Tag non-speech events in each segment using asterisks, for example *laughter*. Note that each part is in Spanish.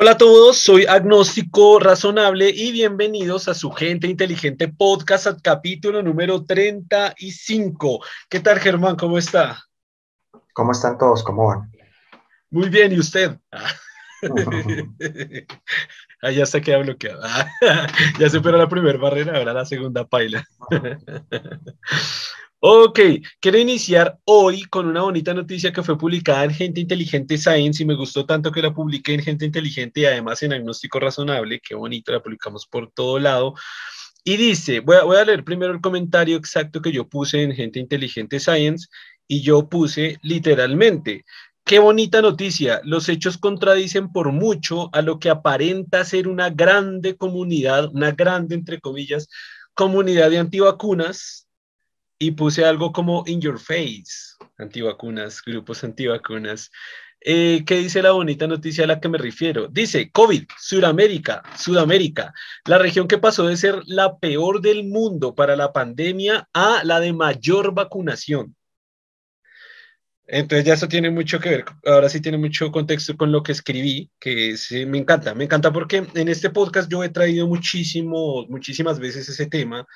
Hola a todos, soy Agnóstico Razonable y bienvenidos a su Gente Inteligente Podcast, capítulo número 35. ¿Qué tal, Germán? ¿Cómo está? ¿Cómo están todos? ¿Cómo van? Muy bien, ¿y usted? *laughs* Ah, ya se queda bloqueado. *laughs* ya superó la primera barrera, ahora la segunda paila. *laughs* Ok, quiero iniciar hoy con una bonita noticia que fue publicada en Gente Inteligente Science y me gustó tanto que la publiqué en Gente Inteligente y además en Agnóstico Razonable, qué bonito, la publicamos por todo lado. Y dice, voy a, leer primero el comentario exacto que yo puse en Gente Inteligente Science y yo puse literalmente, Qué bonita noticia. Los hechos contradicen por mucho a lo que aparenta ser una grande comunidad, una grande, entre comillas, comunidad de antivacunas y puse algo como in your face, antivacunas, grupos antivacunas. Eh, ¿Qué dice la bonita noticia a la que me refiero? Dice COVID, Sudamérica, Sudamérica, la región que pasó de ser la peor del mundo para la pandemia a la de mayor vacunación. Entonces ya eso tiene mucho que ver, ahora sí tiene mucho contexto con lo que escribí, que me encanta, me encanta porque en este podcast yo he traído muchísimo, muchísimas veces ese tema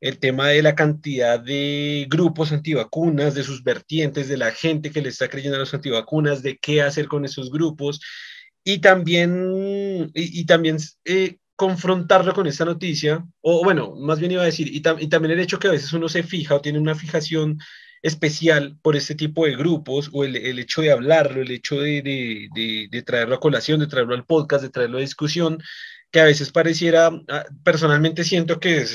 el tema de la cantidad de grupos antivacunas, de sus vertientes, de la gente que le está creyendo a los antivacunas, de qué hacer con esos grupos y también, y, también eh, confrontarlo con esta noticia, o bueno, más bien iba a decir, y, también el hecho que a veces uno se fija o tiene una fijación especial por este tipo de grupos, o el, hecho de hablarlo, el hecho de, de, traerlo a colación, de traerlo al podcast, de traerlo a discusión, que a veces pareciera, ah, personalmente siento *laughs* que,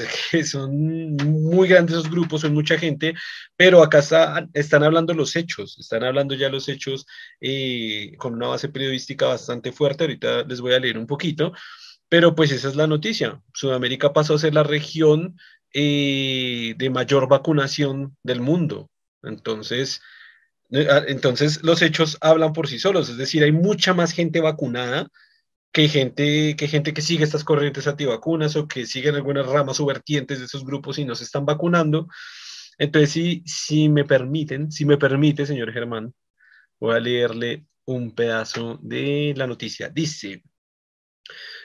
son muy grandes esos grupos, son mucha gente, pero acá están hablando los hechos, están hablando ya los hechos eh, con una base periodística bastante fuerte, ahorita les voy a leer un poquito, pero pues esa es la noticia, Sudamérica pasó a ser la región eh, de mayor vacunación del mundo, entonces... Eh, ah, entonces los hechos hablan por sí solos, es decir, hay mucha más gente vacunada que gente, que gente que sigue estas corrientes antivacunas o que siguen algunas ramas o vertientes de esos grupos y no se están vacunando. Entonces, si, si me permiten, si me permite, señor Germán, voy a leerle un pedazo de la noticia. Dice,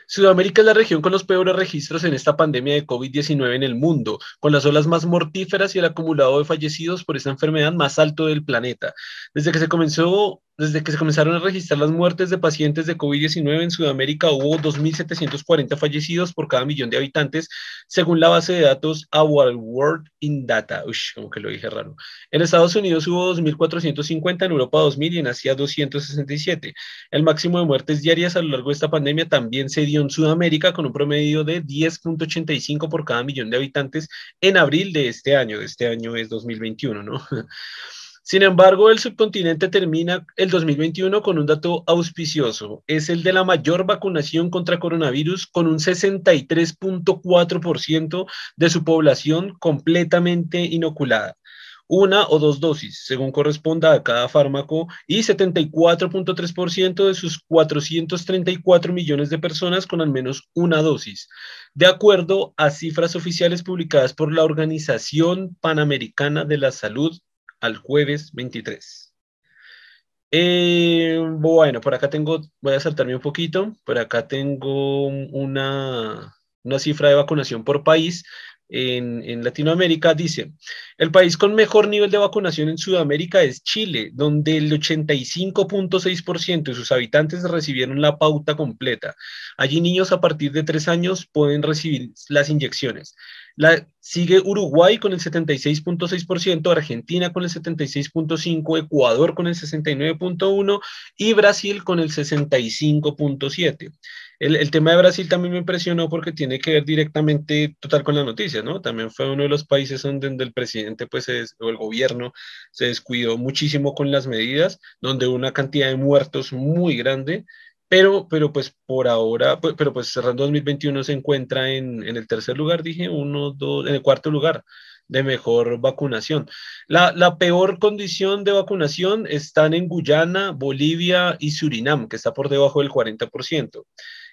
Sudamérica es la región con los peores registros en esta pandemia de COVID-19 en el mundo, con las olas más mortíferas y el acumulado de fallecidos por esta enfermedad más alto del planeta. Desde que se comenzó desde que se comenzaron a registrar las muertes de pacientes de COVID-19 en Sudamérica, hubo 2.740 fallecidos por cada millón de habitantes, según la base de datos Our World in Data. Uy, como que lo dije raro. En Estados Unidos hubo 2.450, en Europa 2.000 y en Asia 267. El máximo de muertes diarias a lo largo de esta pandemia también se dio en Sudamérica, con un promedio de 10.85 por cada millón de habitantes en abril de este año. Este año es 2021, ¿no? Sin embargo, el subcontinente termina el 2021 con un dato auspicioso. Es el de la mayor vacunación contra coronavirus con un 63.4% de su población completamente inoculada. Una o dos dosis, según corresponda a cada fármaco, y 74.3% de sus 434 millones de personas con al menos una dosis, de acuerdo a cifras oficiales publicadas por la Organización Panamericana de la Salud al jueves 23. Eh, bueno, por acá tengo, voy a saltarme un poquito, por acá tengo una, una cifra de vacunación por país en, Latinoamérica, dice, el país con mejor nivel de vacunación en Sudamérica es Chile, donde el 85.6% de sus habitantes recibieron la pauta completa. Allí niños a partir de tres años pueden recibir las inyecciones. Sigue Uruguay con el 76.6%, Argentina con el 76.5%, Ecuador con el 69.1% y Brasil con el 65.7%. El, tema de Brasil también me impresionó porque tiene que ver directamente total con la noticia, ¿no? También fue uno de los países donde, el presidente pues, o el gobierno se descuidó muchísimo con las medidas, donde hubo una cantidad de muertos muy grande, pero, pero pues por ahora, pues, pero pues cerrando 2021 se encuentra en, en, el tercer lugar, dije, uno, dos, en el cuarto lugar de mejor vacunación. La, la, peor condición de vacunación están en Guyana, Bolivia y Surinam, que está por debajo del 40%.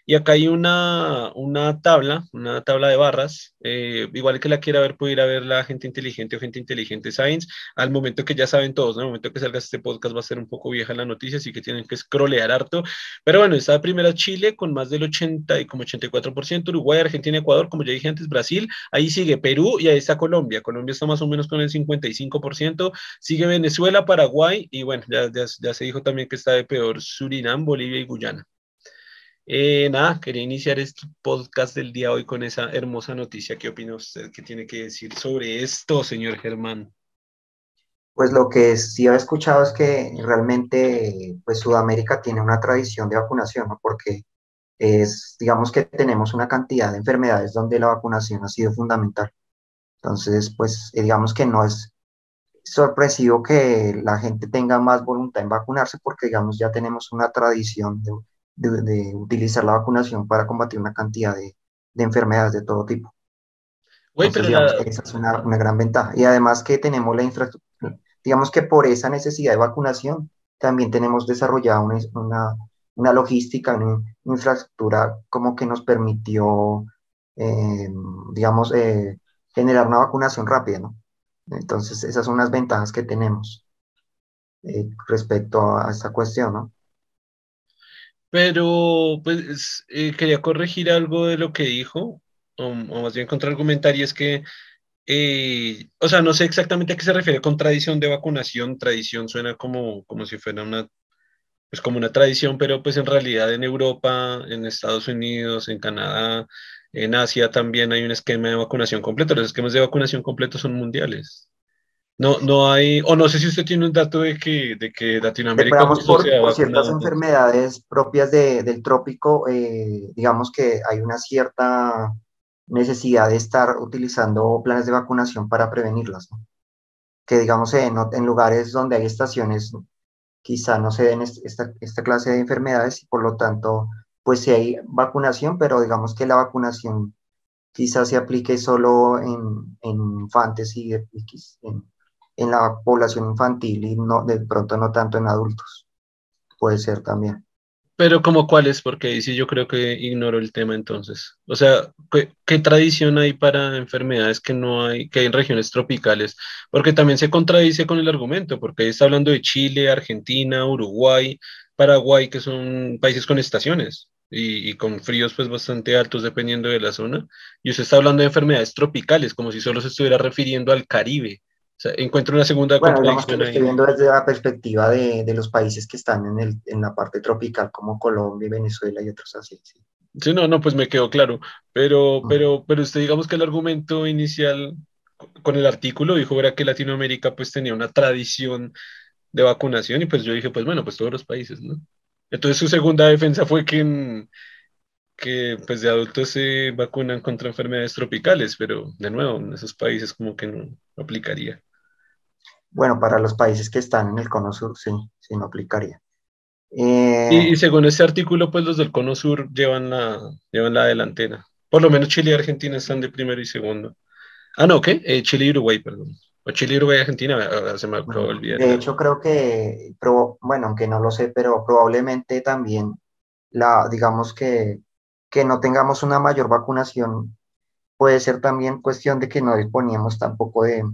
Y acá hay una, una tabla, una tabla de barras, eh, igual que la quiera ver, puede ir a ver la gente inteligente o gente inteligente Science, al momento que ya saben todos. Al momento que salga este podcast va a ser un poco vieja la noticia, así que tienen que scrollear harto. Pero bueno, está primera Chile con más del 80 y como 84%, Uruguay, Argentina, Ecuador, como ya dije antes, Brasil, ahí sigue Perú y ahí está Colombia. Colombia está más o menos con el 55%, sigue Venezuela, Paraguay y bueno, ya, ya, ya se dijo también que está de peor Surinam, Bolivia y Guyana. Eh, nada, quería iniciar este podcast del día hoy con esa hermosa noticia. ¿Qué opina usted? ¿Qué tiene que decir sobre esto, señor Germán? Pues lo que sí he escuchado es que realmente pues Sudamérica tiene una tradición de vacunación. Porque es, digamos que tenemos una cantidad de enfermedades donde la vacunación ha sido fundamental. Entonces, pues eh, digamos que no es sorpresivo que la gente tenga más voluntad en vacunarse porque digamos ya tenemos una tradición de de, utilizar la vacunación para combatir una cantidad de, de enfermedades de todo tipo. esa es una, una, gran ventaja. Y además que tenemos la infraestructura, digamos que por esa necesidad de vacunación, también tenemos desarrollada una, una, una logística, una infraestructura como que nos permitió, eh, digamos, eh, generar una vacunación rápida, ¿no? Entonces, esas son las ventajas que tenemos eh, respecto a esta cuestión, ¿no? Pero, pues, eh, quería corregir algo de lo que dijo, o, más bien contraargumentar, y es que, eh, o sea, no sé exactamente a qué se refiere con tradición de vacunación. Tradición suena como, como si fuera una, pues como una tradición, pero pues en realidad en Europa, en Estados Unidos, en Canadá, en Asia también hay un esquema de vacunación completo. Los esquemas de vacunación completo son mundiales. No, no hay, o no sé si usted tiene un dato de que, de que Latinoamérica... por, por ciertas enfermedades propias de, del trópico, eh, digamos que hay una cierta necesidad de estar utilizando planes de vacunación para prevenirlas, ¿no? Que digamos en, en, lugares donde hay estaciones quizá no se den esta, esta clase de enfermedades y por lo tanto pues sí hay vacunación, pero digamos que la vacunación quizás se aplique solo en, en infantes y en, en la población infantil y no, de pronto no tanto en adultos. Puede ser también. Pero como cuáles, porque ahí yo creo que ignoro el tema entonces. O sea, ¿qué, tradición hay para enfermedades que no hay, que hay en regiones tropicales? Porque también se contradice con el argumento, porque ahí está hablando de Chile, Argentina, Uruguay, Paraguay, que son países con estaciones y, y, con fríos pues bastante altos dependiendo de la zona. Y usted está hablando de enfermedades tropicales, como si solo se estuviera refiriendo al Caribe encuentro una segunda bueno, digamos que lo estoy viendo desde la perspectiva de, de, los países que están en, el, en la parte tropical, como Colombia, Venezuela y otros así. Sí. sí, no, no, pues me quedó claro. Pero, pero, pero usted digamos que el argumento inicial con el artículo dijo era que Latinoamérica pues tenía una tradición de vacunación y pues yo dije, pues bueno, pues todos los países, ¿no? Entonces su segunda defensa fue que, en, que pues de adultos se vacunan contra enfermedades tropicales, pero de nuevo, en esos países como que no aplicaría. Bueno, para los países que están en el cono sur, sí, sí no aplicaría. Eh, y, según este artículo, pues los del cono sur llevan la, llevan la delantera. Por lo menos Chile y Argentina están de primero y segundo. Ah, no, ¿qué? Eh, Chile y Uruguay, perdón. O Chile, Uruguay y Argentina, ahora se me acabó de olvidar. De hecho, creo que, bueno, aunque no lo sé, pero probablemente también, la, digamos que, que no tengamos una mayor vacunación, puede ser también cuestión de que no disponíamos tampoco de,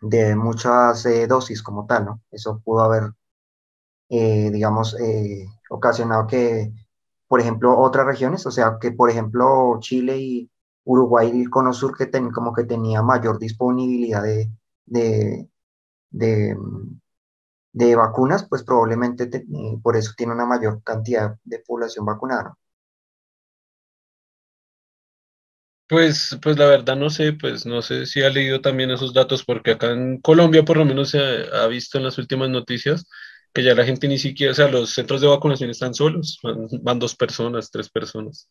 de muchas eh, dosis como tal, ¿no? Eso pudo haber, eh, digamos, eh, ocasionado que, por ejemplo, otras regiones, o sea, que por ejemplo Chile y Uruguay y Cono Sur que ten, como que tenía mayor disponibilidad de, de, de, vacunas, pues probablemente por eso tiene una mayor cantidad de población vacunada. Pues, pues la verdad no sé, pues no sé si ha leído también esos datos, porque acá en Colombia por lo menos se ha, visto en las últimas noticias que ya la gente ni siquiera, o sea, los centros de vacunación están solos, van, dos personas, tres personas.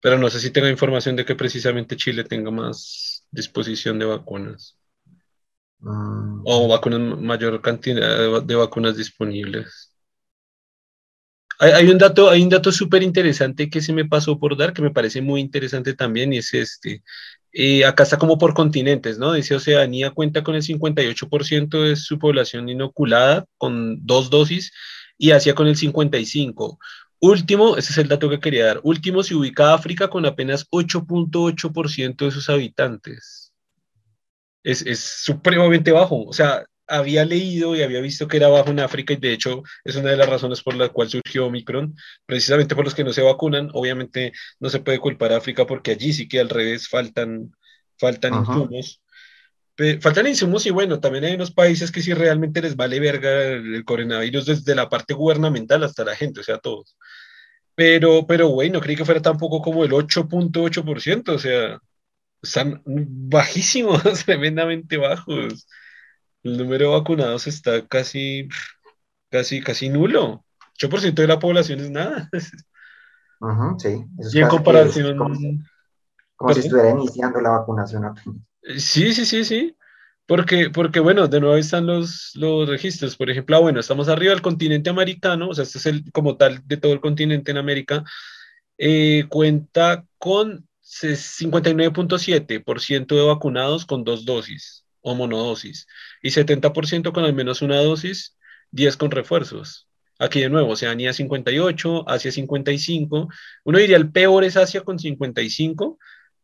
Pero no sé si tenga información de que precisamente Chile tenga más disposición de vacunas. Mm. O vacunas, mayor cantidad de vacunas disponibles. Hay, un dato, hay un dato súper interesante que se me pasó por dar, que me parece muy interesante también, y es este. Eh, acá está como por continentes, ¿no? Dice Oceanía cuenta con el 58% de su población inoculada con dos dosis y Asia con el 55%. Último, ese es el dato que quería dar. Último, se ubica África con apenas 8.8% de sus habitantes. Es, es supremamente bajo. O sea, había leído y había visto que era bajo en África y de hecho es una de las razones por la cual surgió Omicron, precisamente por los que no se vacunan. Obviamente no se puede culpar a África porque allí sí que al revés faltan, faltan insumos. Faltan insumos y bueno, también hay unos países que sí realmente les vale verga el, coronavirus desde la parte gubernamental hasta la gente, o sea, todos. Pero, pero, güey, no creí que fuera tampoco como el 8.8%, o sea, están bajísimos, *laughs* tremendamente bajos el número de vacunados está casi, casi, casi nulo. 8% de la población es nada. sí. y en comparación... Como, si estuviera iniciando la vacunación Sí, sí, sí, sí. Porque, porque, bueno, de nuevo están los, los registros. Por ejemplo, ah, bueno, estamos arriba del continente americano, o sea, este es el como tal de todo el continente en América, eh, cuenta con 59.7% de vacunados con dos dosis o monodosis, y 70% con al menos una dosis, 10 con refuerzos. Aquí de nuevo, Oceanía 58, Asia 55. Uno diría el peor es Asia con 55,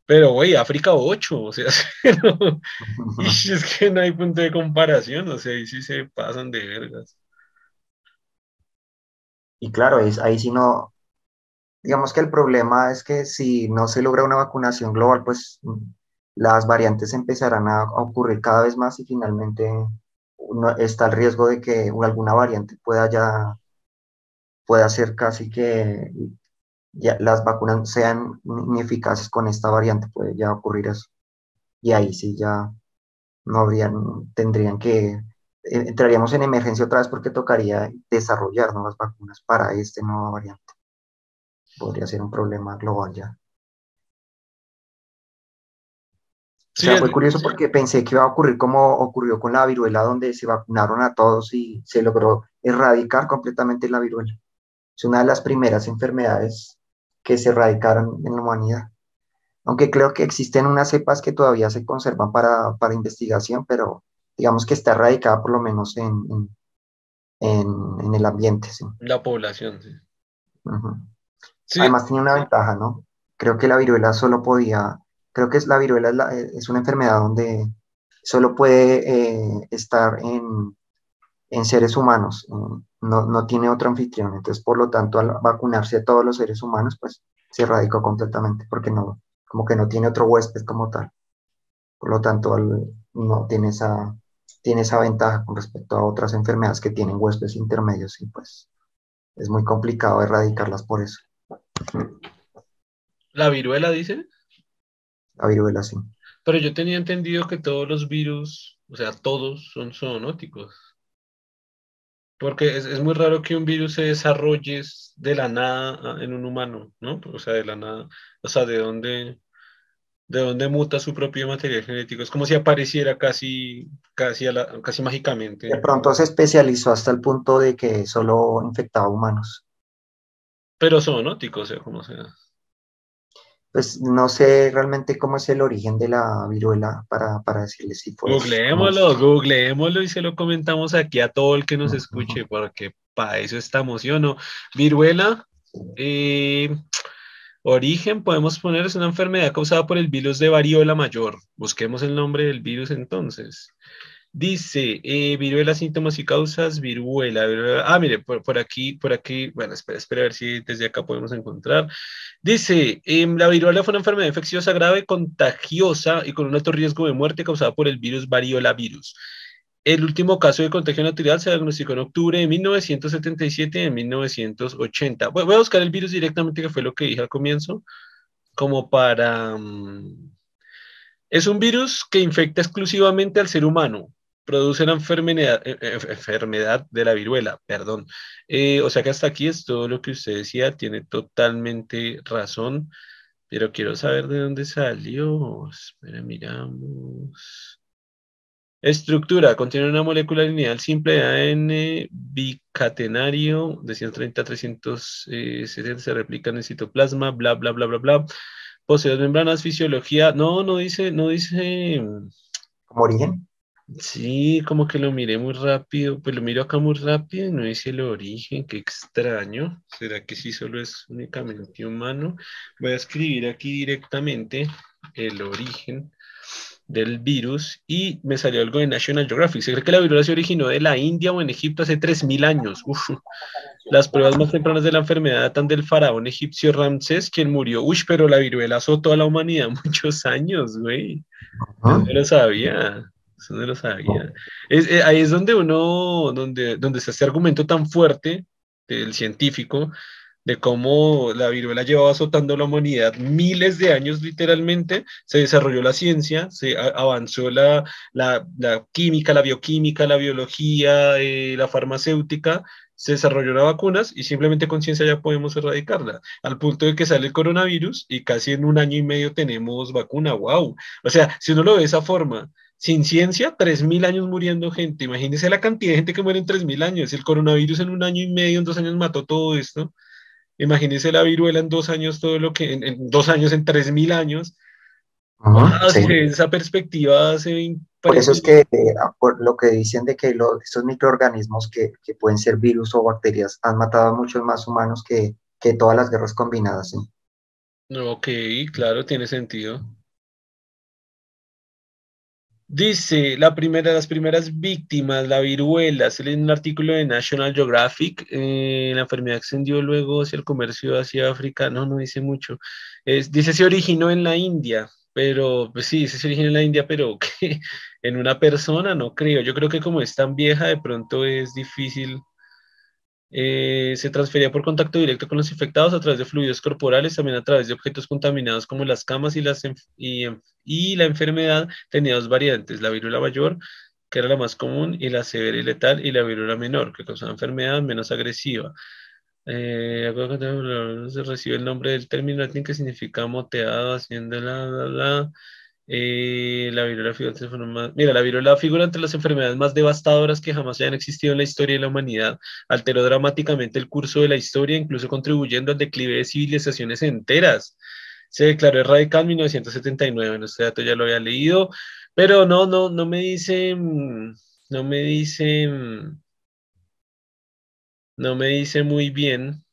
pero güey, África 8, o sea, *laughs* *laughs* es que no hay punto de comparación, o sea, ahí sí se pasan de vergas. Y claro, ahí sí no, digamos que el problema es que si no se logra una vacunación global, pues las variantes empezarán a, ocurrir cada vez más y finalmente está el riesgo de que alguna variante pueda ya pueda ser casi que ya las vacunas sean ineficaces con esta variante, puede ya ocurrir eso. Y ahí sí ya no habrían, tendrían que, eh, entraríamos en emergencia otra vez porque tocaría desarrollar nuevas vacunas para este nueva variante. Podría ser un problema global ya. O sea, fue curioso porque pensé que iba a ocurrir como ocurrió con la viruela, donde se vacunaron a todos y se logró erradicar completamente la viruela. Es una de las primeras enfermedades que se erradicaron en la humanidad. Aunque creo que existen unas cepas que todavía se conservan para, para investigación, pero digamos que está erradicada por lo menos en, en, en, el ambiente. ¿sí? La población, sí. sí. Además tiene una ventaja, ¿no? Creo que la viruela solo podía Creo que es la viruela eh, es, una enfermedad donde solo puede eh, estar en, en, seres humanos, no, no, tiene otro anfitrión. Entonces, por lo tanto, al vacunarse a todos los seres humanos, pues se erradicó completamente porque no, como que no tiene otro huésped como tal. Por lo tanto, no tiene esa, tiene esa ventaja con respecto a otras enfermedades que tienen huéspedes intermedios y pues es muy complicado erradicarlas por eso. ¿La viruela dice? La viruela sí. Pero yo tenía entendido que todos los virus, o sea, todos son zoonóticos. Porque es, muy raro que un virus se desarrolle de la nada ah, en un humano, ¿no? O sea, de la nada, o sea, de dónde, de dónde muta su propio material genético. Es como si apareciera casi, casi, casi mágicamente. De pronto se especializó hasta el punto de que solo infectaba humanos. Pero zoonóticos, o sea, como sea pues no sé realmente cómo es el origen de la viruela para, para decirles si fue. Googleémoslo, googleémoslo y se lo comentamos aquí a todo el que nos escuche, porque para eso estamos, ¿sí o no? Viruela, eh, origen, podemos poner, es una enfermedad causada por el virus de variola mayor. Busquemos el nombre del virus entonces. Dice, eh, viruela, síntomas y causas, viruela, Ah, mire, por, aquí, por aquí, bueno, espera, espera a ver si desde acá podemos encontrar. Dice, em, la viruela fue una enfermedad infecciosa grave, contagiosa y con un alto riesgo de muerte causada por el virus variola virus. El último caso de contagio natural se diagnosticó en octubre de 1977 y en 1980. Voy, a buscar el virus directamente, que fue lo que dije al comienzo, como para... Mm, es un virus que infecta exclusivamente al ser humano produce la enfermedad, eh, eh, enfermedad de la viruela, perdón. Eh, o sea que hasta aquí es todo lo que usted decía, tiene totalmente razón, pero quiero saber de dónde salió. Espera, miramos. Estructura, contiene una molécula lineal simple de ADN bicatenario de 130 a 370, se replica en el citoplasma, bla, bla, bla, bla, bla. Posee dos membranas, fisiología, no, no dice, no dice... ¿Como origen? Sí, como que lo miré muy rápido, pues lo miro acá muy rápido y no dice el origen, qué extraño. ¿Será que sí solo es únicamente humano? Voy a escribir aquí directamente el origen del virus y me salió algo de National Geographic. Se cree que la viruela se originó de la India o en Egipto hace 3.000 años. Las pruebas más tempranas de la enfermedad datan del faraón egipcio Ramsés, quien murió. Uy, pero la viruela azotó a la humanidad *laughs* muchos años, güey. No lo sabía. Eso no lo sabía. Eh, ahí es donde uno, donde, donde está este argumento tan fuerte del científico, de cómo la viruela llevaba azotando a la humanidad miles de años literalmente, se desarrolló la ciencia, se avanzó la, la, química, la bioquímica, la biología, eh, la farmacéutica, se desarrolló las vacunas y simplemente con ciencia ya podemos erradicarla, al punto de que sale el coronavirus y casi en un año y medio tenemos vacuna, wow. O sea, si uno lo ve de esa forma, sin ciencia, 3.000 años muriendo gente, imagínese la cantidad de gente que muere en 3.000 años, el coronavirus en un año y medio, en dos años mató todo esto Imagínese la viruela en dos años, todo lo que, en, dos años, en tres mil años. Esa perspectiva hace Por eso es que eh, por lo que dicen de que estos microorganismos que, que, pueden ser virus o bacterias han matado a muchos más humanos que, que todas las guerras combinadas. ¿sí? Ok, claro, tiene sentido. Dice, la primera, las primeras víctimas, la viruela, se lee en un artículo de National Geographic, eh, la enfermedad extendió luego hacia el comercio hacia África, no, no dice mucho, es, dice se originó en la India, pero pues sí, se originó en la India, pero *laughs* en una persona no creo, yo creo que como es tan vieja, de pronto es difícil eh, se transfería por contacto directo con los infectados a través de fluidos corporales, también a través de objetos contaminados como las camas y, las, y, y la enfermedad tenía dos variantes, la viruela mayor, que era la más común, y la severa y letal, y la viruela menor, que causaba enfermedad menos agresiva. Eh, se recibe el nombre del término latín que significa moteado, haciendo la, la, la eh, la viruela figura entre las enfermedades más devastadoras que jamás hayan existido en la historia de la humanidad. Alteró dramáticamente el curso de la historia, incluso contribuyendo al declive de civilizaciones enteras. Se declaró erradicada en 1979. este dato ya lo había leído, pero no, no, no me dice, no me dice, no me dice muy bien.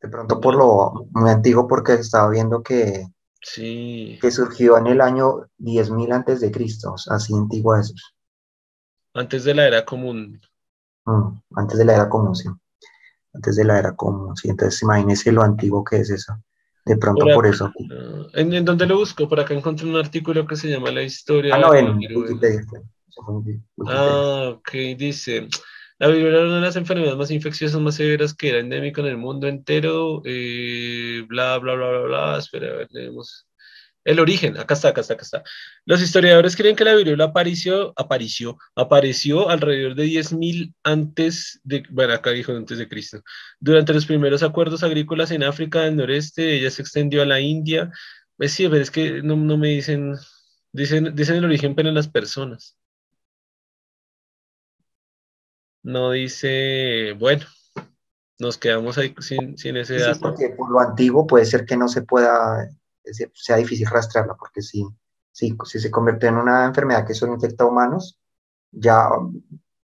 De pronto por lo muy antiguo, porque estaba viendo que Sí. Que surgió en el año 10.000 antes de Cristo, así antigua eso. Antes de la era común. Mm, antes de la era común, sí. Antes de la era común, sí. Entonces imagínese lo antiguo que es eso. De pronto por, eso. ¿En, ¿En, dónde lo busco? Por acá encontré un artículo que se llama La historia. Ah, no, en Wikipedia. Ah, ok, dice. La viruela era una de las enfermedades más infecciosas, más severas que era endémica en el mundo entero. Eh, bla, bla, bla, bla, bla. Espera, a ver, tenemos. El origen, acá está, acá está, acá está. Los historiadores creen que la viruela apareció, apareció, apareció alrededor de 10.000 antes de, bueno, acá dijo antes de Cristo. Durante los primeros acuerdos agrícolas en África del noreste, ella se extendió a la India. Pues sí, pero es que no, no me dicen, dicen, dicen el origen, pero en las personas no dice, bueno, nos quedamos ahí sin, ese dato. Sí, porque por lo antiguo puede ser que no se pueda, sea difícil rastrearla, porque si, si, si se convierte en una enfermedad que solo infecta a humanos, ya,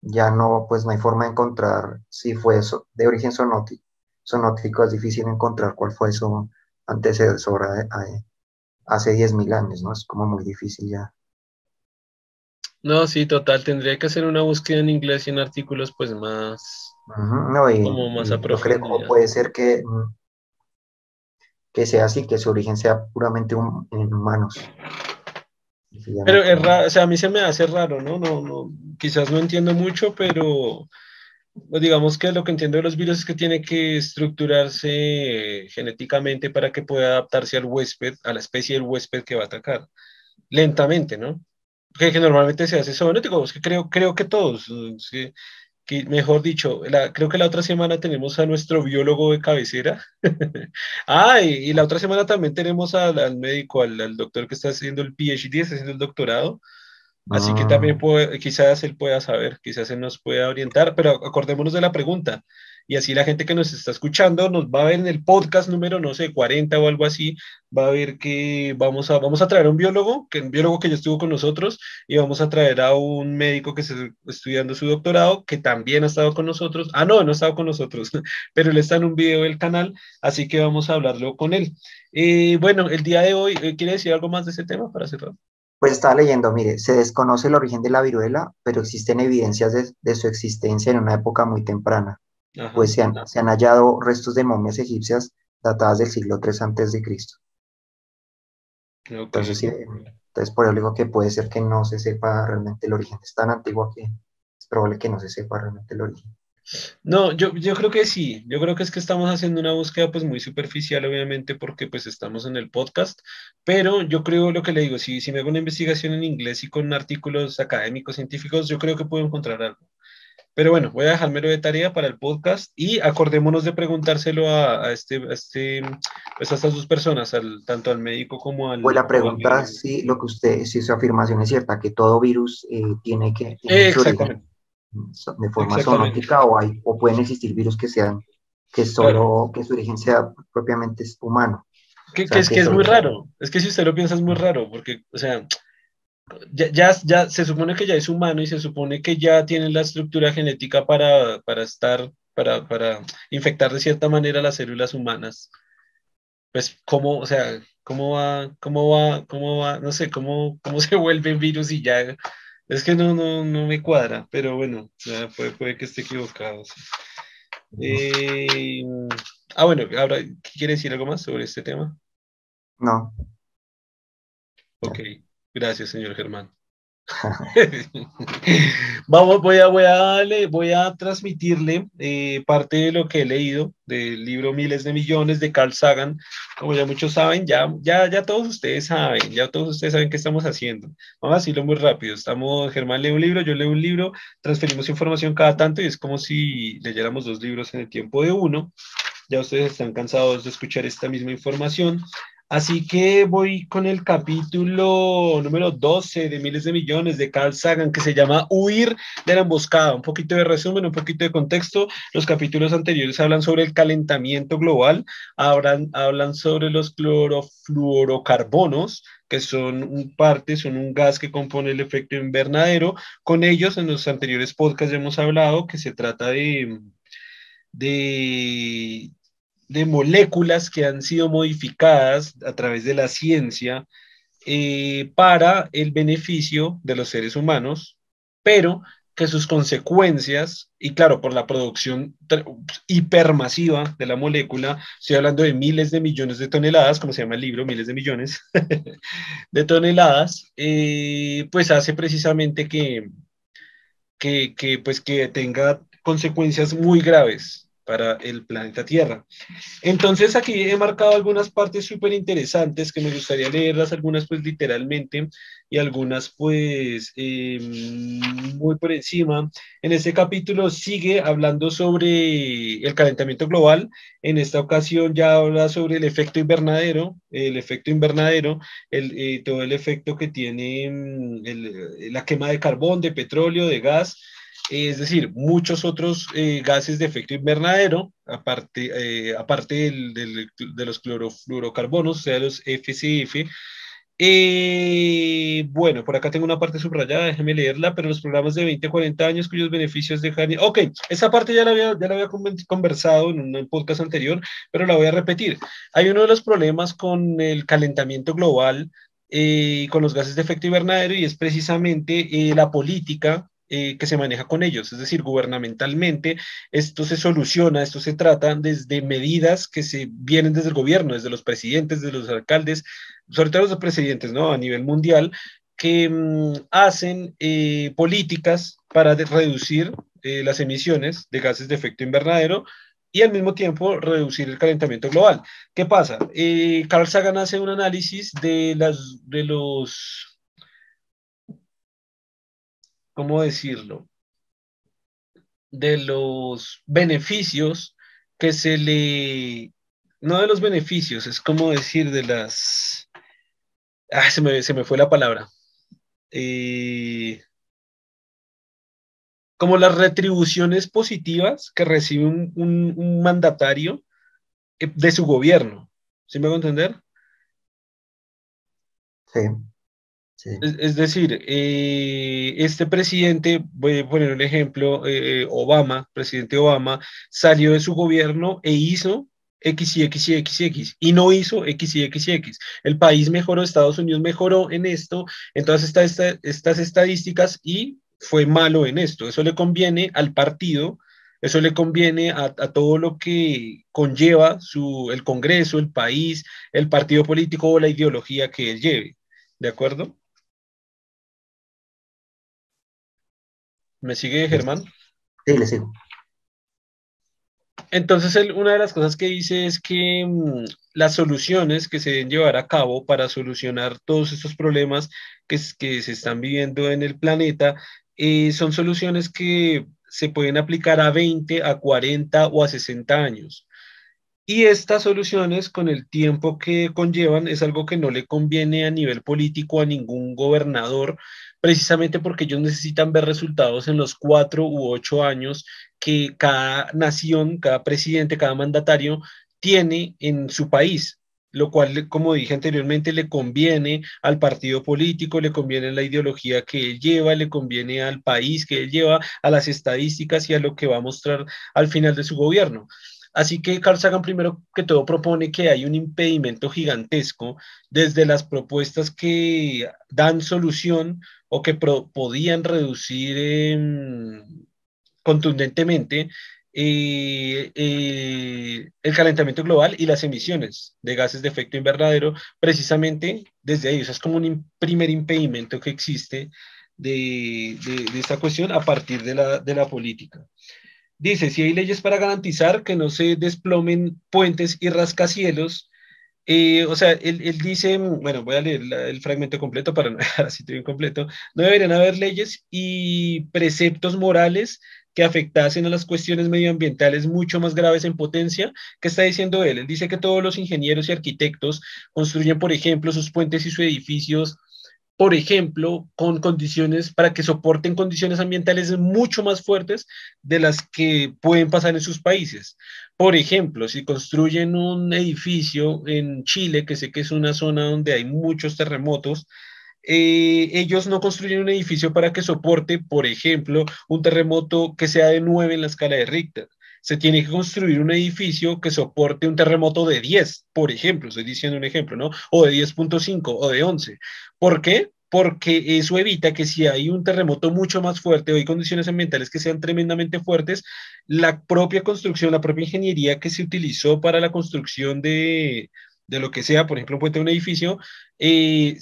ya no, pues no hay forma de encontrar si fue eso, de origen sonótico. Sonótico es difícil encontrar cuál fue su antecesor hace 10.000 años, ¿no? Es como muy difícil ya. No, sí, total, tendría que hacer una búsqueda en inglés y en artículos pues más, no, y, como más a puede ser que, mm, que sea así, que su origen sea puramente en humanos. Pero es raro, o sea, a mí se me hace raro, ¿no? No, no, quizás no entiendo mucho, pero pues, digamos que lo que entiendo de los virus es que tiene que estructurarse genéticamente para que pueda adaptarse al huésped, a la especie del huésped que va a atacar, lentamente, ¿no? Que, normalmente se hace zoonótico, es que creo, creo que todos, que, mejor dicho, creo que la otra semana tenemos a nuestro biólogo de cabecera. *laughs* ah, y, la otra semana también tenemos al, médico, al, doctor que está haciendo el PhD, está haciendo el doctorado. Así que también ah. puede, quizás él pueda saber, quizás él nos pueda orientar, pero acordémonos de la pregunta. Y así la gente que nos está escuchando nos va a ver en el podcast número, no sé, 40 o algo así, va a ver que vamos a, vamos a traer a un biólogo, que un biólogo que ya estuvo con nosotros, y vamos a traer a un médico que está estudiando su doctorado, que también ha estado con nosotros. Ah, no, no ha estado con nosotros, *laughs* pero él está en un video del canal, así que vamos a hablarlo con él. Eh, bueno, el día de hoy, eh, ¿quiere decir algo más de ese tema para cerrar? Pues estaba leyendo, mire, se desconoce el origen de la viruela, pero existen evidencias de, su existencia en una época muy temprana, pues se han, se han, hallado restos de momias egipcias datadas del siglo III antes de Cristo. Entonces, entonces, por eso digo que puede ser que no se sepa realmente el origen. Es tan antiguo que es probable que no se sepa realmente el origen. No, yo, yo creo que sí, yo creo que es que estamos haciendo una búsqueda pues muy superficial obviamente porque pues estamos en el podcast, pero yo creo lo que le digo, si, si me hago una investigación en inglés y con artículos académicos, científicos, yo creo que puedo encontrar algo. Pero bueno, voy a dejármelo de tarea para el podcast y acordémonos de preguntárselo a, este, a este, pues a estas dos personas, al, tanto al médico como al... Pues la pregunta si lo que usted, si su afirmación es cierta, que todo virus eh, tiene que... Exactamente. de forma zoonótica o, hay, o pueden existir virus que sean, que solo, que su origen sea propiamente humano. Que, es que es muy raro, es que si usted lo piensa es muy raro, porque, o sea, ya, ya, ya, se supone que ya es humano y se supone que ya tiene la estructura genética para, para estar, para, para infectar de cierta manera las células humanas. Pues, ¿cómo, o sea, cómo va, cómo va, cómo va, no sé, cómo, cómo *laughs* se vuelven virus y ya es que no, no, no me cuadra, pero bueno, puede, que esté equivocado. Eh, ah, bueno, ahora, ¿quiere decir algo más sobre este tema? No. Ok, gracias, señor Germán. *laughs* Vamos, voy a, voy a voy a transmitirle eh, parte de lo que he leído del libro Miles de Millones de Carl Sagan. Como ya muchos saben, ya, ya, ya todos ustedes saben, ya todos ustedes saben qué estamos haciendo. Vamos a decirlo muy rápido. Estamos, Germán lee un libro, yo leo un libro, transferimos información cada tanto y es como si leyéramos dos libros en el tiempo de uno. Ya ustedes están cansados de escuchar esta misma información. Así que voy con el capítulo número 12 de Miles de Millones de Carl Sagan, que se llama Huir de la emboscada. Un poquito de resumen, un poquito de contexto. Los capítulos anteriores hablan sobre el calentamiento global, hablan, hablan sobre los clorofluorocarbonos, que son un parte, son un gas que compone el efecto invernadero. Con ellos, en los anteriores podcasts ya hemos hablado que se trata de, de, de moléculas que han sido modificadas a través de la ciencia eh, para el beneficio de los seres humanos, pero que sus consecuencias, y claro, por la producción hipermasiva de la molécula, estoy hablando de miles de millones de toneladas, como se llama el libro, miles de millones *laughs* de toneladas, eh, pues hace precisamente que, que, que, pues que tenga consecuencias muy graves para el planeta Tierra. Entonces aquí he marcado algunas partes súper interesantes que me gustaría leerlas, algunas pues literalmente y algunas pues em, muy por encima. En este capítulo sigue hablando sobre el calentamiento global. En esta ocasión ya habla sobre el efecto invernadero, el efecto invernadero, el, eh, todo el efecto que tiene mm, la quema de carbón, de petróleo, de gas es decir, muchos otros eh, gases de efecto invernadero, aparte, eh, aparte de los clorofluorocarbonos, o sea, los FCF. Eh, bueno, por acá tengo una parte subrayada, déjeme leerla, pero los programas de 20 a 40 años cuyos beneficios dejan... Ok, esa parte ya la había, ya la había conversado en un podcast anterior, pero la voy a repetir. Hay uno de los problemas con el calentamiento global y con los gases de efecto invernadero y es precisamente la política eh, que se maneja con ellos. Es decir, gubernamentalmente esto se soluciona, esto se trata desde medidas que se vienen desde el gobierno, desde los presidentes, desde los alcaldes, sobre todo los presidentes, ¿no? A nivel mundial, que mm, hacen eh, políticas para reducir eh, las emisiones de gases de efecto invernadero y al mismo tiempo reducir el calentamiento global. ¿Qué pasa? Carl Sagan hace un análisis de, las, de los ¿cómo decirlo? De los beneficios que se le, no de los beneficios, es como decir de las, ah, se me, se me fue la palabra. Eh, como las retribuciones positivas que recibe un, mandatario eh, de su gobierno. ¿Sí me hago entender? Sí. Es, decir, eh, este presidente, voy a poner un ejemplo, eh, Obama, presidente Obama, salió de su gobierno e hizo X y X y X y X y no hizo X y X y X. El país mejoró, Estados Unidos mejoró en esto, entonces está estas estadísticas y fue malo en esto. Eso le conviene al partido, eso le conviene a, todo lo que conlleva su, el Congreso, el país, el partido político o la ideología que él lleve. ¿De acuerdo? ¿Me sigue Germán? Sí, le sigo. Entonces, una de las cosas que dice es que mm, las soluciones que se deben llevar a cabo para solucionar todos estos problemas que, que se están viviendo en el planeta eh, son soluciones que se pueden aplicar a 20, a 40 o a 60 años. Y estas soluciones, con el tiempo que conllevan, es algo que no le conviene a nivel político a ningún gobernador, precisamente porque ellos necesitan ver resultados en los cuatro u ocho años que cada nación, cada presidente, cada mandatario tiene en su país lo cual, como dije anteriormente, le conviene al partido político, le conviene la ideología que él lleva, le conviene al país que él lleva, a las estadísticas y a lo que va a mostrar al final de su gobierno. Así que Carl Sagan primero que todo propone que hay un impedimento gigantesco desde las propuestas que dan solución o que podían reducir contundentemente eh, eh, el calentamiento global y las emisiones de gases de efecto invernadero, precisamente desde ahí. es como un primer impedimento que existe de, de, esta cuestión a partir de la, de la política. Dice, si hay leyes para garantizar que no se desplomen puentes y rascacielos, o sea, él, él, dice, bueno, voy a leer el fragmento completo para no *laughs* dejar así todo incompleto, no deberían haber leyes y preceptos morales que afectasen a las cuestiones medioambientales mucho más graves en potencia. ¿Qué está diciendo él? Él dice que todos los ingenieros y arquitectos construyen, por ejemplo, sus puentes y sus edificios, por ejemplo, con condiciones para que soporten condiciones ambientales mucho más fuertes de las que pueden pasar en sus países. Por ejemplo, si construyen un edificio en Chile, que sé que es una zona donde hay muchos terremotos, eh, ellos no construyen un edificio para que soporte, por ejemplo, un terremoto que sea de 9 en la escala de Richter. Se tiene que construir un edificio que soporte un terremoto de 10, por ejemplo, estoy diciendo un ejemplo, ¿no? O de 10.5 o de 11. ¿Por qué? Porque eso evita que si hay un terremoto mucho más fuerte o hay condiciones ambientales que sean tremendamente fuertes, la propia construcción, la propia ingeniería que se utilizó para la construcción de, de lo que sea, por ejemplo, un puente un edificio, eh,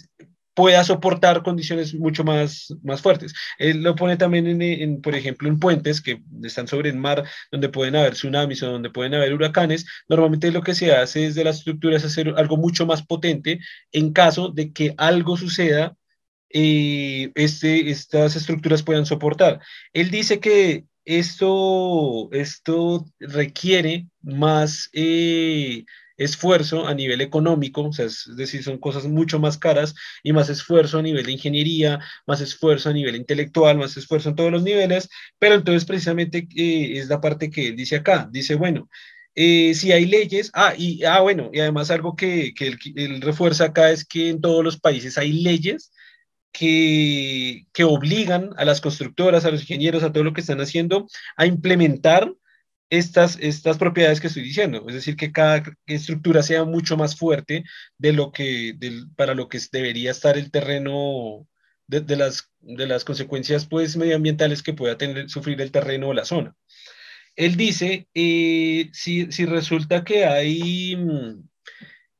pueda soportar condiciones mucho más, más fuertes. Él lo pone también, en, por ejemplo, en puentes que están sobre el mar, donde pueden haber tsunamis o donde pueden haber huracanes. Normalmente lo que se hace es de las estructuras hacer algo mucho más potente en caso de que algo suceda eh, este, estas estructuras puedan soportar. Él dice que esto, esto requiere más... Eh, esfuerzo a nivel económico, o sea, es decir, son cosas mucho más caras y más esfuerzo a nivel de ingeniería, más esfuerzo a nivel intelectual, más esfuerzo en todos los niveles, pero entonces precisamente eh, es la parte que él dice acá, dice, bueno, eh, si hay leyes, ah, y ah, bueno, y además algo que, que él, refuerza acá es que en todos los países hay leyes que, que obligan a las constructoras, a los ingenieros, a todo lo que están haciendo, a implementar estas, estas propiedades que estoy diciendo, es decir, que cada estructura sea mucho más fuerte de lo que, para lo que debería estar el terreno, de, las, de las consecuencias pues, medioambientales que pueda tener, sufrir el terreno o la zona. Él dice, eh, si, si, resulta que hay...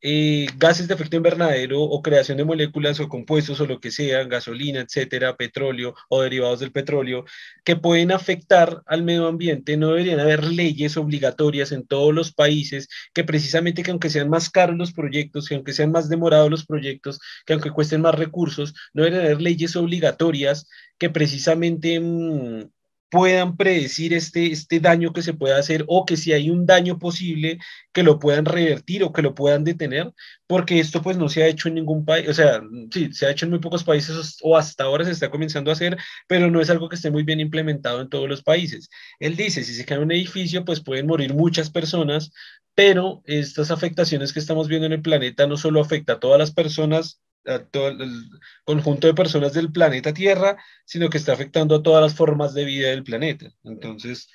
Eh, gases de efecto invernadero o creación de moléculas o compuestos o lo que sea, gasolina, etcétera, petróleo o derivados del petróleo, que pueden afectar al medio ambiente, no deberían haber leyes obligatorias en todos los países que precisamente que aunque sean más caros los proyectos, que aunque sean más demorados los proyectos, que aunque cuesten más recursos, no deberían haber leyes obligatorias que precisamente... Mm, puedan predecir este, este daño que se puede hacer o que si hay un daño posible, que lo puedan revertir o que lo puedan detener, porque esto pues no se ha hecho en ningún país, o sea, sí, se ha hecho en muy pocos países o hasta ahora se está comenzando a hacer, pero no es algo que esté muy bien implementado en todos los países. Él dice, si se cae un edificio, pues pueden morir muchas personas, pero estas afectaciones que estamos viendo en el planeta no solo afecta a todas las personas a todo el conjunto de personas del planeta Tierra, sino que está afectando a todas las formas de vida del planeta. Entonces,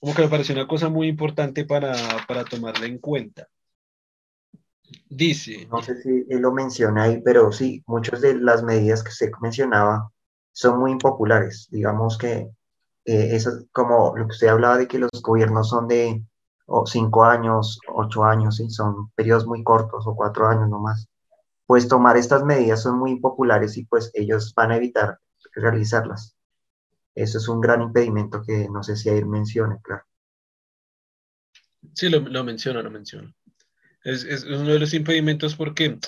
como que me parece una cosa muy importante para, para tomarla en cuenta. Dice. No sé si él lo menciona ahí, pero sí, muchas de las medidas que usted mencionaba son muy impopulares. Digamos que eh, eso, como lo que usted hablaba de que los gobiernos son de cinco años, ocho años, ¿sí? son periodos muy cortos o cuatro años nomás pues tomar estas medidas son muy impopulares y pues ellos van a evitar realizarlas. Eso es un gran impedimento que no sé si ahí mencione, claro. Sí, lo, lo menciono, lo menciono. Es, es, uno de los impedimentos porque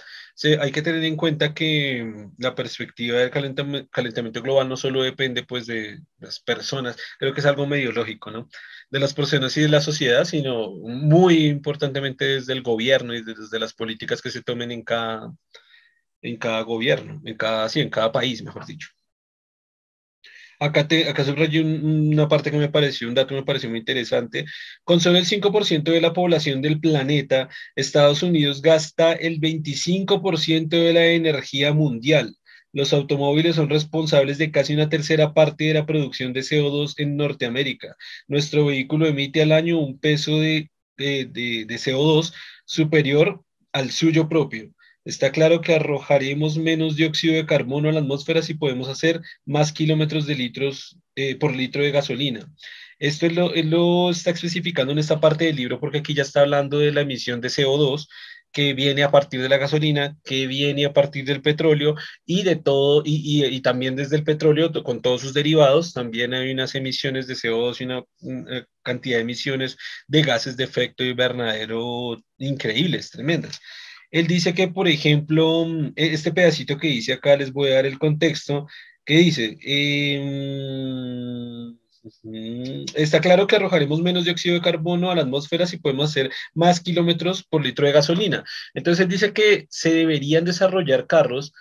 hay que tener en cuenta que la perspectiva del calentamiento global no solo depende pues de las personas, creo que es algo medio lógico, ¿no? De las personas y de la sociedad, sino muy importantemente desde el gobierno y desde las políticas que se tomen en cada, en cada gobierno, en cada, sí, en cada país, mejor dicho. Acá, te, acá subrayé una parte que me pareció, un dato que me pareció muy interesante. Con solo el 5% de la población del planeta, Estados Unidos gasta el 25% de la energía mundial. Los automóviles son responsables de casi una tercera parte de la producción de CO2 en Norteamérica. Nuestro vehículo emite al año un peso de, de, de, de CO2 superior al suyo propio. Está claro que arrojaremos menos dióxido de carbono a la atmósfera si podemos hacer más kilómetros de litros eh, por litro de gasolina. Esto lo, lo, está especificando en esta parte del libro porque aquí ya está hablando de la emisión de CO2 que viene a partir de la gasolina, que viene a partir del petróleo y de todo, y, y, y también desde el petróleo con todos sus derivados, también hay unas emisiones de CO2 y una, una cantidad de emisiones de gases de efecto invernadero increíbles, tremendas. Él dice que, por ejemplo, mm, e-, este pedacito que dice acá, les voy a dar el contexto, que dice, eh, está claro que arrojaremos menos dióxido de carbono a la atmósfera si podemos hacer más kilómetros por litro de gasolina. Entonces él dice que se deberían desarrollar carros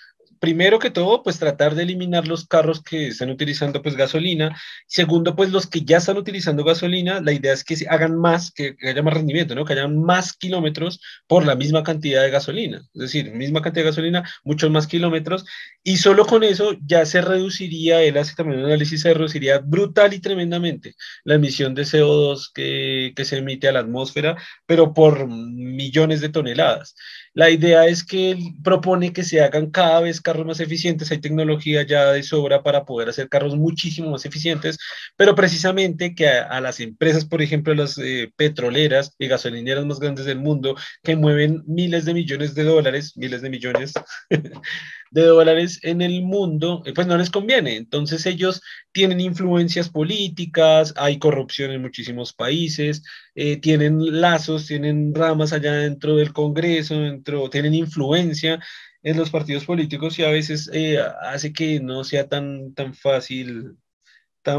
primero que todo, pues tratar de eliminar los carros que están utilizando pues gasolina. Segundo, pues los que ya están utilizando gasolina, la idea es que se hagan más, que, haya más rendimiento, ¿no? Que haya más kilómetros por la misma cantidad de gasolina. Es decir, misma cantidad de gasolina, muchos más kilómetros. Y solo con eso ya se reduciría, él hace también un análisis, se reduciría brutal y tremendamente la emisión de CO2 que, que se emite a la atmósfera, pero por millones de toneladas. La idea es que él propone que se hagan cada vez carros más eficientes. Hay tecnología ya de sobra para poder hacer carros muchísimo más eficientes, pero precisamente que a, a las empresas, por ejemplo, las eh, petroleras y gasolineras más grandes del mundo, que mueven miles de millones de dólares, miles de millones *laughs* de dólares en el mundo, eh, pues no les conviene. Entonces ellos tienen influencias políticas, hay corrupción en muchísimos países, eh, tienen lazos, tienen ramas allá dentro del Congreso, dentro, tienen influencia en los partidos políticos y a veces eh, hace que no sea tan, tan fácil.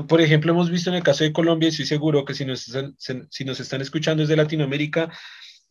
Por ejemplo, hemos visto en el caso de Colombia, y estoy seguro que si nos, si nos están escuchando desde Latinoamérica,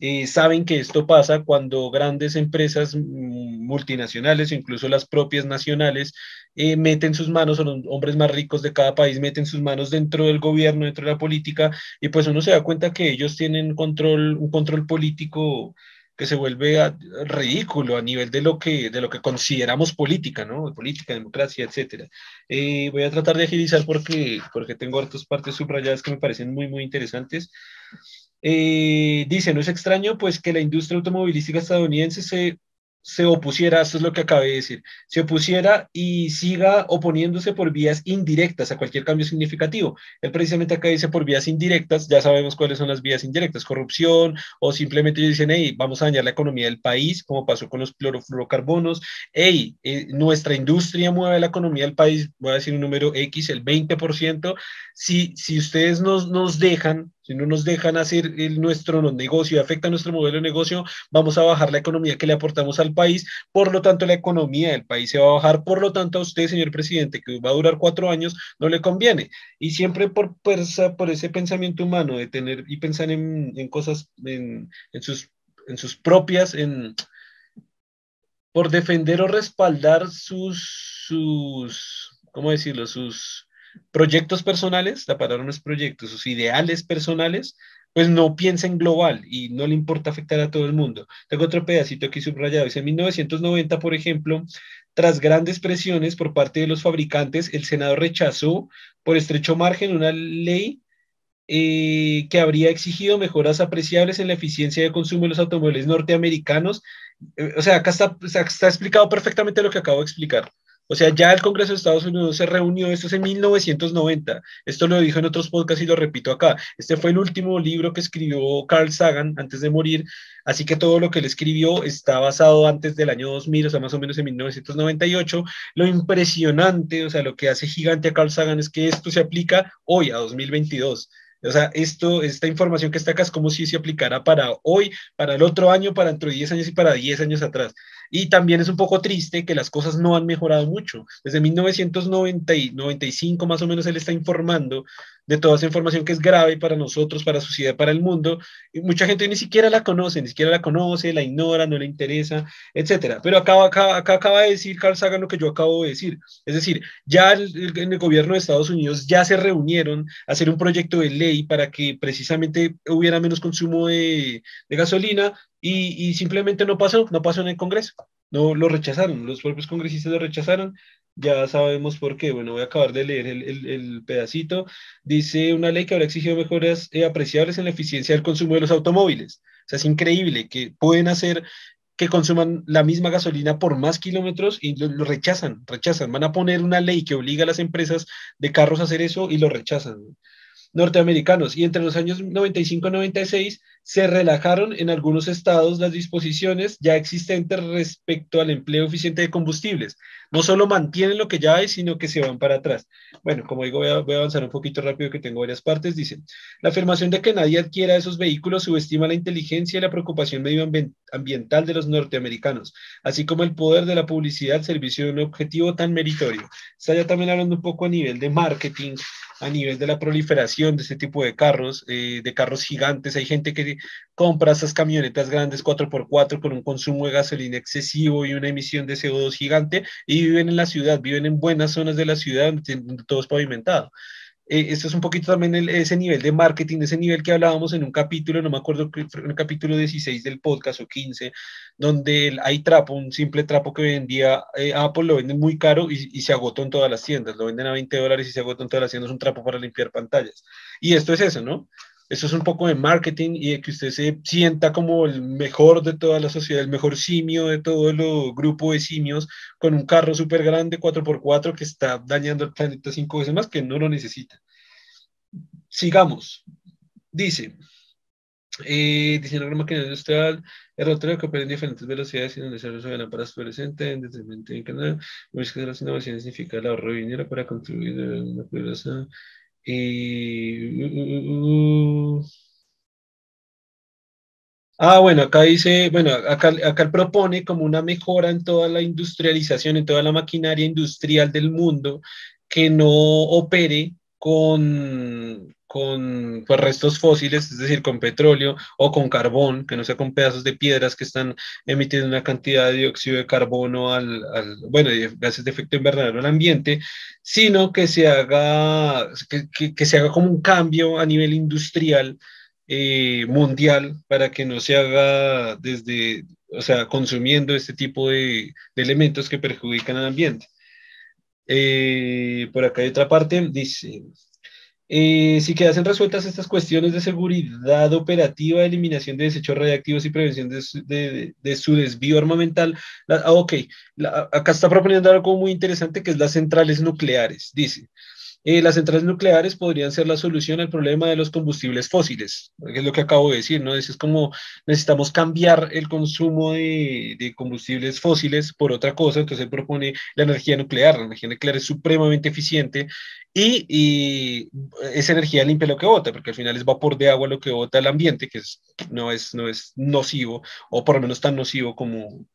eh, saben que esto pasa cuando grandes empresas multinacionales, incluso las propias nacionales, eh, meten sus manos, o los hombres más ricos de cada país meten sus manos dentro del gobierno, dentro de la política, y pues uno se da cuenta que ellos tienen control, un control político que se vuelve ridículo a nivel de lo que, de lo que consideramos política, ¿no? Política, democracia, etcétera. Eh, voy a tratar de agilizar porque, porque tengo hartas partes subrayadas que me parecen muy, muy interesantes. Eh, dice, no es extraño pues que la industria automovilística estadounidense se, se opusiera, esto es lo que acabé de decir, se opusiera y siga oponiéndose por vías indirectas a cualquier cambio significativo. Él precisamente acá dice por vías indirectas, ya sabemos cuáles son las vías indirectas, corrupción o simplemente dicen, hey, vamos a dañar la economía del país, como pasó con los clorofluorocarbonos, hey, eh, nuestra industria mueve la economía del país, voy a decir un número X, el 20%, si, si ustedes nos, nos dejan Si no nos dejan hacer nuestro negocio, afecta nuestro modelo de negocio, vamos a bajar la economía que le aportamos al país, por lo tanto la economía del país se va a bajar, por lo tanto a usted, señor presidente, que va a durar cuatro años, no le conviene. Y siempre por, por ese pensamiento humano de tener y pensar en, en cosas, en, en, sus, en sus propias, en, por defender o respaldar sus, sus, ¿cómo decirlo? Sus proyectos personales, la palabra no es proyectos, sus ideales personales, pues no piensa en global y no le importa afectar a todo el mundo. Tengo otro pedacito aquí subrayado. Dice, en 1990, por ejemplo, tras grandes presiones por parte de los fabricantes, el Senado rechazó por estrecho margen una ley eh, que habría exigido mejoras apreciables en la eficiencia de consumo de los automóviles norteamericanos. Eh, o sea, acá está explicado perfectamente lo que acabo de explicar. O sea, ya el Congreso de Estados Unidos se reunió, esto es en 1990, esto lo dijo en otros podcasts y lo repito acá, este fue el último libro que escribió Carl Sagan antes de morir, así que todo lo que él escribió está basado antes del año 2000, o sea, más o menos en 1998. Lo impresionante, o sea, lo que hace gigante a Carl Sagan es que esto se aplica hoy, a 2022. O sea, esto, esta información que está acá es como si se aplicara para hoy, para el otro año, para dentro de 10 años y para 10 años atrás. Y también es un poco triste que las cosas no han mejorado mucho. Desde 1995 más o menos él está informando de toda esa información que es grave para nosotros, para la sociedad, para el mundo. Y mucha gente ni siquiera la conoce, ni siquiera la conoce, la ignora, no le interesa, etcétera. Pero acá, acá, acá acaba de decir Carl Sagan lo que yo acabo de decir. Es decir, ya en el gobierno de Estados Unidos ya se reunieron a hacer un proyecto de ley para que precisamente hubiera menos consumo de, de gasolina y, y, simplemente no pasó, no pasó en el Congreso. No lo rechazaron, los propios congresistas lo rechazaron ya sabemos por qué. Bueno, voy a acabar de leer el, el, pedacito. Dice una ley que habrá exigido mejoras eh, apreciables en la eficiencia del consumo de los automóviles. O sea, es increíble que pueden hacer que consuman la misma gasolina por más kilómetros y lo, rechazan, rechazan. Van a poner una ley que obliga a las empresas de carros a hacer eso y lo rechazan norteamericanos y entre los años 95 y 96 se relajaron en algunos estados las disposiciones ya existentes respecto al empleo eficiente de combustibles. No solo mantienen lo que ya hay, sino que se van para atrás. Bueno, como digo, voy a, avanzar un poquito rápido que tengo varias partes. Dice, la afirmación de que nadie adquiera esos vehículos subestima la inteligencia y la preocupación medioambiental de los norteamericanos, así como el poder de la publicidad servicio de un objetivo tan meritorio. Está ya también hablando un poco a nivel de marketing, a nivel de la proliferación de este tipo de carros, eh, de carros gigantes. Hay gente que compra esas camionetas grandes 4x4 con un consumo de gasolina excesivo y una emisión de CO2 gigante y viven en la ciudad, viven en buenas zonas de la ciudad donde todo es pavimentado eh, esto es un poquito también ese nivel de marketing, ese nivel que hablábamos en un capítulo, no me acuerdo, en el capítulo 16 del podcast o 15, donde hay trapo, un simple trapo que vendía eh, Apple, lo venden muy caro y, y, se agotó en todas las tiendas, lo venden a 20 dólares y se agotó en todas las tiendas, un trapo para limpiar pantallas. Y esto es eso, ¿no? Eso es un poco de marketing y de que usted se sienta como el mejor de toda la sociedad, el mejor simio de todo el grupo de simios, con un carro súper grande 4x4 que está dañando el planeta cinco veces más, que no lo necesita. Sigamos. Dice, eh, diseño de máquina industrial, el rotero que opera en diferentes velocidades y donde se resuelve la para fluorescente, en canal, que las innovaciones significa el ahorro de dinero para contribuir a una poderosa y... Ah, bueno, acá dice, bueno, acá, acá propone como una mejora en toda la industrialización, en toda la maquinaria industrial del mundo, que no opere con, con pues, restos fósiles, es decir, con petróleo o con carbón, que no sea con pedazos de piedras que están emitiendo una cantidad de dióxido de carbono al, al bueno, gases de efecto invernadero al ambiente, sino que se haga, que, que, se haga como un cambio a nivel industrial eh, mundial para que no se haga desde, o sea, consumiendo este tipo de, de elementos que perjudican al ambiente. Eh, por acá hay otra parte, dice, eh, si quedasen resueltas estas cuestiones de seguridad operativa, eliminación de desechos radiactivos y prevención de su, de, de su desvío armamental, la, ah, ok, la, acá está proponiendo algo muy interesante que es las centrales nucleares. Dice, eh, las centrales nucleares podrían ser la solución al problema de los combustibles fósiles, que es lo que acabo de decir, ¿no? Es, como necesitamos cambiar el consumo de, de, combustibles fósiles por otra cosa, entonces él propone la energía nuclear, la energía nuclear es supremamente eficiente y, y esa energía limpia lo que bota, porque al final es vapor de agua lo que bota el ambiente, que es, no, es, no es nocivo, o por lo menos tan nocivo como,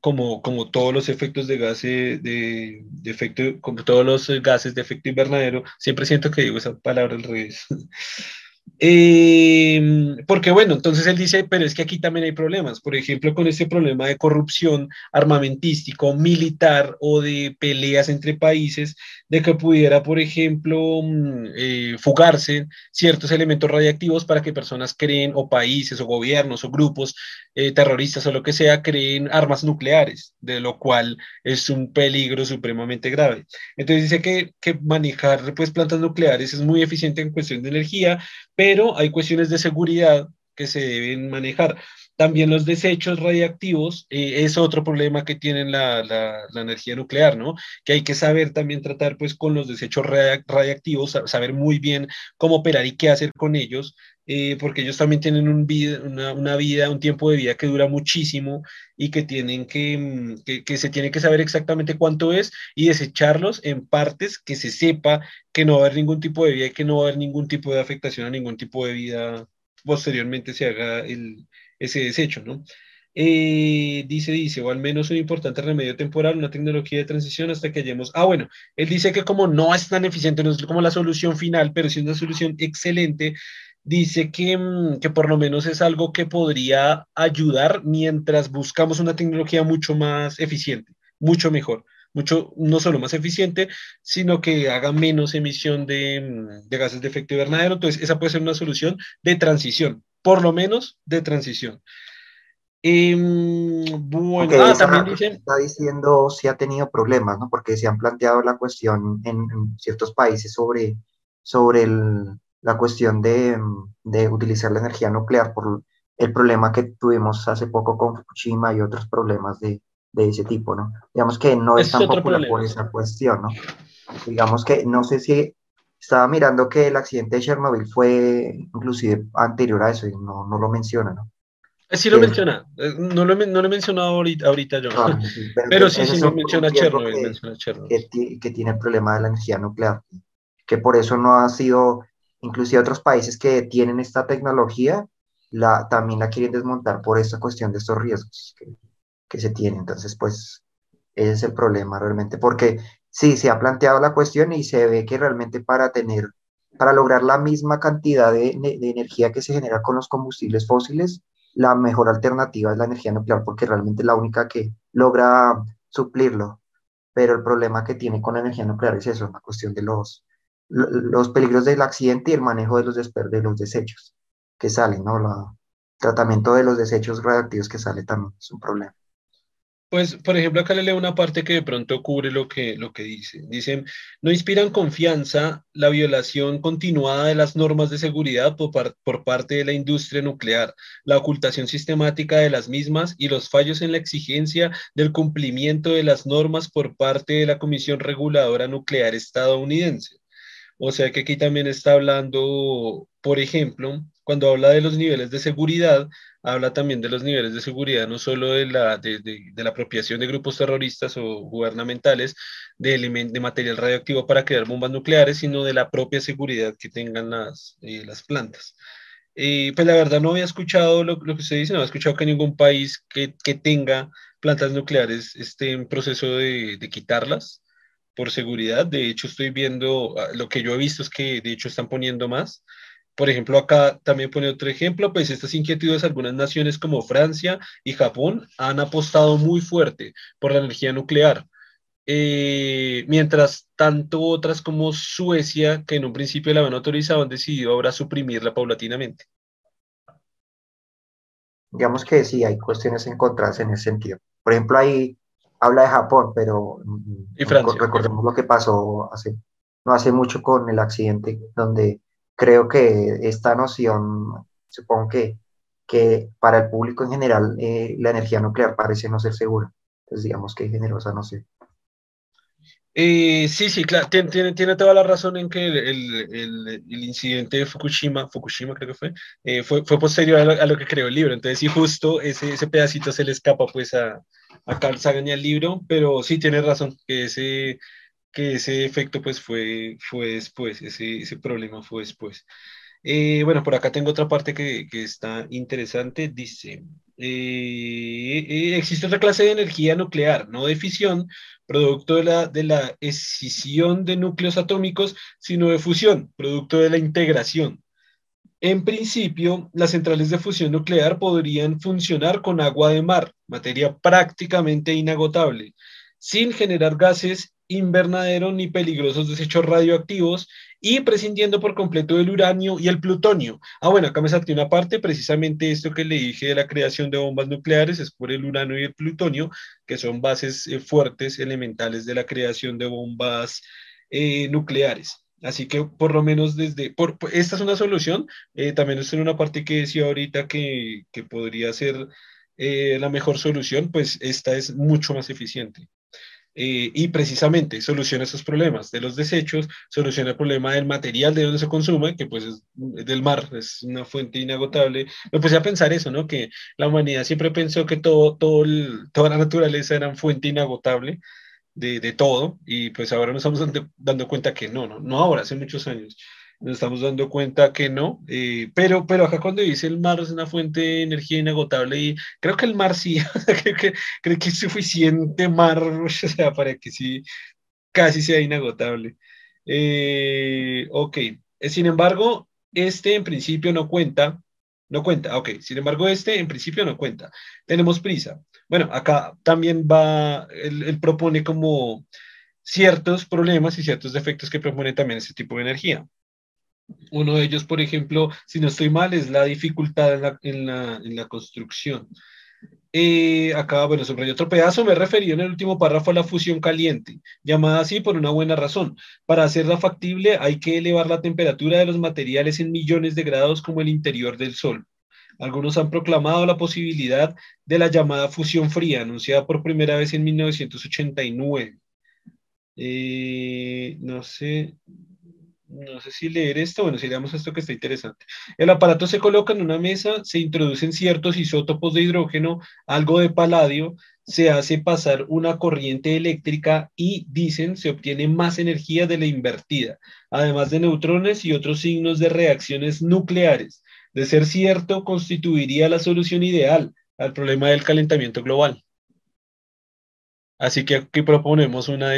como, como todos los efectos de gases de, de, efecto, como todos los gases de efecto invernadero, siempre siento que digo esa palabra al revés. *laughs* Eh, porque bueno, entonces él dice, pero es que aquí también hay problemas, por ejemplo, con este problema de corrupción armamentístico, militar o de peleas entre países, de que pudiera, por ejemplo, mm, eh, fugarse ciertos elementos radiactivos para que personas creen, o países, o gobiernos, o grupos eh, terroristas, o lo que sea, creen armas nucleares, de lo cual es un peligro supremamente grave. Entonces dice que, que manejar pues, plantas nucleares es muy eficiente en cuestión de energía, pero hay cuestiones de seguridad que se deben manejar. También los desechos radiactivos eh, es otro problema que tiene la, la, energía nuclear, ¿no? Que hay que saber también tratar pues con los desechos radiactivos, saber muy bien cómo operar y qué hacer con ellos, eh, porque ellos también tienen un vida, una, una, vida, un tiempo de vida que dura muchísimo y que tienen que, mm, que, que, se tiene que saber exactamente cuánto es y desecharlos en partes que se sepa que no va a haber ningún tipo de vida y que no va a haber ningún tipo de afectación a ningún tipo de vida posteriormente se haga el, ese desecho, ¿no? Eh, dice, dice, o al menos un importante remedio temporal, una tecnología de transición hasta que hayamos. Ah, bueno, él dice que como no es tan eficiente, no es como la solución final, pero sí una solución excelente. Dice que, mm, que por lo menos es algo que podría ayudar mientras buscamos una tecnología mucho más eficiente, mucho mejor, mucho, no solo más eficiente, sino que haga menos emisión de, mm, de gases de efecto invernadero. Entonces, esa puede ser una solución de transición por lo menos de transición. Em, bueno, ah, también dice... Está diciendo si ha tenido problemas, ¿no? Porque se han planteado la cuestión en, ciertos países sobre, sobre la cuestión de, de, utilizar la energía nuclear por el problema que tuvimos hace poco con Fukushima y otros problemas de, de ese tipo, ¿no? Digamos que no es, tan popular por esa cuestión, ¿no? Digamos que no sé si estaba mirando que el accidente de Chernobyl fue inclusive anterior a eso y no, no lo menciona, ¿no? Eh, sí lo menciona, eh, no lo, no lo he mencionado ahorita, ahorita yo. Ah, pero, sí, sí, menciona Chernobyl, que, menciona Chernobyl. Que, tiene el problema de la energía nuclear, que por eso no ha sido, inclusive otros países que tienen esta tecnología, la, también la quieren desmontar por esta cuestión de estos riesgos que, que se tienen. Entonces, pues, ese es el problema realmente, porque sí, se ha planteado la cuestión y se ve que realmente para tener, para lograr la misma cantidad de, energía que se genera con los combustibles fósiles, la mejor alternativa es la energía nuclear porque realmente es la única que logra suplirlo. Pero el problema que tiene con la energía nuclear es eso, la cuestión de los, los peligros del accidente y el manejo de los, de los desechos que salen, ¿no? el tratamiento de los desechos radioactivos que sale también es un problema. Pues, por ejemplo, acá le leo una parte que de pronto cubre lo que, lo que dice. Dicen, no inspiran confianza la violación continuada de las normas de seguridad por, por, parte de la industria nuclear, la ocultación sistemática de las mismas y los fallos en la exigencia del cumplimiento de las normas por parte de la Comisión Reguladora Nuclear estadounidense. O sea que aquí también está hablando, por ejemplo, cuando habla de los niveles de seguridad, habla también de los niveles de seguridad, no solo de la, de, la apropiación de grupos terroristas o gubernamentales de, de, material radioactivo para crear bombas nucleares, sino de la propia seguridad que tengan las, eh, las plantas. Eh, pues la verdad no había escuchado lo, lo, que usted dice, no había escuchado que ningún país que, que tenga plantas nucleares esté en proceso de, de quitarlas por seguridad. De hecho, estoy viendo, ah, lo que yo he visto es que de hecho están poniendo más. Por ejemplo, acá también pone otro ejemplo, pues estas inquietudes, algunas naciones como Francia y Japón han apostado muy fuerte por la energía nuclear, eh, mientras tanto otras como Suecia, que en un principio la habían autorizado, han decidido ahora suprimirla paulatinamente. Digamos que sí, hay cuestiones encontradas en ese sentido. Por ejemplo, ahí habla de Japón, pero ¿Y Francia? recordemos lo que pasó hace, no hace mucho con el accidente donde creo que esta noción, supongo que, que para el público en general eh, la energía nuclear parece no ser segura. Entonces digamos que generosa, no sé. Eh, sí, sí, claro, tiene, tiene, toda la razón en que el, el, el, incidente de Fukushima, Fukushima creo que fue, eh, fue, fue, posterior a lo, que creó el libro. Entonces, sí, justo ese, ese pedacito se le escapa pues a, a Carl Sagan y al libro, pero sí tiene razón que ese, que ese efecto pues fue, fue después, ese, ese problema fue después. Eh, bueno, por acá tengo otra parte que, que está interesante. Dice, eh, existe otra clase de energía nuclear, no de fisión, producto de la, de la escisión de núcleos atómicos, sino de fusión, producto de la integración. En principio, las centrales de fusión nuclear podrían funcionar con agua de mar, materia prácticamente inagotable, sin generar gases invernadero ni peligrosos desechos radioactivos y prescindiendo por completo del uranio y el plutonio. Ah, bueno, acá me salté una parte, precisamente esto que le dije de la creación de bombas nucleares es por el uranio y el plutonio, que son bases eh, fuertes, elementales de la creación de bombas eh, nucleares. Así que por lo menos desde, por, esta es una solución, eh, también es una parte que decía ahorita que podría ser la mejor solución, pues esta es mucho más eficiente. Eh, y precisamente soluciona esos problemas de los desechos, soluciona el problema del material de donde se consume, que pues es del mar, es una fuente inagotable. Me puse a pensar eso, ¿no? Que la humanidad siempre pensó que todo, todo toda la naturaleza era fuente inagotable de, de, todo, y pues ahora nos estamos dando cuenta que no, no, no ahora, hace muchos años nos estamos dando cuenta que no, eh, pero, pero acá cuando dice el mar es una fuente de energía inagotable y creo que el mar sí, *laughs* creo, que, creo que es suficiente mar *laughs* o sea, para que sí casi sea inagotable. Eh, ok, sin embargo, este en principio no cuenta, no cuenta, ok, sin embargo este en principio no cuenta, tenemos prisa. Bueno, acá también va, él, propone como ciertos problemas y ciertos defectos que propone también este tipo de energía. Uno de ellos, por ejemplo, si no estoy mal, es la dificultad en la, en en construcción. Eh, acá, bueno, sobre otro pedazo, me referí en el último párrafo a la fusión caliente, llamada así por una buena razón. Para hacerla factible hay que elevar la temperatura de los materiales en millones de grados como el interior del Sol. Algunos han proclamado la posibilidad de la llamada fusión fría, anunciada por primera vez en 1989. Eh, no sé, no sé si leer esto, bueno, si leemos esto que está interesante. El aparato se coloca en una mesa, se introducen ciertos isótopos de hidrógeno, algo de paladio, se hace pasar una corriente eléctrica y, dicen, se obtiene más energía de la invertida, además de neutrones y otros signos de reacciones nucleares. De ser cierto, constituiría la solución ideal al problema del calentamiento global. Así que aquí proponemos una,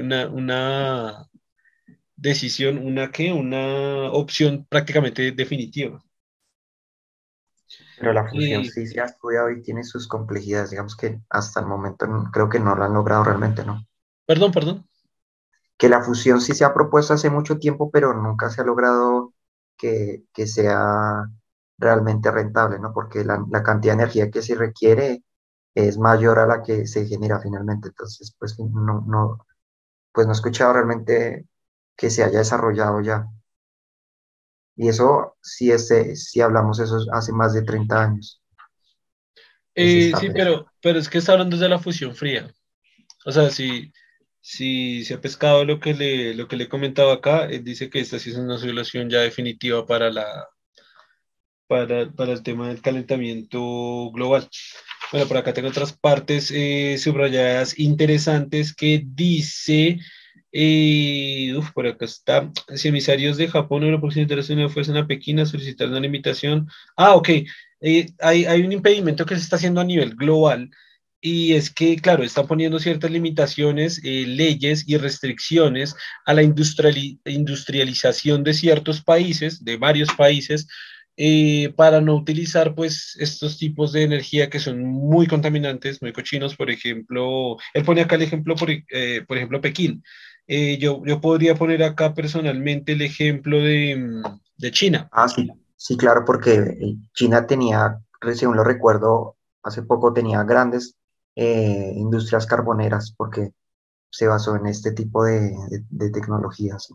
una, una decisión, una que una opción prácticamente definitiva. Pero la fusión sí se ha estudiado y tiene sus complejidades, digamos que hasta el momento creo que no lo han logrado realmente, ¿no? Perdón, perdón. Que la fusión sí se ha propuesto hace mucho tiempo, pero nunca se ha logrado que, que sea realmente rentable, ¿no? Porque la, la, cantidad de energía que se requiere es mayor a la que se genera finalmente. Entonces, pues no, no, pues no he escuchado realmente que se haya desarrollado ya. Y eso, si, este, si hablamos eso hace más de 30 años. Eh, sí, pero, pero es que está hablando de la fusión fría. O sea, si, si se ha pescado lo que le, lo que le he comentado acá, él dice que esta sí es una solución ya definitiva para, la, para, para el tema del calentamiento global. Bueno, por acá tengo otras partes eh, subrayadas interesantes que dice y, uf, por acá está. Si emisarios de Japón o la próxima internacional fuesen a Pekín a solicitar una limitación. Ah, ok. Eh, hay, hay, un impedimento que se está haciendo a nivel global y es que, claro, están poniendo ciertas limitaciones, eh, leyes y restricciones a la industrialización de ciertos países, de varios países, eh, para no utilizar pues estos tipos de energía que son muy contaminantes, muy cochinos, por ejemplo, él pone acá el ejemplo, por, por ejemplo, Pekín. Eh, yo, yo podría poner acá personalmente el ejemplo de, mm, de, China. Ah, sí, sí, claro, porque China tenía, según lo recuerdo, hace poco tenía grandes eh, industrias carboneras porque se basó en este tipo de, de, tecnologías.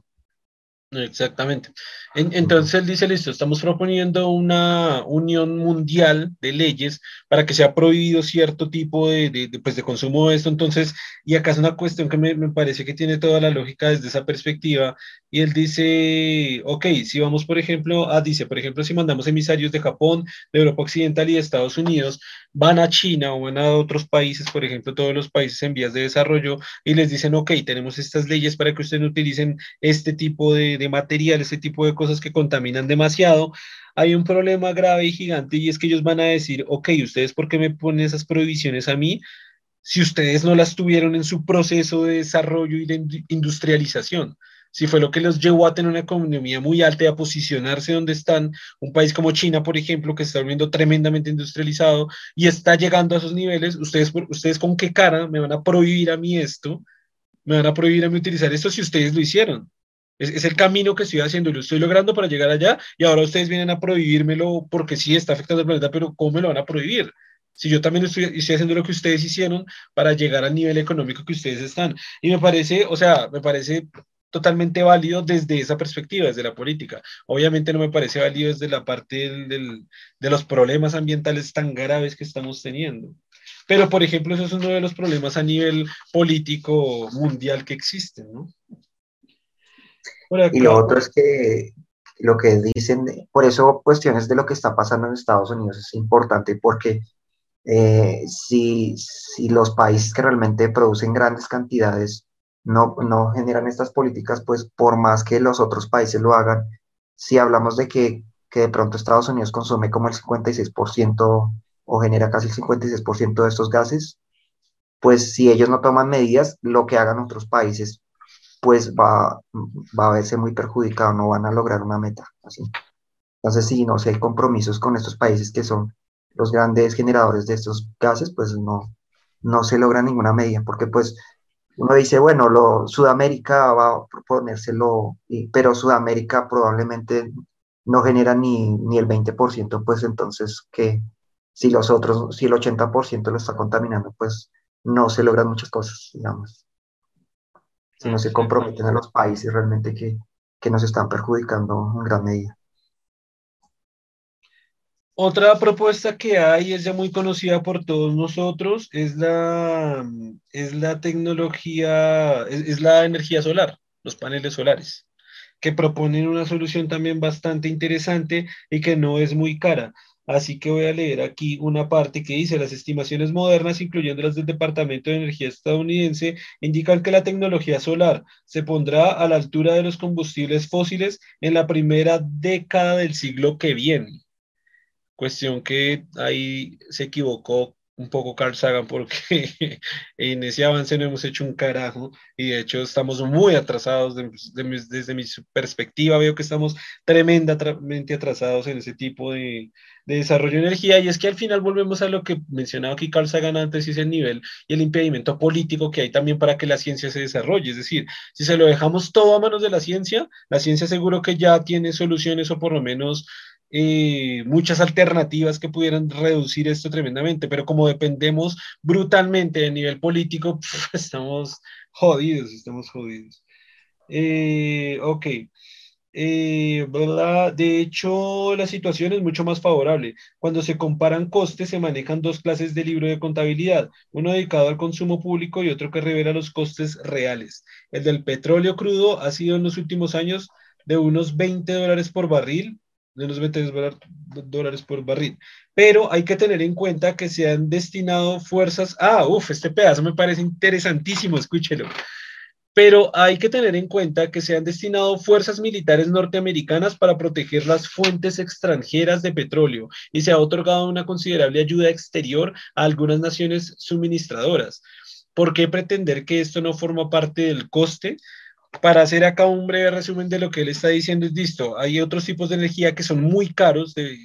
Exactamente. entonces él dice, listo, estamos proponiendo una unión mundial de leyes para que sea prohibido cierto tipo de, pues de consumo de esto. Entonces, y acá es una cuestión que me, me, parece que tiene toda la lógica desde esa perspectiva. Y él dice, ok, si vamos, por ejemplo, a, dice, por ejemplo, si mandamos emisarios de Japón, de Europa Occidental y de Estados Unidos, van a China o van a otros países, por ejemplo, todos los países en vías de desarrollo, y les dicen, ok, tenemos estas leyes para que ustedes utilicen este tipo de de material, ese tipo de cosas que contaminan demasiado, hay un problema grave y gigante y es que ellos van a decir, ok, ustedes por qué me ponen esas prohibiciones a mí si ustedes no las tuvieron en su proceso de desarrollo y de industrialización? Si fue lo que los llevó a tener una economía muy alta y a posicionarse donde están, un país como China, por ejemplo, que está volviendo tremendamente industrializado y está llegando a esos niveles, ustedes, ustedes con qué cara me van a prohibir a mí esto, me van a prohibir a mí utilizar esto si ustedes lo hicieron. Es, el camino que estoy haciendo lo estoy logrando para llegar allá y ahora ustedes vienen a prohibírmelo porque sí está afectando al planeta, pero ¿cómo me lo van a prohibir? Si yo también estoy, estoy haciendo lo que ustedes hicieron para llegar al nivel económico que ustedes están. Y me parece, o sea, me parece totalmente válido desde esa perspectiva, desde la política. Obviamente no me parece válido desde la parte del, de los problemas ambientales tan graves que estamos teniendo. Pero, por ejemplo, eso es uno de los problemas a nivel político mundial que existen, ¿no? Y lo otro es que lo que dicen, por eso cuestiones de lo que está pasando en Estados Unidos es importante porque eh, si, si, los países que realmente producen grandes cantidades no, no generan estas políticas, pues por más que los otros países lo hagan, si hablamos de que, que de pronto Estados Unidos consume como el 56% o genera casi el 56% de estos gases, pues si ellos no toman medidas, lo que hagan otros países pues va, va a verse muy perjudicado, no van a lograr una meta. Así. Entonces, si no, si hay compromisos con estos países que son los grandes generadores de estos gases, pues no, no se logra ninguna medida, porque pues uno dice, bueno, lo, Sudamérica va a proponérselo, pero Sudamérica probablemente no genera ni, ni el 20%, pues entonces que si los otros, si el 80% lo está contaminando, pues no se logran muchas cosas, digamos si no se comprometen a los países realmente que, que nos están perjudicando en gran medida. Otra propuesta que hay, es ya muy conocida por todos nosotros, es la, es la tecnología, es, la energía solar, los paneles solares, que proponen una solución también bastante interesante y que no es muy cara. Así que voy a leer aquí una parte que dice, las estimaciones modernas, incluyendo las del Departamento de Energía estadounidense, indican que la tecnología solar se pondrá a la altura de los combustibles fósiles en la primera década del siglo que viene. Cuestión que ahí se equivocó un poco Carl Sagan porque en ese avance no hemos hecho un carajo y de hecho estamos muy atrasados desde mi perspectiva veo que estamos tremendamente atrasados en ese tipo de, de, desarrollo de energía y es que al final volvemos a lo que mencionaba aquí Carl Sagan antes y es el nivel y el impedimento político que hay también para que la ciencia se desarrolle. Es decir si se lo dejamos todo a manos de la ciencia la ciencia seguro que ya tiene soluciones o por lo menos eh, muchas alternativas que pudieran reducir esto tremendamente, pero como dependemos brutalmente del nivel político, *laughs* estamos jodidos, estamos jodidos. Eh, ok. Eh, de hecho, la situación es mucho más favorable. Cuando se comparan costes, se manejan dos clases de libro de contabilidad, uno dedicado al consumo público y otro que revela los costes reales. El del petróleo crudo ha sido en los últimos años de unos 20 dólares por barril de los 20 dólares por barril. Pero hay que tener en cuenta que se han destinado fuerzas. Ah, uff, este pedazo me parece interesantísimo, escúchelo. Pero hay que tener en cuenta que se han destinado fuerzas militares norteamericanas para proteger las fuentes extranjeras de petróleo y se ha otorgado una considerable ayuda exterior a algunas naciones suministradoras. ¿Por qué pretender que esto no forma parte del coste? Para hacer acá un breve resumen de lo que él está diciendo, es listo, hay otros tipos de energía que son muy caros de,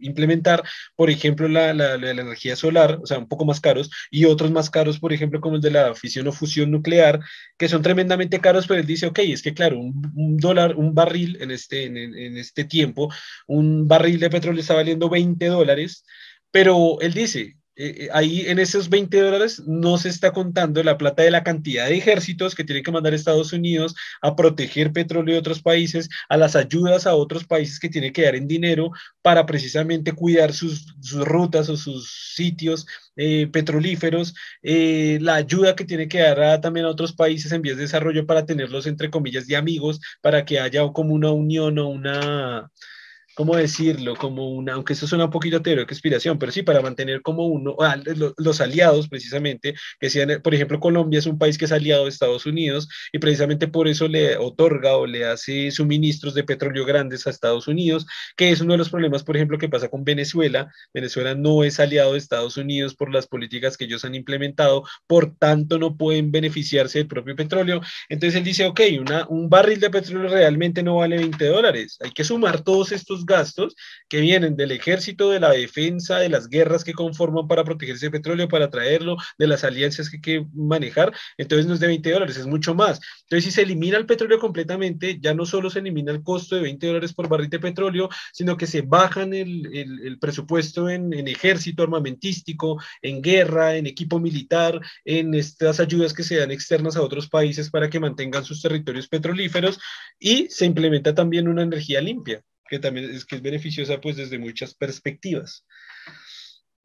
implementar, por ejemplo, la, energía solar, o sea, un poco más caros, y otros más caros, por ejemplo, como el de la fisión o fusión nuclear, que son tremendamente caros, pero él dice, ok, es que claro, un, dólar, un barril en este, en este tiempo, un barril de petróleo está valiendo 20 dólares, pero él dice, eh, eh, ahí en esos 20 dólares no se está contando la plata de la cantidad de ejércitos que tiene que mandar Estados Unidos a proteger petróleo de otros países, a las ayudas a otros países que tiene que dar en dinero para precisamente cuidar sus, rutas o sus sitios eh, petrolíferos, la ayuda que tiene que dar también a otros países en vías de desarrollo para tenerlos entre comillas de amigos, para que haya como una unión o una ¿cómo decirlo? Como una, aunque eso suena un poquito teoría de conspiración, pero sí para mantener como uno, ah, los aliados precisamente, que sean, por ejemplo, Colombia es un país que es aliado de Estados Unidos y precisamente por eso le otorga o le hace suministros de petróleo grandes a Estados Unidos, que es uno de los problemas, por ejemplo, que pasa con Venezuela. Venezuela no es aliado de Estados Unidos por las políticas que ellos han implementado, por tanto no pueden beneficiarse del propio petróleo. Entonces él dice, ok, una, un barril de petróleo realmente no vale 20 dólares, hay que sumar todos estos gastos que vienen del ejército, de la defensa, de las guerras que conforman para protegerse de petróleo, para traerlo, de las alianzas que hay que manejar. Entonces no es de 20 dólares, es mucho más. Entonces si se elimina el petróleo completamente, ya no solo se elimina el costo de 20 dólares por barril de petróleo, sino que se bajan el, el, presupuesto en, en ejército armamentístico, en guerra, en equipo militar, en estas ayudas que se dan externas a otros países para que mantengan sus territorios petrolíferos y se implementa también una energía limpia que también es, que es beneficiosa pues desde muchas perspectivas.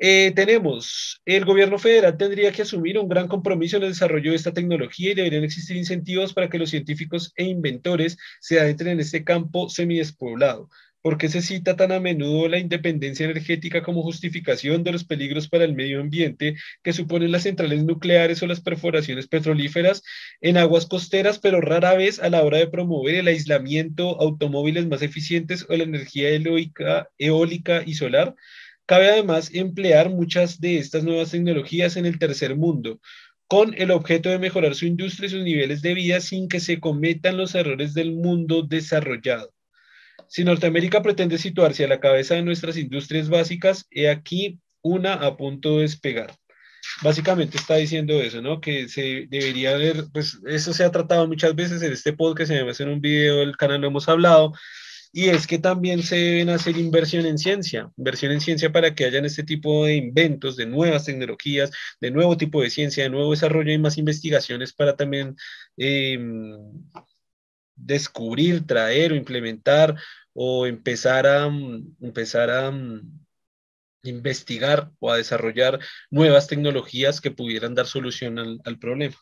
Eh, tenemos, el gobierno federal tendría que asumir un gran compromiso en el desarrollo de esta tecnología y deberían existir incentivos para que los científicos e inventores se adentren en este campo semidespoblado. ¿Por qué se cita tan a menudo la independencia energética como justificación de los peligros para el medio ambiente que suponen las centrales nucleares o las perforaciones petrolíferas en aguas costeras, pero rara vez a la hora de promover el aislamiento, automóviles más eficientes o la energía eólica, eólica y solar? Cabe además emplear muchas de estas nuevas tecnologías en el tercer mundo, con el objeto de mejorar su industria y sus niveles de vida sin que se cometan los errores del mundo desarrollado. Si Norteamérica pretende situarse a la cabeza de nuestras industrias básicas, he aquí una a punto de despegar. Básicamente está diciendo eso, ¿no? Que se debería ver, pues eso se ha tratado muchas veces en este podcast, además en un video del canal lo hemos hablado, y es que también se deben hacer inversión en ciencia, inversión en ciencia para que hayan este tipo de inventos, de nuevas tecnologías, de nuevo tipo de ciencia, de nuevo desarrollo y más investigaciones para también eh, descubrir, traer o implementar o empezar a, mm, a mm, investigar o a desarrollar nuevas tecnologías que pudieran dar solución al, problema.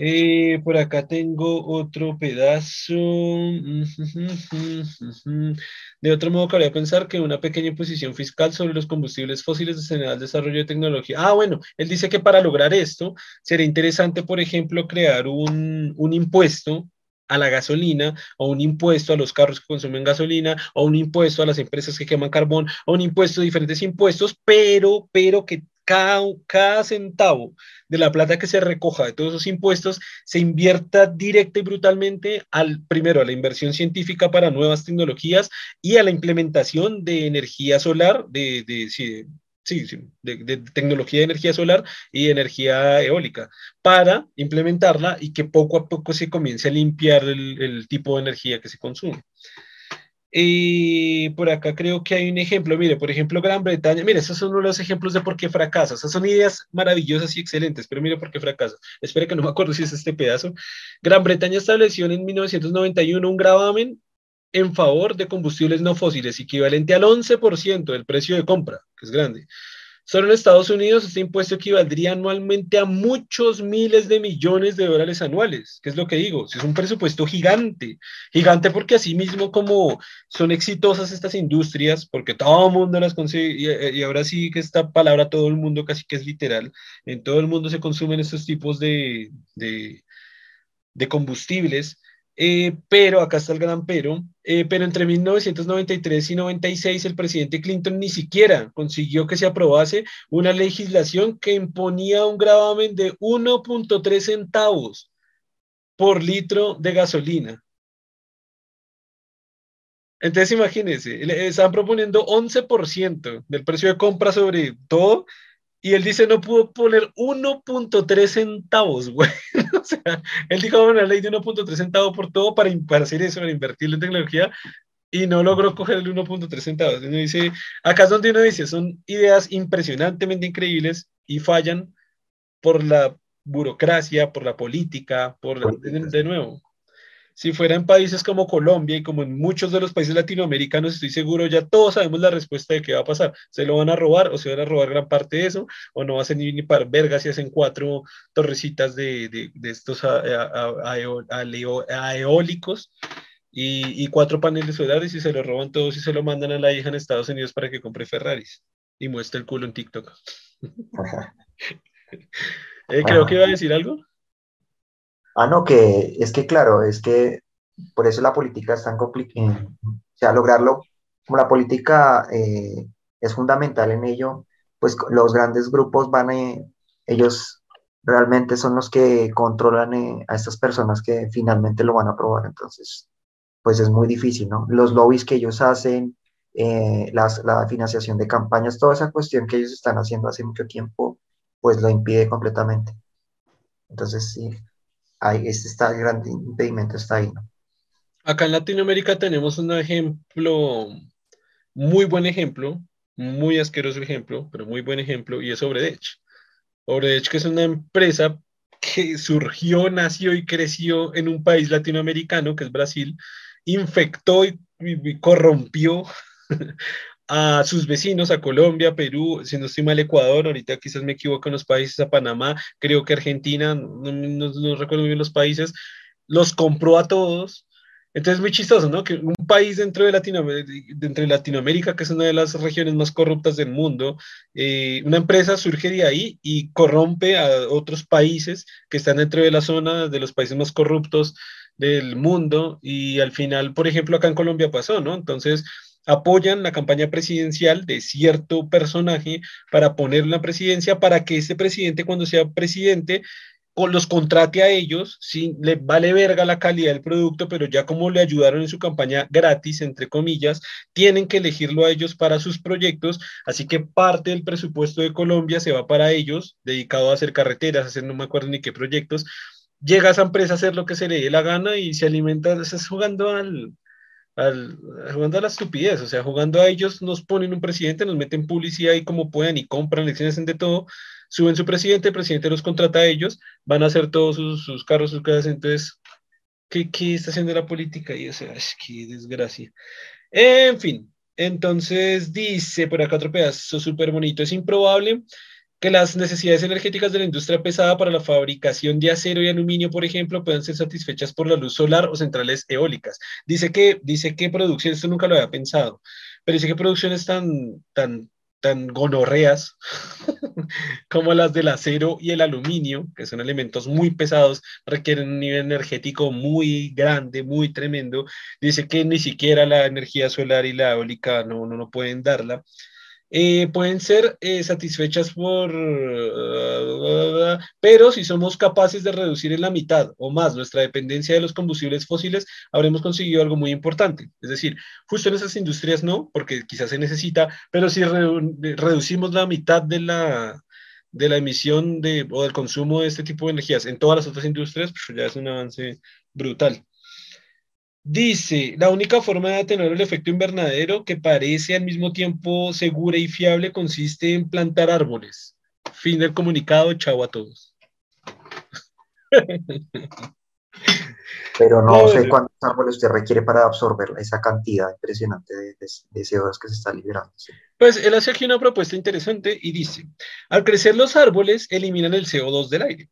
Eh, por acá tengo otro pedazo. *laughs* De otro modo, cabría pensar que una pequeña imposición fiscal sobre los combustibles fósiles destinada al desarrollo de tecnología. Ah, bueno, él dice que para lograr esto sería interesante, por ejemplo, crear un impuesto a la gasolina, o un impuesto a los carros que consumen gasolina, o un impuesto a las empresas que queman carbón, o un impuesto, diferentes impuestos, pero, pero que cada, cada centavo de la plata que se recoja de todos esos impuestos se invierta directa y brutalmente al, primero, a la inversión científica para nuevas tecnologías y a la implementación de energía solar, de, de, sí, de, tecnología de energía solar y energía eólica, para implementarla y que poco a poco se comience a limpiar el, tipo de energía que se consume. Y por acá creo que hay un ejemplo, mire, por ejemplo, Gran Bretaña, mire, esos son uno de los ejemplos de por qué fracasa, esas son ideas maravillosas y excelentes, pero mire por qué fracasa. Espere que no me acuerdo si es este pedazo. Gran Bretaña estableció en 1991 un gravamen en favor de combustibles no fósiles, equivalente al 11% del precio de compra, que es grande. Solo en Estados Unidos este impuesto equivaldría anualmente a muchos miles de millones de dólares anuales, que es lo que digo, es un presupuesto gigante, gigante porque así mismo como son exitosas estas industrias, porque todo el mundo las consigue, y, ahora sí que esta palabra todo el mundo casi que es literal, en todo el mundo se consumen estos tipos de, de, de combustibles, eh, pero acá está el gran pero, eh, pero entre 1993 y 96 el presidente Clinton ni siquiera consiguió que se aprobase una legislación que imponía un gravamen de 1.3 centavos por litro de gasolina. Entonces imagínense, están proponiendo 11% del precio de compra sobre todo y él dice, no pudo poner 1.3 centavos, güey. *laughs* o sea, él dijo una ley de 1.3 centavos por todo para, para, hacer eso, para invertir en tecnología. y no logró coger el 1.3 centavos. Uno dice, acá es donde uno dice, son ideas impresionantemente increíbles y fallan por la burocracia, por la política, por de, nuevo. Si fuera en países como Colombia y como en muchos de los países latinoamericanos, estoy seguro, ya todos sabemos la respuesta de qué va a pasar. Se lo van a robar o se van a robar gran parte de eso, o no va a ser ni, para vergas si hacen cuatro torrecitas de, de, de estos eólicos y, y, cuatro paneles solares y se lo roban todos y se lo mandan a la hija en Estados Unidos para que compre Ferraris y muestre el culo en TikTok. *laughs* *laughs* eh, creo que iba a decir algo. Ah, no, que es que claro, es que por eso la política es tan complicada. O sea, lograrlo, como la política eh, es fundamental en ello, pues los grandes grupos van a, ellos realmente son los que controlan eh, a estas personas que finalmente lo van a aprobar. Entonces, pues es muy difícil, ¿no? Los lobbies que ellos hacen, eh, la financiación de campañas, toda esa cuestión que ellos están haciendo hace mucho tiempo, pues lo impide completamente. Entonces, sí, ahí este está el gran impedimento, está ahí, ¿no? Acá en Latinoamérica tenemos un ejemplo, muy buen ejemplo, muy asqueroso ejemplo, pero muy buen ejemplo, y es Obredech. Obredech, que es una empresa que surgió, nació y creció en un país latinoamericano, que es Brasil, infectó y, corrompió *laughs* a sus vecinos, a Colombia, Perú, si no estoy mal, Ecuador, ahorita quizás me equivoco en los países, a Panamá, creo que Argentina, no, no, recuerdo bien los países, los compró a todos. Entonces es muy chistoso, ¿no? Que un país dentro de, Latinoamérica, dentro de Latinoamérica, que es una de las regiones más corruptas del mundo, eh, una empresa surge de ahí y corrompe a otros países que están dentro de la zona de los países más corruptos del mundo y al final, por ejemplo, acá en Colombia pasó, ¿no? Entonces apoyan la campaña presidencial de cierto personaje para poner la presidencia para que ese presidente cuando sea presidente los contrate a ellos, sí, le vale verga la calidad del producto, pero ya como le ayudaron en su campaña gratis, entre comillas, tienen que elegirlo a ellos para sus proyectos, así que parte del presupuesto de Colombia se va para ellos, dedicado a hacer carreteras, hacer no me acuerdo ni qué proyectos, llega a esa empresa a hacer lo que se le dé la gana y se alimenta, es jugando al, al, jugando a la estupidez, o sea, jugando a ellos nos ponen un presidente, nos meten publicidad y como puedan y compran lecciones de todo, suben su presidente, el presidente los contrata a ellos, van a hacer todos sus, carros, sus casas, entonces, ¿qué, ¿qué, está haciendo la política? Y o sea, es que desgracia. En fin, entonces dice por acá otro pedazo súper bonito, es improbable que las necesidades energéticas de la industria pesada para la fabricación de acero y aluminio, por ejemplo, puedan ser satisfechas por la luz solar o centrales eólicas. Dice que, dice que producción, esto nunca lo había pensado, pero dice que producciones tan, tan, tan gonorreas *laughs* como las del acero y el aluminio, que son elementos muy pesados, requieren un nivel energético muy grande, muy tremendo. Dice que ni siquiera la energía solar y la eólica no, no, no pueden darla. Eh, pueden ser eh, satisfechas por, pero si somos capaces de reducir en la mitad o más nuestra dependencia de los combustibles fósiles, habremos conseguido algo muy importante. Es decir, justo en esas industrias no, porque quizás se necesita, pero si reducimos la mitad de la, de la emisión de, o del consumo de este tipo de energías en todas las otras industrias, pues ya es un avance brutal. Dice, la única forma de tener el efecto invernadero que parece al mismo tiempo segura y fiable consiste en plantar árboles. Fin del comunicado, chao a todos. Pero no sé cuántos árboles usted requiere para absorber esa cantidad impresionante de, CO2 que se está liberando. Pues él hace aquí una propuesta interesante y dice, al crecer los árboles eliminan el CO2 del aire.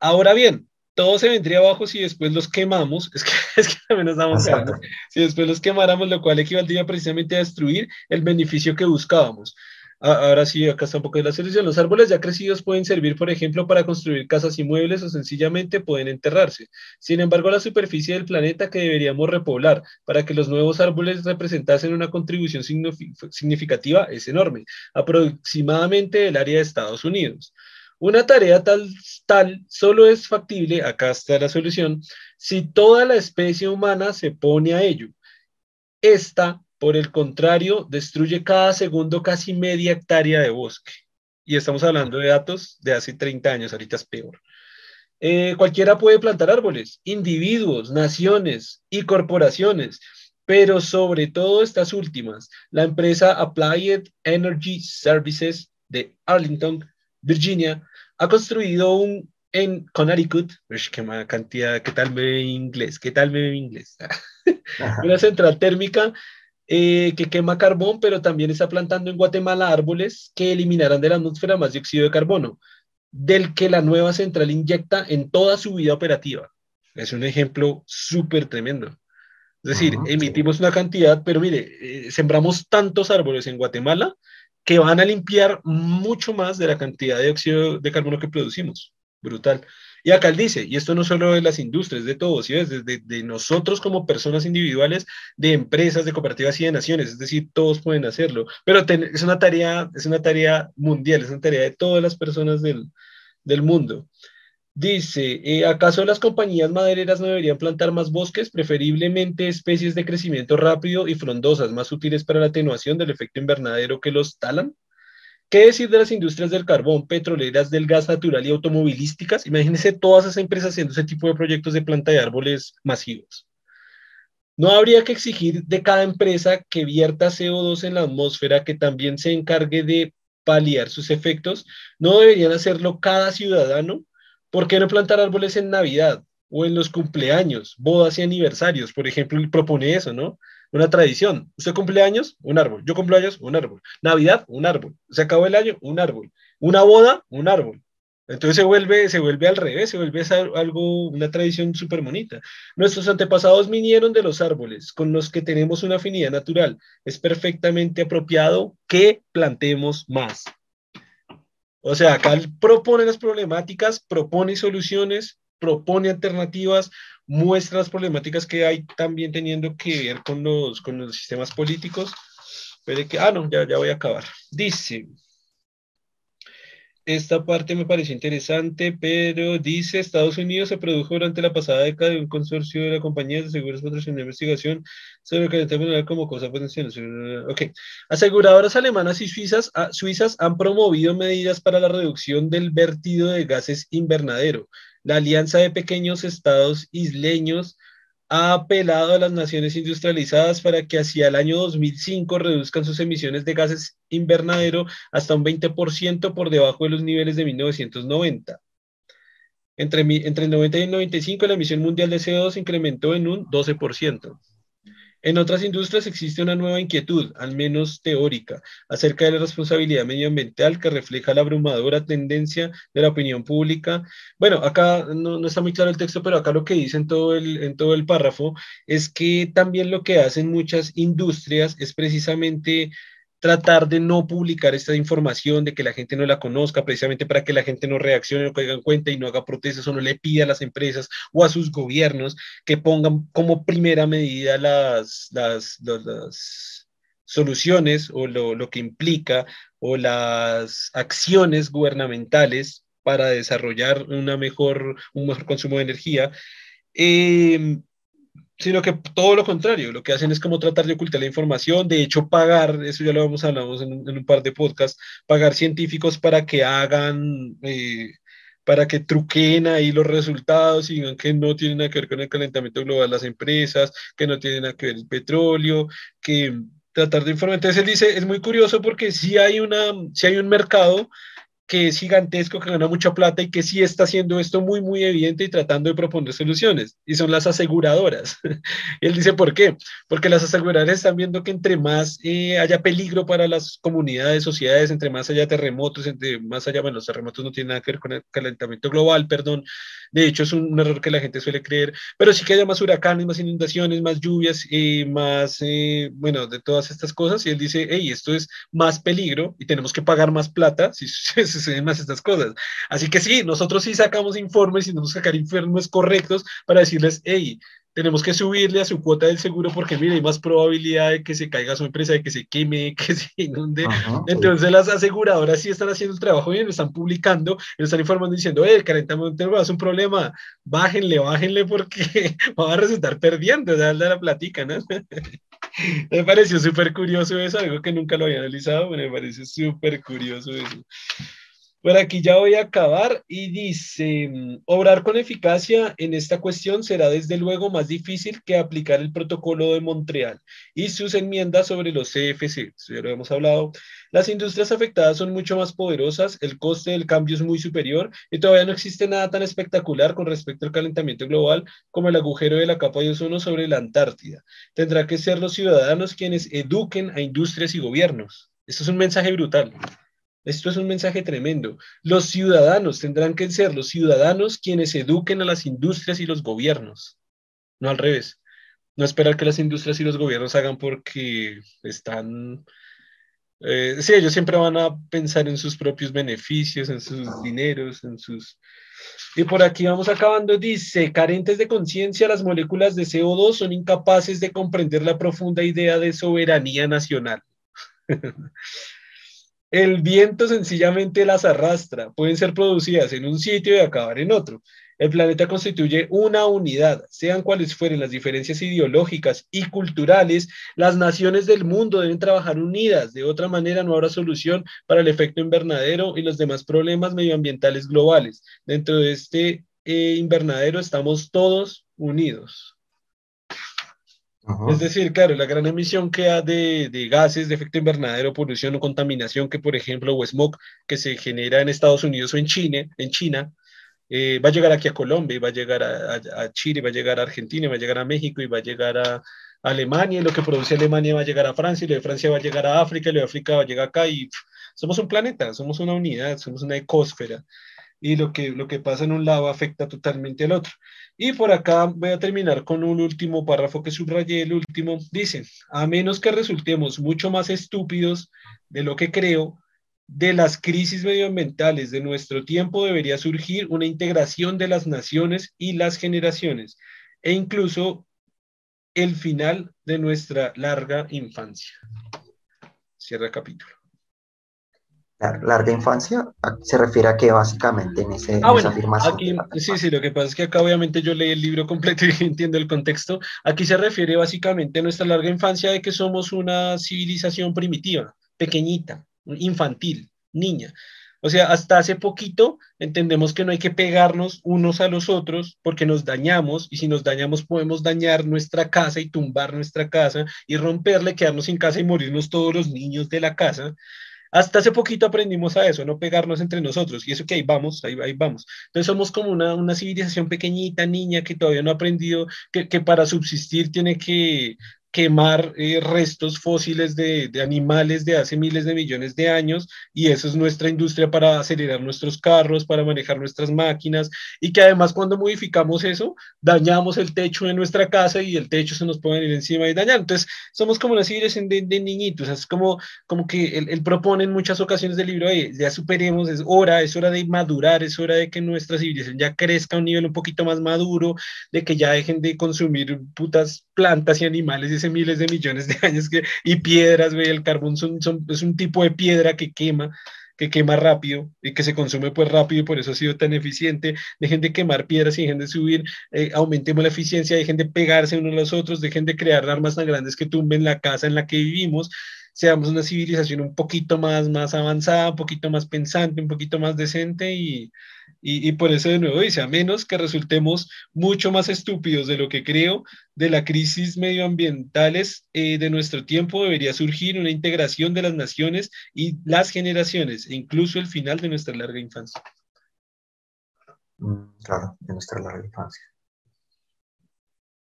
Ahora bien, todo se vendría abajo si después los quemamos, *laughs* es que, es que también nos damos cuenta, si después los quemáramos, lo cual equivaldría precisamente a destruir el beneficio que buscábamos. Ahora sí, acá está un poco de la solución. Los árboles ya crecidos pueden servir, por ejemplo, para construir casas y muebles o sencillamente pueden enterrarse. Sin embargo, la superficie del planeta que deberíamos repoblar para que los nuevos árboles representasen una contribución significativa es enorme, aproximadamente el área de Estados Unidos. Una tarea tal, tal solo es factible, acá está la solución, si toda la especie humana se pone a ello. Esta, por el contrario, destruye cada segundo casi media hectárea de bosque. Y estamos hablando de datos de hace 30 años, ahorita es peor. Eh, cualquiera puede plantar árboles, individuos, naciones y corporaciones. pero sobre todo estas últimas. La empresa Applied Energy Services de Arlington, Virginia, ha construido un en Connecticut, qué cantidad, qué tal me ve inglés, qué tal me ve inglés. Una central térmica eh, que quema carbón, pero también está plantando en Guatemala árboles que eliminarán de la atmósfera más dióxido de carbono, del que la nueva central inyecta en toda su vida operativa. Es un ejemplo súper tremendo. Es decir, emitimos una cantidad, pero mire, eh, sembramos tantos árboles en Guatemala que van a limpiar mucho más de la cantidad de dióxido de carbono que producimos brutal. Y acá él dice, y esto no solo de las industrias, de todos, ¿sí desde de, nosotros como personas individuales, de empresas, de cooperativas y de naciones, es decir, todos pueden hacerlo, pero es, una tarea, es una tarea mundial, es una tarea de todas las personas del, del mundo. Dice, eh, ¿acaso las compañías madereras no deberían plantar más bosques, preferiblemente especies de crecimiento rápido y frondosas, más útiles para la atenuación del efecto invernadero que los talan? ¿Qué decir de las industrias del carbón, petroleras, del gas natural y automovilísticas? Imagínense todas esas empresas haciendo ese tipo de proyectos de planta de árboles masivos. No habría que exigir de cada empresa que vierta CO2 en la atmósfera, que también se encargue de paliar sus efectos. No deberían hacerlo cada ciudadano. ¿Por qué no plantar árboles en Navidad o en los cumpleaños, bodas y aniversarios? Por ejemplo, él propone eso, ¿no? una tradición. Usted cumple años, un árbol. Yo cumplo años, un árbol. Navidad, un árbol. Se acabó el año, un árbol. Una boda, un árbol. Entonces se vuelve, se vuelve al revés, se vuelve algo, una tradición súper bonita. Nuestros antepasados vinieron de los árboles, con los que tenemos una afinidad natural. Es perfectamente apropiado que plantemos más. O sea, acá propone las problemáticas, propone soluciones, propone alternativas, muestra las problemáticas que hay también teniendo que ver con los, con los sistemas políticos. Pero que, ah, no, ya, ya voy a acabar. Dice, esta parte me parece interesante, pero dice, Estados Unidos se produjo durante la pasada década de un consorcio de la compañía de seguros patrocinio de investigación sobre el calentamiento como cosa potencial. Ok. Aseguradoras alemanas y suizas, ah, suizas han promovido medidas para la reducción del vertido de gases invernadero la Alianza de Pequeños Estados Isleños ha apelado a las naciones industrializadas para que hacia el año 2005 reduzcan sus emisiones de gases invernadero hasta un 20% por debajo de los niveles de 1990. Entre, entre el 90 y el 95 la emisión mundial de CO2 incrementó en un 12%. En otras industrias existe una nueva inquietud, al menos teórica, acerca de la responsabilidad medioambiental que refleja la abrumadora tendencia de la opinión pública. Bueno, acá no, está muy claro el texto, pero acá lo que dice en todo, el, en todo el párrafo es que también lo que hacen muchas industrias es precisamente tratar de no publicar esta información, de que la gente no la conozca, precisamente para que la gente no reaccione, no caiga en cuenta y no haga protestas o no le pida a las empresas o a sus gobiernos que pongan como primera medida las, las, soluciones o lo, que implica o las acciones gubernamentales para desarrollar una mejor, un mejor consumo de energía. Eh, sino que todo lo contrario, lo que hacen es como tratar de ocultar la información, de hecho pagar, eso ya lo vamos a hablar en, un par de podcasts, pagar científicos para que hagan, eh, para que truquen ahí los resultados y digan que no tienen nada que ver con el calentamiento global las empresas, que no tienen nada que ver el petróleo, que tratar de informar. Entonces él dice, es muy curioso porque si hay, una, si hay un mercado que es gigantesco, que gana mucha plata y que sí está haciendo esto muy, muy evidente y tratando de proponer soluciones. Y son las aseguradoras. *laughs* Él dice, ¿por qué? Porque las aseguradoras están viendo que entre más eh, haya peligro para las comunidades, sociedades, entre más haya terremotos, entre más haya, bueno, los terremotos no tienen nada que ver con el calentamiento global, perdón. De hecho, es un, error que la gente suele creer, pero sí que haya más huracanes, más inundaciones, más lluvias, y más, eh, bueno, de todas estas cosas. Y él dice, hey, esto es más peligro y tenemos que pagar más plata si *laughs* suceden más estas cosas. Así que sí, nosotros sí sacamos informes y tenemos que sacar informes correctos para decirles, hey, tenemos que subirle a su cuota del seguro porque, mire, hay más probabilidad de que se caiga su empresa, de que se queme, que *laughs* se inunde. Entonces, las aseguradoras sí están haciendo el trabajo bien, lo están publicando, lo están informando diciendo, eh, el calentamiento es un problema, bájenle, bájenle porque *laughs* va a resultar perdiendo, sea, la platica, ¿no? *laughs* me pareció súper curioso eso, algo que nunca lo había analizado, me pareció súper curioso eso. Por aquí ya voy a acabar y dice, obrar con eficacia en esta cuestión será desde luego más difícil que aplicar el protocolo de Montreal y sus enmiendas sobre los CFC, ya lo hemos hablado. Las industrias afectadas son mucho más poderosas, el coste del cambio es muy superior y todavía no existe nada tan espectacular con respecto al calentamiento global como el agujero de la capa de ozono sobre la Antártida. Tendrá que ser los ciudadanos quienes eduquen a industrias y gobiernos. Esto es un mensaje brutal. Esto es un mensaje tremendo. Los ciudadanos tendrán que ser los ciudadanos quienes eduquen a las industrias y los gobiernos, no al revés. No esperar que las industrias y los gobiernos hagan porque están... Eh, sí, ellos siempre van a pensar en sus propios beneficios, en sus dineros, en sus... Y por aquí vamos acabando, dice, carentes de conciencia, las moléculas de CO2 son incapaces de comprender la profunda idea de soberanía nacional. *laughs* El viento sencillamente las arrastra, pueden ser producidas en un sitio y acabar en otro. El planeta constituye una unidad, sean cuales fueren las diferencias ideológicas y culturales, las naciones del mundo deben trabajar unidas, de otra manera no habrá solución para el efecto invernadero y los demás problemas medioambientales globales. Dentro de este eh, invernadero estamos todos unidos. Es decir, claro, la gran emisión que hay de, de, gases de efecto invernadero, polución o contaminación, que por ejemplo, o smog, que se genera en Estados Unidos o en China, en China eh, va a llegar aquí a Colombia, va a llegar a, a, Chile, va a llegar a Argentina, va a llegar a México y va a llegar a, Alemania, y lo que produce Alemania va a llegar a Francia, y lo de Francia va a llegar a África, y lo de África va a llegar acá, y somos un planeta, somos una unidad, somos una ecosfera y lo que, lo que pasa en un lado afecta totalmente al otro. Y por acá voy a terminar con un último párrafo que subrayé, el último, dice, a menos que resultemos mucho más estúpidos de lo que creo, de las crisis medioambientales de nuestro tiempo debería surgir una integración de las naciones y las generaciones, e incluso el final de nuestra larga infancia. Cierra capítulo larga infancia se refiere a qué básicamente en, ese, ah, esa afirmación. Aquí, sí, sí, lo que pasa es que acá obviamente yo leí el libro completo y *laughs* entiendo el contexto. Aquí se refiere básicamente a nuestra larga infancia de que somos una civilización primitiva, pequeñita, infantil, niña. O sea, hasta hace poquito entendemos que no hay que pegarnos unos a los otros porque nos dañamos y si nos dañamos podemos dañar nuestra casa y tumbar nuestra casa y romperle, quedarnos sin casa y morirnos todos los niños de la casa. Hasta hace poquito aprendimos a eso, no pegarnos entre nosotros. Y eso que ahí vamos, ahí, vamos. Entonces somos como una, una, civilización pequeñita, niña, que todavía no ha aprendido que para subsistir tiene que quemar eh, restos fósiles de, de, animales de hace miles de millones de años y eso es nuestra industria para acelerar nuestros carros, para manejar nuestras máquinas y que además cuando modificamos eso dañamos el techo de nuestra casa y el techo se nos puede venir encima y dañar. Entonces somos como una civilización de, de niñitos, es como, como que él, él, propone en muchas ocasiones del libro, ya superemos, es hora, es hora de madurar, es hora de que nuestra civilización ya crezca a un nivel un poquito más maduro, de que ya dejen de consumir putas plantas y animales y miles de millones de años que, y piedras, ve, el carbón es un tipo de piedra que quema, que quema rápido y que se consume pues rápido y por eso ha sido tan eficiente. Dejen de quemar piedras y dejen de subir, eh, aumentemos la eficiencia, dejen de pegarse unos a los otros, dejen de crear armas tan grandes que tumben la casa en la que vivimos, seamos una civilización un poquito más, más avanzada, un poquito más pensante, un poquito más decente y, y, por eso de nuevo dice, a menos que resultemos mucho más estúpidos de lo que creo, de la crisis medioambientales eh, de nuestro tiempo debería surgir una integración de las naciones y las generaciones, e incluso el final de nuestra larga infancia. Mm, claro, de nuestra larga infancia.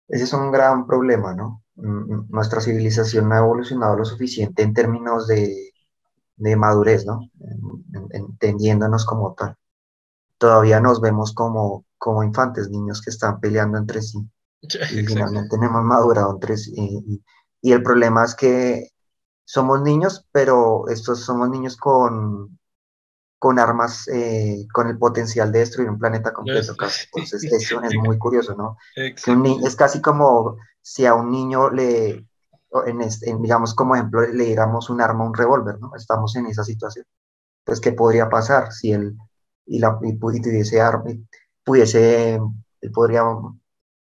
Ese es un gran problema, ¿no? Mm, nuestra civilización no ha evolucionado lo suficiente en términos de, de madurez, ¿no? Entendiéndonos como tal todavía nos vemos como, como infantes, niños que están peleando entre sí. *laughs* Y finalmente no hemos madurado entre sí. Y, y, el problema es que somos niños, pero estos somos niños con, con armas, eh, con el potencial de destruir un planeta completo. Entonces, *laughs* eso es muy curioso, ¿no? es casi como si a un niño le, en, este, digamos como ejemplo, le diéramos un arma, un revólver, ¿no? Estamos en esa situación. Pues, ¿qué podría pasar si él y, la, y pudiese, pudiese, podría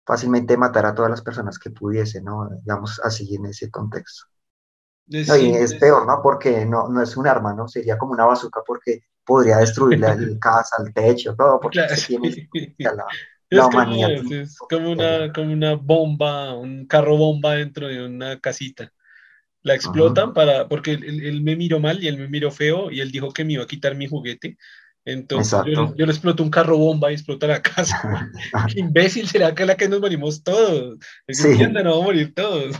fácilmente matar a todas las personas que pudiese, ¿no? Digamos así en ese contexto. y es peor, ¿no? Porque no, no es un arma, ¿no? Sería como una bazooka porque podría destruir la *laughs* casa, el techo, todo, porque se tiene *laughs* la, es humanidad. Como, es como una, como una bomba, un carro bomba dentro de una casita. La explotan para, porque él, me miró mal y él me miró feo y él dijo que me iba a quitar mi juguete. Entonces yo, le exploto un carro bomba y explota la casa. *laughs* Qué imbécil será que la que nos morimos todos. Sí. No vamos a morir todos.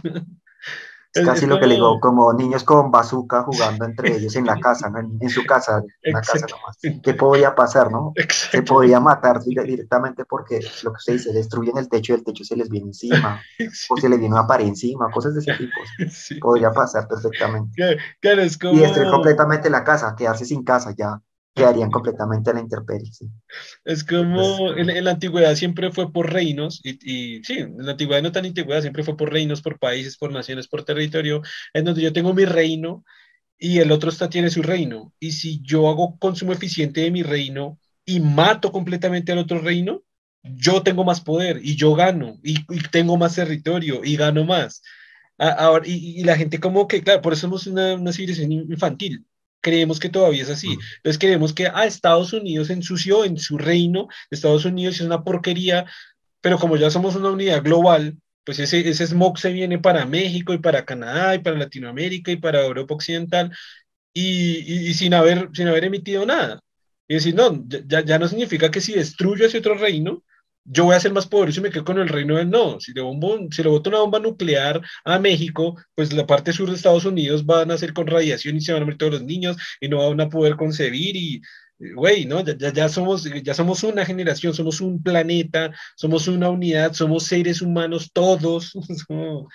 Es casi lo que le digo, como niños con bazooka jugando entre *laughs* ellos en la casa, ¿no? en, su casa, en la casa nomás. ¿Qué podría pasar, no? Se podría matar directamente porque lo que usted dice, destruyen el techo y el techo se les viene encima, o se *laughs* les viene una pared encima, cosas de ese tipo. Podría pasar perfectamente. Claro, es como... Y destruir completamente la casa, quedarse sin casa ya quedarían completamente a la intemperie. Es como en, la antigüedad siempre fue por reinos, y, y, sí, en la antigüedad no tan antigüedad, siempre fue por reinos, por países, por naciones, por territorio, en donde yo tengo mi reino y el otro está, tiene su reino. Y si yo hago consumo eficiente de mi reino y mato completamente al otro reino, yo tengo más poder y yo gano y, tengo más territorio y gano más. Ahora, y, y, la gente como que, claro, por eso somos una, una civilización infantil creemos que todavía es así. Entonces creemos que a ah, Estados Unidos ensució en su reino, Estados Unidos es una porquería, pero como ya somos una unidad global, pues ese, ese smog se viene para México y para Canadá y para Latinoamérica y para Europa Occidental y, y, sin, haber, sin haber emitido nada. Y decir, no, ya, ya no significa que si destruyo ese otro reino, yo voy a ser más poderoso y me quedo con el reino del no. Si le, bombo, si le boto una bomba nuclear a México, pues la parte sur de Estados Unidos van a ser con radiación y se van a morir todos los niños y no van a poder concebir y, güey, ¿no? Ya, ya, somos, ya somos una generación, somos un planeta, somos una unidad, somos seres humanos todos. *laughs*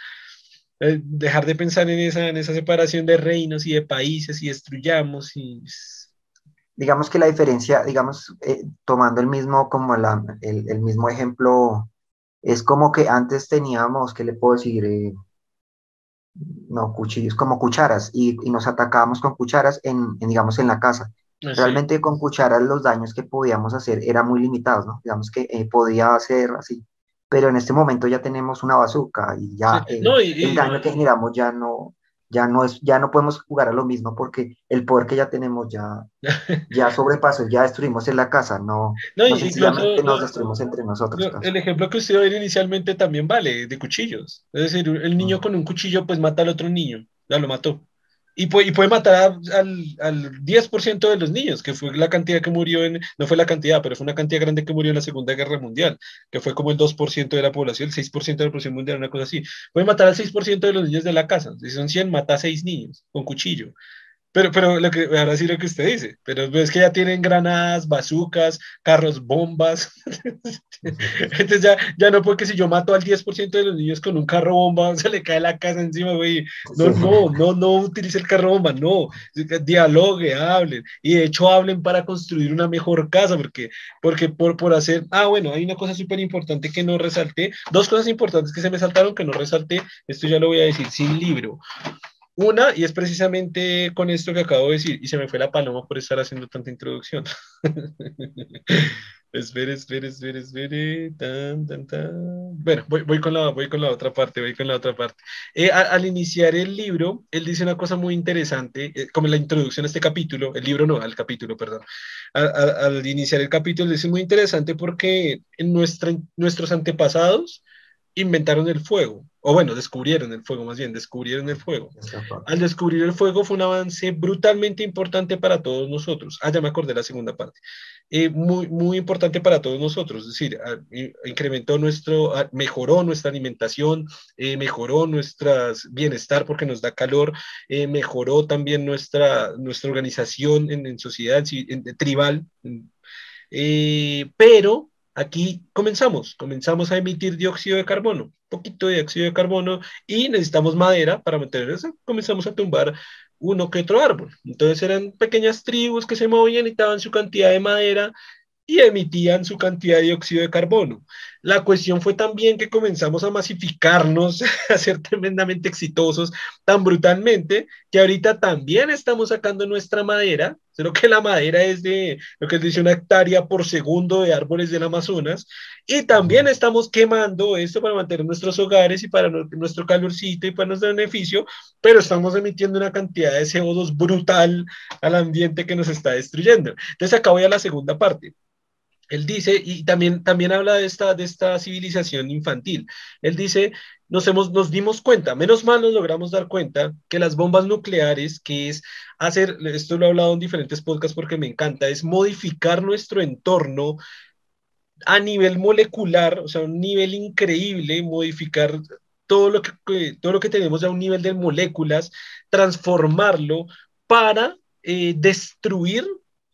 Eh, dejar de pensar en esa, en esa separación de reinos y de países y destruyamos y digamos que la diferencia, digamos, eh, tomando el mismo, como el, el, mismo ejemplo, es como que antes teníamos, ¿qué le puedo decir? Eh, no, cuchillos, como cucharas, y, y, nos atacábamos con cucharas en, digamos, en la casa. Realmente con cucharas los daños que podíamos hacer eran muy limitados, ¿no? Digamos que eh, podía hacer así. Pero en este momento ya tenemos una bazooka y ya el daño que generamos ya no, ya no, es, ya no podemos jugar a lo mismo porque el poder que ya tenemos ya, *laughs* ya sobrepasó, ya destruimos en la casa, no, no, nos destruimos entre nosotros. El ejemplo que usted dio inicialmente también vale, de cuchillos. Es decir, el niño con un cuchillo pues mata al otro niño, ya lo mató. Y puede, puede matar al, al 10% de los niños, que fue la cantidad que murió en, no fue la cantidad, pero fue una cantidad grande que murió en la Segunda Guerra Mundial, que fue como el 2% de la población, el 6% de la población mundial, una cosa así. Puede matar al 6% de los niños de la casa. Si son 100, mata a 6 niños con cuchillo. Pero, pero lo que, ahora sí lo que usted dice, pero es que ya tienen granadas, bazucas, carros, bombas. *laughs* Entonces ya, ya no porque si yo mato al 10% de los niños con un carro bomba, *laughs* se le cae la casa encima, güey. No, no, no, no utilice el carro bomba, no. Dialogue, hablen. Y de hecho hablen para construir una mejor casa, porque, porque por, por hacer, ah, bueno, hay una cosa súper importante que no resalté, dos cosas importantes que se me saltaron que no resalté, esto ya lo voy a decir, sin libro. Una, y es precisamente con esto que acabo de decir, y se me fue la paloma por estar haciendo tanta introducción. *laughs* espere, espere, espere, espere. Tan, tan, tan. Bueno, voy, voy, con la, voy con la otra parte, voy con la otra parte. Eh, al iniciar el libro, él dice una cosa muy interesante, eh, como la introducción a este capítulo, el libro no, al capítulo, perdón. al iniciar el capítulo dice muy interesante porque en nuestra, nuestros antepasados inventaron el fuego, o bueno, descubrieron el fuego, más bien, descubrieron el fuego. Al descubrir el fuego fue un avance brutalmente importante para todos nosotros. Ah, ya me acordé la segunda parte. Eh, muy, muy importante para todos nosotros, es decir, incrementó nuestro, mejoró nuestra alimentación, eh, mejoró nuestro bienestar porque nos da calor, eh, mejoró también nuestra, nuestra organización en, en sociedad en, tribal, pero aquí comenzamos, comenzamos a emitir dióxido de carbono, poquito de dióxido de carbono y necesitamos madera para mantener eso, comenzamos a tumbar uno que otro árbol. Entonces eran pequeñas tribus que se movían y daban su cantidad de madera y emitían su cantidad de dióxido de carbono. La cuestión fue también que comenzamos a masificarnos, *laughs* a ser tremendamente exitosos tan brutalmente que ahorita también estamos sacando nuestra madera sino que la madera es de lo que dice una hectárea por segundo de árboles del Amazonas. Y también estamos quemando esto para mantener nuestros hogares y para nuestro calorcito y para nuestro beneficio, pero estamos emitiendo una cantidad de CO2 brutal al ambiente que nos está destruyendo. Entonces acá voy a la segunda parte. Él dice, y también, también habla de esta, de esta civilización infantil, él dice, nos, hemos, nos dimos cuenta, menos mal nos logramos dar cuenta que las bombas nucleares, que es hacer, esto lo he hablado en diferentes podcasts porque me encanta, es modificar nuestro entorno a nivel molecular, o sea, un nivel increíble, modificar todo lo que, todo lo que tenemos a un nivel de moléculas, transformarlo para eh, destruir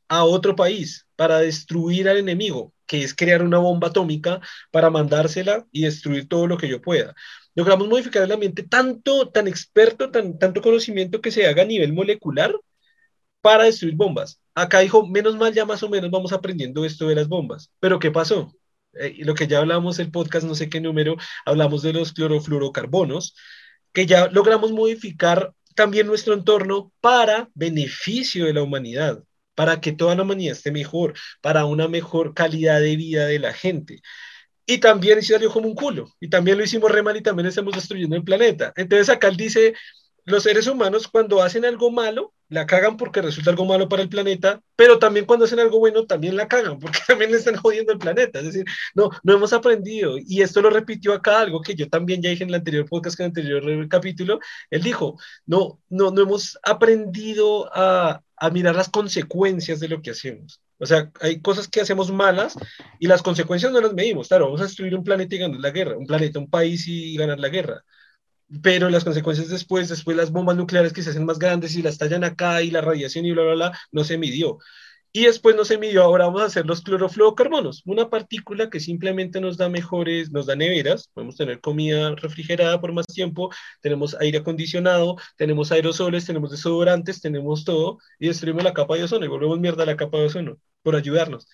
a otro país, para destruir al enemigo, que es crear una bomba atómica para mandársela y destruir todo lo que yo pueda. Logramos modificar el ambiente tanto, tan experto, tan, tanto conocimiento que se haga a nivel molecular para destruir bombas. Acá dijo, menos mal ya más o menos vamos aprendiendo esto de las bombas. Pero ¿qué pasó? Eh, lo que ya hablamos el podcast, no sé qué número, hablamos de los clorofluorocarbonos, que ya logramos modificar también nuestro entorno para beneficio de la humanidad para que toda la humanidad esté mejor, para una mejor calidad de vida de la gente. Y también salió como un culo, y también lo hicimos re mal y también estamos destruyendo el planeta. Entonces acá él dice, los seres humanos cuando hacen algo malo, la cagan porque resulta algo malo para el planeta, pero también cuando hacen algo bueno, también la cagan porque *laughs* también le están jodiendo el planeta. Es decir, no, no hemos aprendido. Y esto lo repitió acá, algo que yo también ya dije en el anterior podcast, en el anterior capítulo. Él dijo, no, no, no hemos aprendido a, a mirar las consecuencias de lo que hacemos. O sea, hay cosas que hacemos malas y las consecuencias no las medimos. Claro, vamos a destruir un planeta y ganar la guerra, un planeta, un país y ganar la guerra pero las consecuencias después, después las bombas nucleares que se hacen más grandes y las tallan acá y la radiación y bla, bla, bla, no se midió. Y después no se midió, ahora vamos a hacer los clorofluorocarbonos, una partícula que simplemente nos da mejores, nos da neveras, podemos tener comida refrigerada por más tiempo, tenemos aire acondicionado, tenemos aerosoles, tenemos desodorantes, tenemos todo, y destruimos la capa de ozono y volvemos mierda a la capa de ozono por ayudarnos.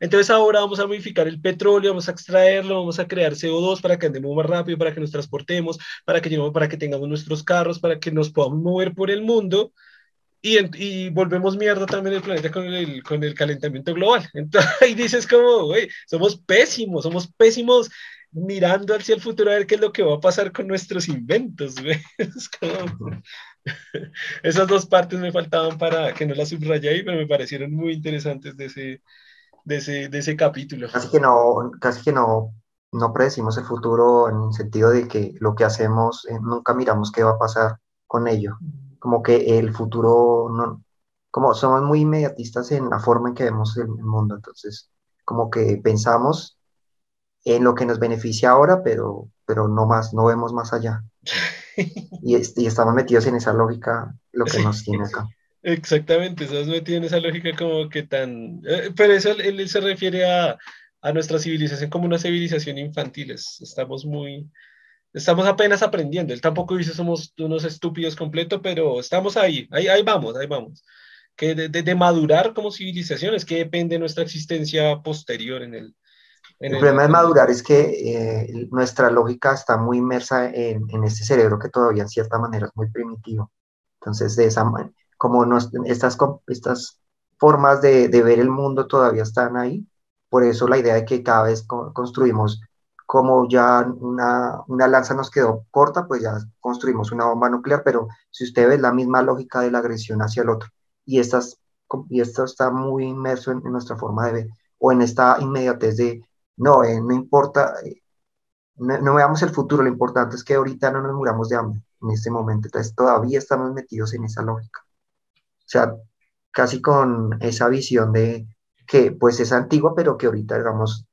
Entonces ahora vamos a modificar el petróleo, vamos a extraerlo, vamos a crear CO2 para que andemos más rápido, para que nos transportemos, para que, para que tengamos nuestros carros, para que nos podamos mover por el mundo. Y, y volvemos mierda también el planeta con el, con el calentamiento global. *laughs* Entonces ahí dices como, güey, somos pésimos, somos pésimos mirando hacia el futuro a ver qué es lo que va a pasar con nuestros inventos, güey. *laughs* *laughs* Esas dos partes me faltaban para que no las subrayé ahí, pero me parecieron muy interesantes de ese, de ese, de ese capítulo. Casi que no, casi que no, no predecimos el futuro en el sentido de que lo que hacemos, eh, nunca miramos qué va a pasar con ello. Como que el futuro, no, como somos muy inmediatistas en la forma en que vemos el, mundo, entonces como que pensamos en lo que nos beneficia ahora, pero, pero no más, no vemos más allá. *laughs* y, y estamos metidos en esa lógica, lo que nos tiene acá. Exactamente, estás metido en esa lógica como que tan... Eh, pero eso él, se refiere a, a, nuestra civilización como una civilización infantil. Estamos muy... Estamos apenas aprendiendo. Él tampoco dice somos unos estúpidos completo, pero estamos ahí, ahí, ahí vamos, ahí vamos. Que de, de, madurar como civilización es que depende de nuestra existencia posterior en el... el, problema de madurar es que eh, nuestra lógica está muy inmersa en, en este cerebro que todavía en cierta manera es muy primitivo. Entonces, de esa como estas, estas formas de, ver el mundo todavía están ahí. Por eso la idea de que cada vez construimos, como ya una, una, lanza nos quedó corta, pues ya construimos una bomba nuclear, pero si usted ve la misma lógica de la agresión hacia el otro, y, estas, y esto está muy inmerso en, nuestra forma de ver, o en esta inmediatez de, no, eh, no importa, eh, no, veamos el futuro, lo importante es que ahorita no nos muramos de hambre en este momento, entonces todavía estamos metidos en esa lógica. O sea, casi con esa visión de que pues es antigua, pero que ahorita, digamos,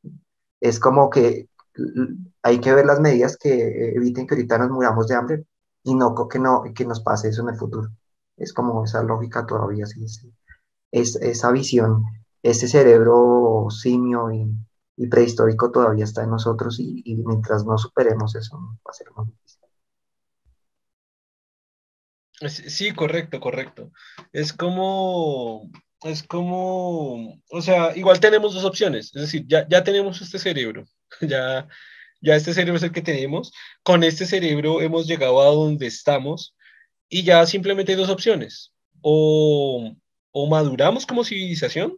es como que hay que ver las medidas que eviten que ahorita nos muramos de hambre y no que, no, que nos pase eso en el futuro. Es como esa lógica todavía, sí, Es, esa visión, ese cerebro simio y, prehistórico todavía está en nosotros y, y, mientras no superemos eso va a ser muy difícil. Sí, correcto, correcto. Es como, es como, o sea, igual tenemos dos opciones, es decir, ya, ya tenemos este cerebro, *laughs* ya, ya este cerebro es el que tenemos, con este cerebro hemos llegado a donde estamos y ya simplemente hay dos opciones, o, o maduramos como civilización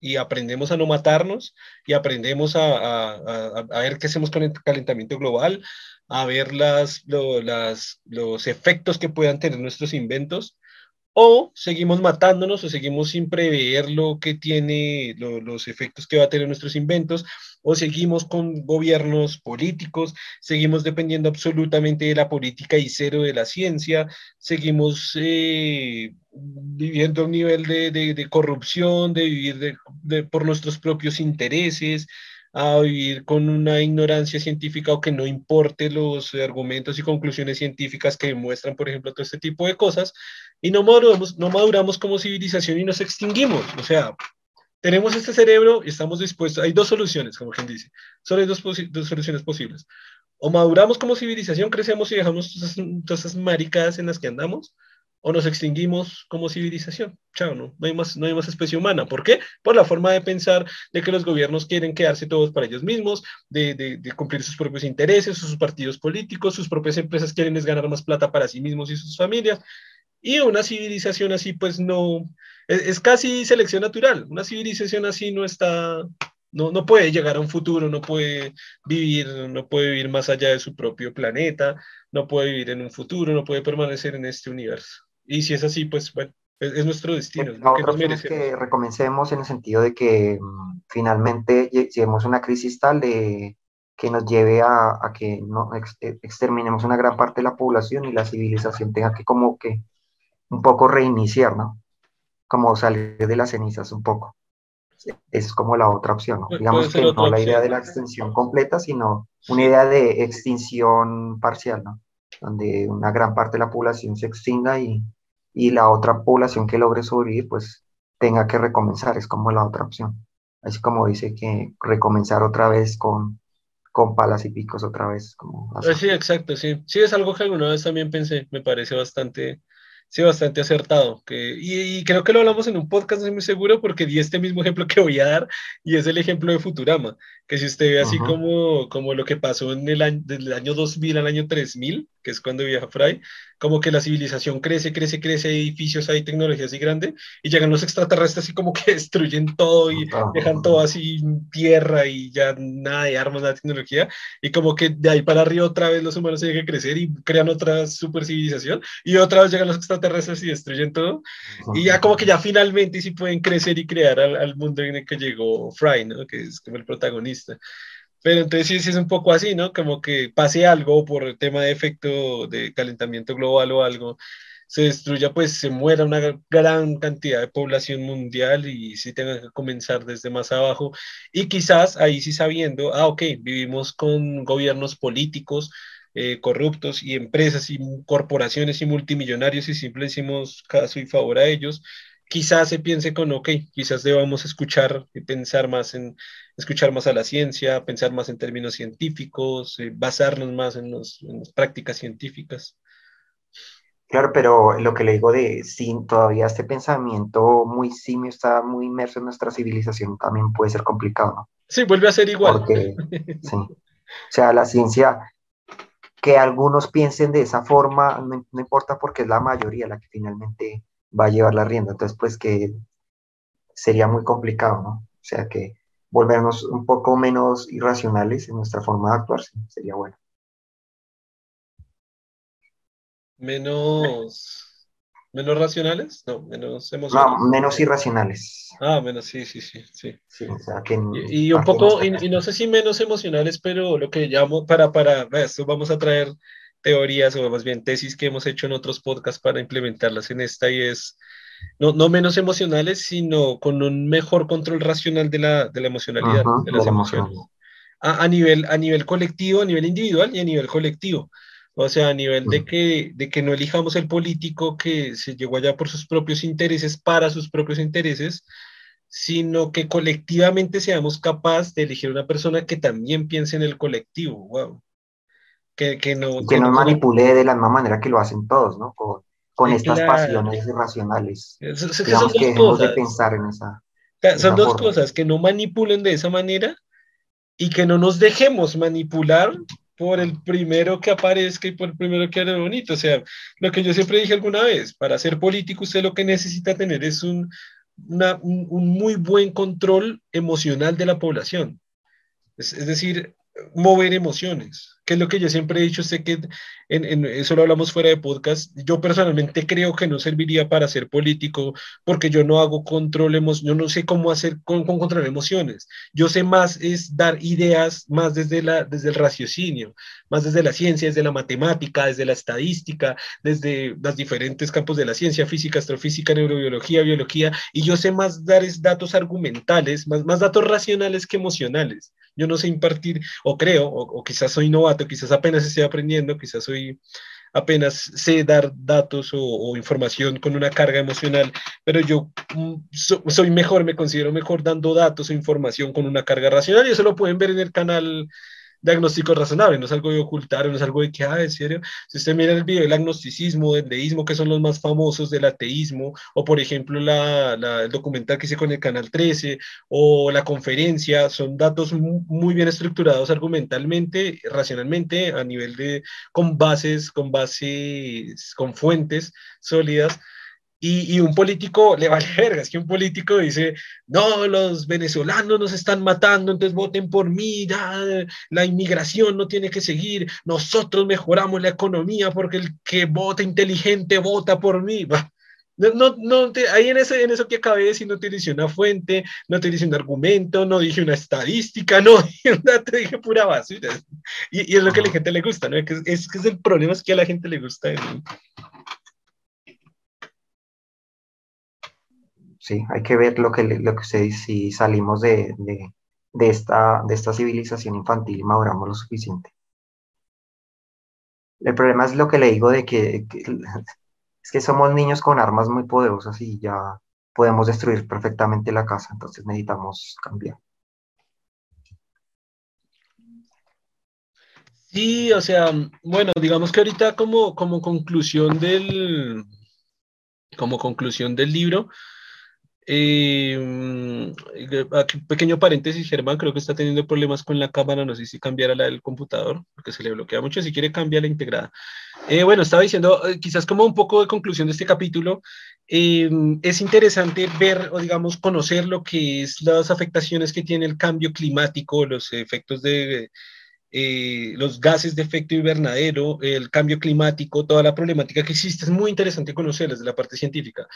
y aprendemos a no matarnos y aprendemos a, a, ver qué hacemos con el calentamiento global, a ver las, las, los efectos que puedan tener nuestros inventos, o seguimos matándonos o seguimos sin prever lo que tiene, los efectos que va a tener nuestros inventos, o seguimos con gobiernos políticos, seguimos dependiendo absolutamente de la política y cero de la ciencia, seguimos eh, viviendo a un nivel de, de, corrupción, de vivir por nuestros propios intereses, a vivir con una ignorancia científica o que no importe los argumentos y conclusiones científicas que demuestran, por ejemplo, todo este tipo de cosas, y no maduramos, no maduramos como civilización y nos extinguimos. O sea, tenemos este cerebro y estamos dispuestos, hay dos soluciones, como quien dice, solo hay dos, dos soluciones posibles. O maduramos como civilización, crecemos y dejamos todas, esas maricadas en las que andamos, o nos extinguimos como civilización. Chao, no, no, hay más, no hay más especie humana. ¿Por qué? Por la forma de pensar de que los gobiernos quieren quedarse todos para ellos mismos, de, de, de cumplir sus propios intereses, sus partidos políticos, sus propias empresas quieren es ganar más plata para sí mismos y sus familias. Y una civilización así, pues no, es, es casi selección natural. Una civilización así no está, no, no, puede llegar a un futuro, no puede vivir, no puede vivir más allá de su propio planeta, no puede vivir en un futuro, no puede permanecer en este universo. Y si es así, pues bueno, es, nuestro destino. La otra opción es que recomencemos en el sentido de que mm, finalmente lleguemos a una crisis tal de que nos lleve a, a que no eh, exterminemos una gran parte de la población y la civilización tenga que como que un poco reiniciar, ¿no? Como salir de las cenizas un poco. Es como la otra opción, ¿no? Digamos que no la idea de la extinción completa, sino una idea de extinción parcial, ¿no? Donde una gran parte de la población se extinga y, y la otra población que logre sobrevivir, pues tenga que recomenzar, es como la otra opción. Así como dice que recomenzar otra vez con, con palas y picos otra vez. Como pues sí, exacto, sí. Sí, es algo que alguna vez también pensé, me parece bastante, sí, bastante acertado. Que, y, y, creo que lo hablamos en un podcast, no estoy muy seguro, porque di este mismo ejemplo que voy a dar, y es el ejemplo de Futurama, que si usted ve así como, como lo que pasó en el año, del año 2000 al año 3000, que es cuando viaja Fry, como que la civilización crece, crece, crece, hay edificios, hay tecnología así grande, y llegan los extraterrestres así como que *laughs* destruyen todo y -huh. dejan todo así tierra y ya nada de armas, nada de tecnología, y como que de ahí para arriba otra vez los humanos tienen que crecer y crean otra super civilización, y otra vez llegan los extraterrestres y destruyen todo, -huh. y ya como que ya finalmente sí pueden crecer y crear al, al mundo en el que llegó Fry, ¿no? Que es como el protagonista. Pero entonces sí, es un poco así, ¿no? Como que pase algo por el tema de efecto de calentamiento global o algo, se destruya, pues se muera una gran cantidad de población mundial y sí tenga que comenzar desde más abajo. Y quizás ahí sí sabiendo, ah, ok, vivimos con gobiernos políticos eh, corruptos y empresas y corporaciones y multimillonarios y siempre hicimos caso y favor a ellos quizás se piense con, ok, quizás debamos escuchar y pensar más en, escuchar más a la ciencia, pensar más en términos científicos, eh, basarnos más en, los, en, las prácticas científicas. Claro, pero lo que le digo de si todavía este pensamiento muy simio está muy inmerso en nuestra civilización también puede ser complicado, ¿no? Sí, vuelve a ser igual. Porque, *laughs* sí. O sea, la ciencia, que algunos piensen de esa forma, no, no importa porque es la mayoría la que finalmente va a llevar la rienda. Entonces, pues que sería muy complicado, ¿no? O sea, que volvernos un poco menos irracionales en nuestra forma de actuar sería bueno. Menos... ¿Menos racionales? No, menos emocionales. No, menos irracionales. Ah, menos, sí, sí, sí. Sí, sí o sea, que y, y un poco, y, y, no sé si menos emocionales, pero lo que llamo para, para, esto vamos a traer teorías o más bien tesis que hemos hecho en otros podcasts para implementarlas en esta y es no, no menos emocionales, sino con un mejor control racional de la, de la emocionalidad, -huh, de las de emociones. A, a, nivel, a nivel colectivo, a nivel individual y a nivel colectivo. O sea, a nivel de que, de que no elijamos el político que se llegó allá por sus propios intereses, para sus propios intereses, sino que colectivamente seamos capaces de elegir una persona que también piense en el colectivo. Wow. Que, que no, que, que no manipule de la misma manera que lo hacen todos, ¿no? Con, con estas claro. pasiones irracionales. Es, es, Digamos que dejemos de pensar en esa. En son esa dos forma. cosas, que no manipulen de esa manera y que no nos dejemos manipular por el primero que aparezca y por el primero que hable bonito. O sea, lo que yo siempre dije alguna vez, para ser político usted lo que necesita tener es un, un, muy buen control emocional de la población. es decir, mover emociones que es lo que yo siempre he dicho, sé que en, eso lo hablamos fuera de podcast, yo personalmente creo que no serviría para ser político porque yo no hago control, yo no sé cómo hacer con, con emociones, yo sé más es dar ideas más desde, la, desde el raciocinio, más desde la ciencia, desde la matemática, desde la estadística, desde los diferentes campos de la ciencia, física, astrofísica, neurobiología, biología, y yo sé más dar es datos argumentales, más, más datos racionales que emocionales. Yo no sé impartir, o creo, o, o quizás soy novato, quizás apenas estoy aprendiendo, quizás soy apenas sé dar datos o, información con una carga emocional, pero yo mm, soy mejor, me considero mejor dando datos o información con una carga racional y eso lo pueden ver en el canal diagnóstico razonable, no es algo de ocultar, no es algo de que, ah, en serio, si usted mira el video del agnosticismo, del deísmo, que son los más famosos, del ateísmo, o por ejemplo la, el documental que hice con el Canal 13, o la conferencia, son datos muy bien estructurados argumentalmente, racionalmente, a nivel de, con bases, con bases, con fuentes sólidas, y, un político le vale *laughs* verga, es que un político dice, no, los venezolanos nos están matando, entonces voten por mí, la inmigración no tiene que seguir, nosotros mejoramos la economía porque el que vota inteligente vota por mí. *laughs* No, no, ahí en, ese, en eso que acabé de decir, no te dice una fuente, no te dice un argumento, no dije una estadística, *laughs* no, te dije pura basura. Y, y, es lo que a la gente le gusta, ¿no? Es, es, es el problema, es que a la gente le gusta. Sí, hay que ver lo que, lo que si salimos de, esta, de esta civilización infantil y maduramos lo suficiente. El problema es lo que le digo de que, *laughs* es que somos niños con armas muy poderosas y ya podemos destruir perfectamente la casa, entonces necesitamos cambiar. Sí, o sea, bueno, digamos que ahorita como, como conclusión del como conclusión del libro, eh, aquí, pequeño paréntesis, Germán, creo que está teniendo problemas con la cámara, no sé si cambiara la del computador, porque se le bloquea mucho, si quiere cambiar la integrada. Eh, bueno, estaba diciendo, eh, quizás como un poco de conclusión de este capítulo, eh, es interesante ver o digamos conocer lo que es las afectaciones que tiene el cambio climático, los efectos de eh, los gases de efecto invernadero, el cambio climático, toda la problemática que existe. Es muy interesante conocerlas de la parte científica.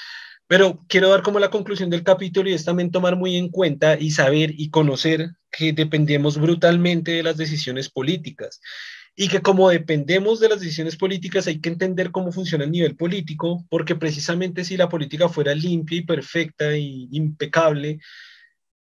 Pero quiero dar como la conclusión del capítulo y es también tomar muy en cuenta y saber y conocer que dependemos brutalmente de las decisiones políticas y que como dependemos de las decisiones políticas hay que entender cómo funciona el nivel político, porque precisamente si la política fuera limpia y perfecta y impecable,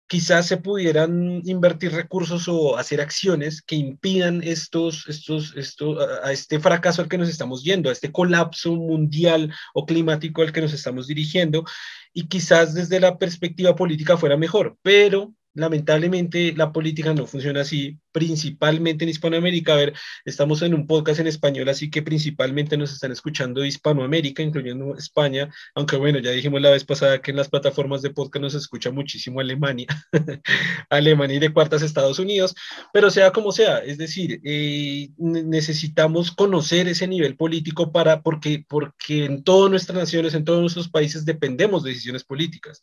quizás se pudieran invertir recursos o hacer acciones que impidan estos, estos, esto, a este fracaso al que nos estamos yendo, a este colapso mundial o climático al que nos estamos dirigiendo, y quizás desde la perspectiva política fuera mejor, pero lamentablemente la política no funciona así, principalmente en Hispanoamérica. A ver, estamos en un podcast en español, así que principalmente nos están escuchando Hispanoamérica, incluyendo España, aunque bueno, ya dijimos la vez pasada que en las plataformas de podcast nos escucha muchísimo Alemania, *laughs* Alemania y de cuartas Estados Unidos, pero sea como sea, es decir, eh, necesitamos conocer ese nivel político para, porque, porque en todas nuestras naciones, en todos nuestros países dependemos de decisiones políticas.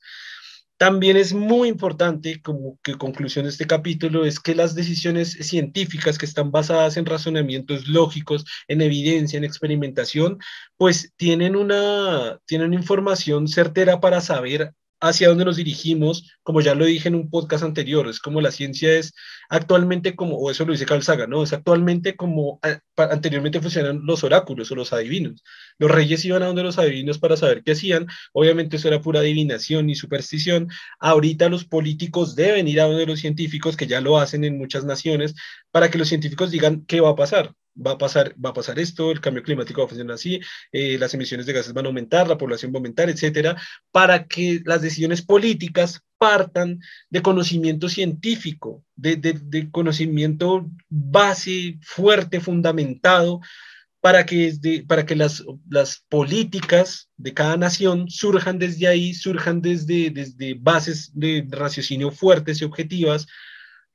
También es muy importante, como que conclusión de este capítulo, es que las decisiones científicas que están basadas en razonamientos lógicos, en evidencia, en experimentación, pues tienen una, tienen información certera para saber hacia dónde nos dirigimos, como ya lo dije en un podcast anterior, es como la ciencia es actualmente como, o eso lo dice Carl Sagan, ¿no? Es actualmente como eh, anteriormente funcionan los oráculos o los adivinos. Los reyes iban a donde los adivinos para saber qué hacían, obviamente eso era pura adivinación y superstición. Ahorita los políticos deben ir a donde los científicos, que ya lo hacen en muchas naciones, para que los científicos digan qué va a pasar va a pasar, va a pasar esto, el cambio climático va a funcionar así, eh, las emisiones de gases van a aumentar, la población va a aumentar, etcétera, para que las decisiones políticas partan de conocimiento científico, de, de, conocimiento base, fuerte, fundamentado, para que, para que las, las políticas de cada nación surjan desde ahí, surjan desde, desde bases de raciocinio fuertes y objetivas,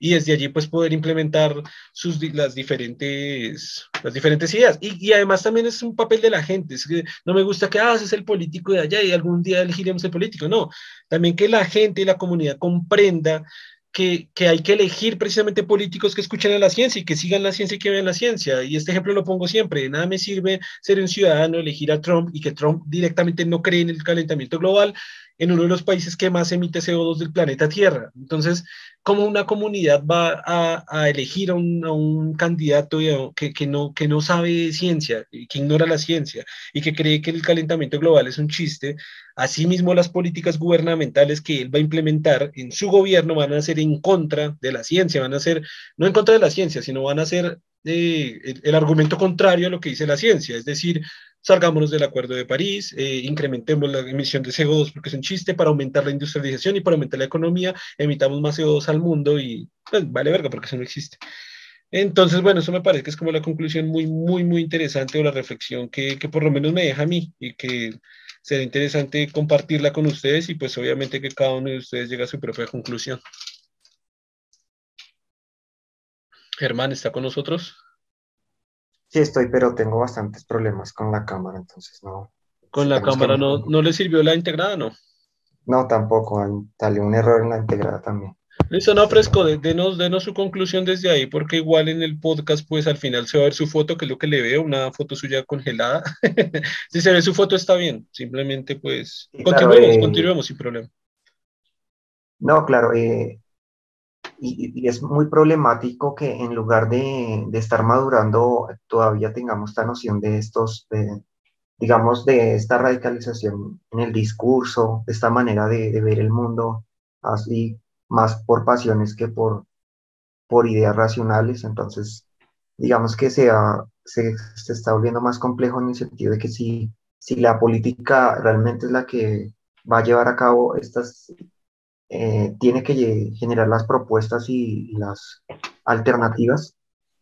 y desde allí pues poder implementar sus, las, diferentes, las diferentes ideas. Y, y además también es un papel de la gente, no me gusta que ah, es el político de allá y algún día elegiremos el político, no, también que la gente y la comunidad comprenda que, que, hay que elegir precisamente políticos que escuchen a la ciencia y que sigan la ciencia y que vean la ciencia. Y este ejemplo lo pongo siempre. Nada me sirve ser un ciudadano, elegir a Trump y que Trump directamente no cree en el calentamiento global en uno de los países que más emite CO2 del planeta Tierra. Entonces, ¿cómo una comunidad va a, elegir a un, candidato que, que, no, que no sabe ciencia, que ignora la ciencia y que cree que el calentamiento global es un chiste? Asimismo, las políticas gubernamentales que él va a implementar en su gobierno van a ser en contra de la ciencia, van a ser, no en contra de la ciencia, sino van a ser eh, el, argumento contrario a lo que dice la ciencia, es decir, salgámonos del Acuerdo de París, eh, incrementemos la emisión de CO2 porque es un chiste para aumentar la industrialización y para aumentar la economía, emitamos más CO2 al mundo y pues, vale verga porque eso no existe. Entonces, bueno, eso me parece que es como la conclusión muy, muy, muy interesante o la reflexión que, que por lo menos me deja a mí y que será interesante compartirla con ustedes y pues obviamente que cada uno de ustedes llegue a su propia conclusión. Germán, ¿está con nosotros? Sí, estoy, pero tengo bastantes problemas con la cámara, entonces no. ¿Con la cámara no, no le sirvió la integrada, no? No, tampoco, salió un error en la integrada también. Listo, no, Fresco, denos, denos su conclusión desde ahí, porque igual en el podcast, pues al final se va a ver su foto, que es lo que le veo, una foto suya congelada. *laughs* si se ve su foto, está bien, simplemente pues continuemos, eh, continuemos sin problema. No, claro, eh, y, es muy problemático que en lugar de, de, estar madurando todavía tengamos esta noción de estos, digamos, de esta radicalización en el discurso, de esta manera de, de, ver el mundo así más por pasiones que por, por ideas racionales. Entonces, digamos que se, se, se, está volviendo más complejo en el sentido de que si, si la política realmente es la que va a llevar a cabo estas eh, tiene que generar las propuestas y, las alternativas,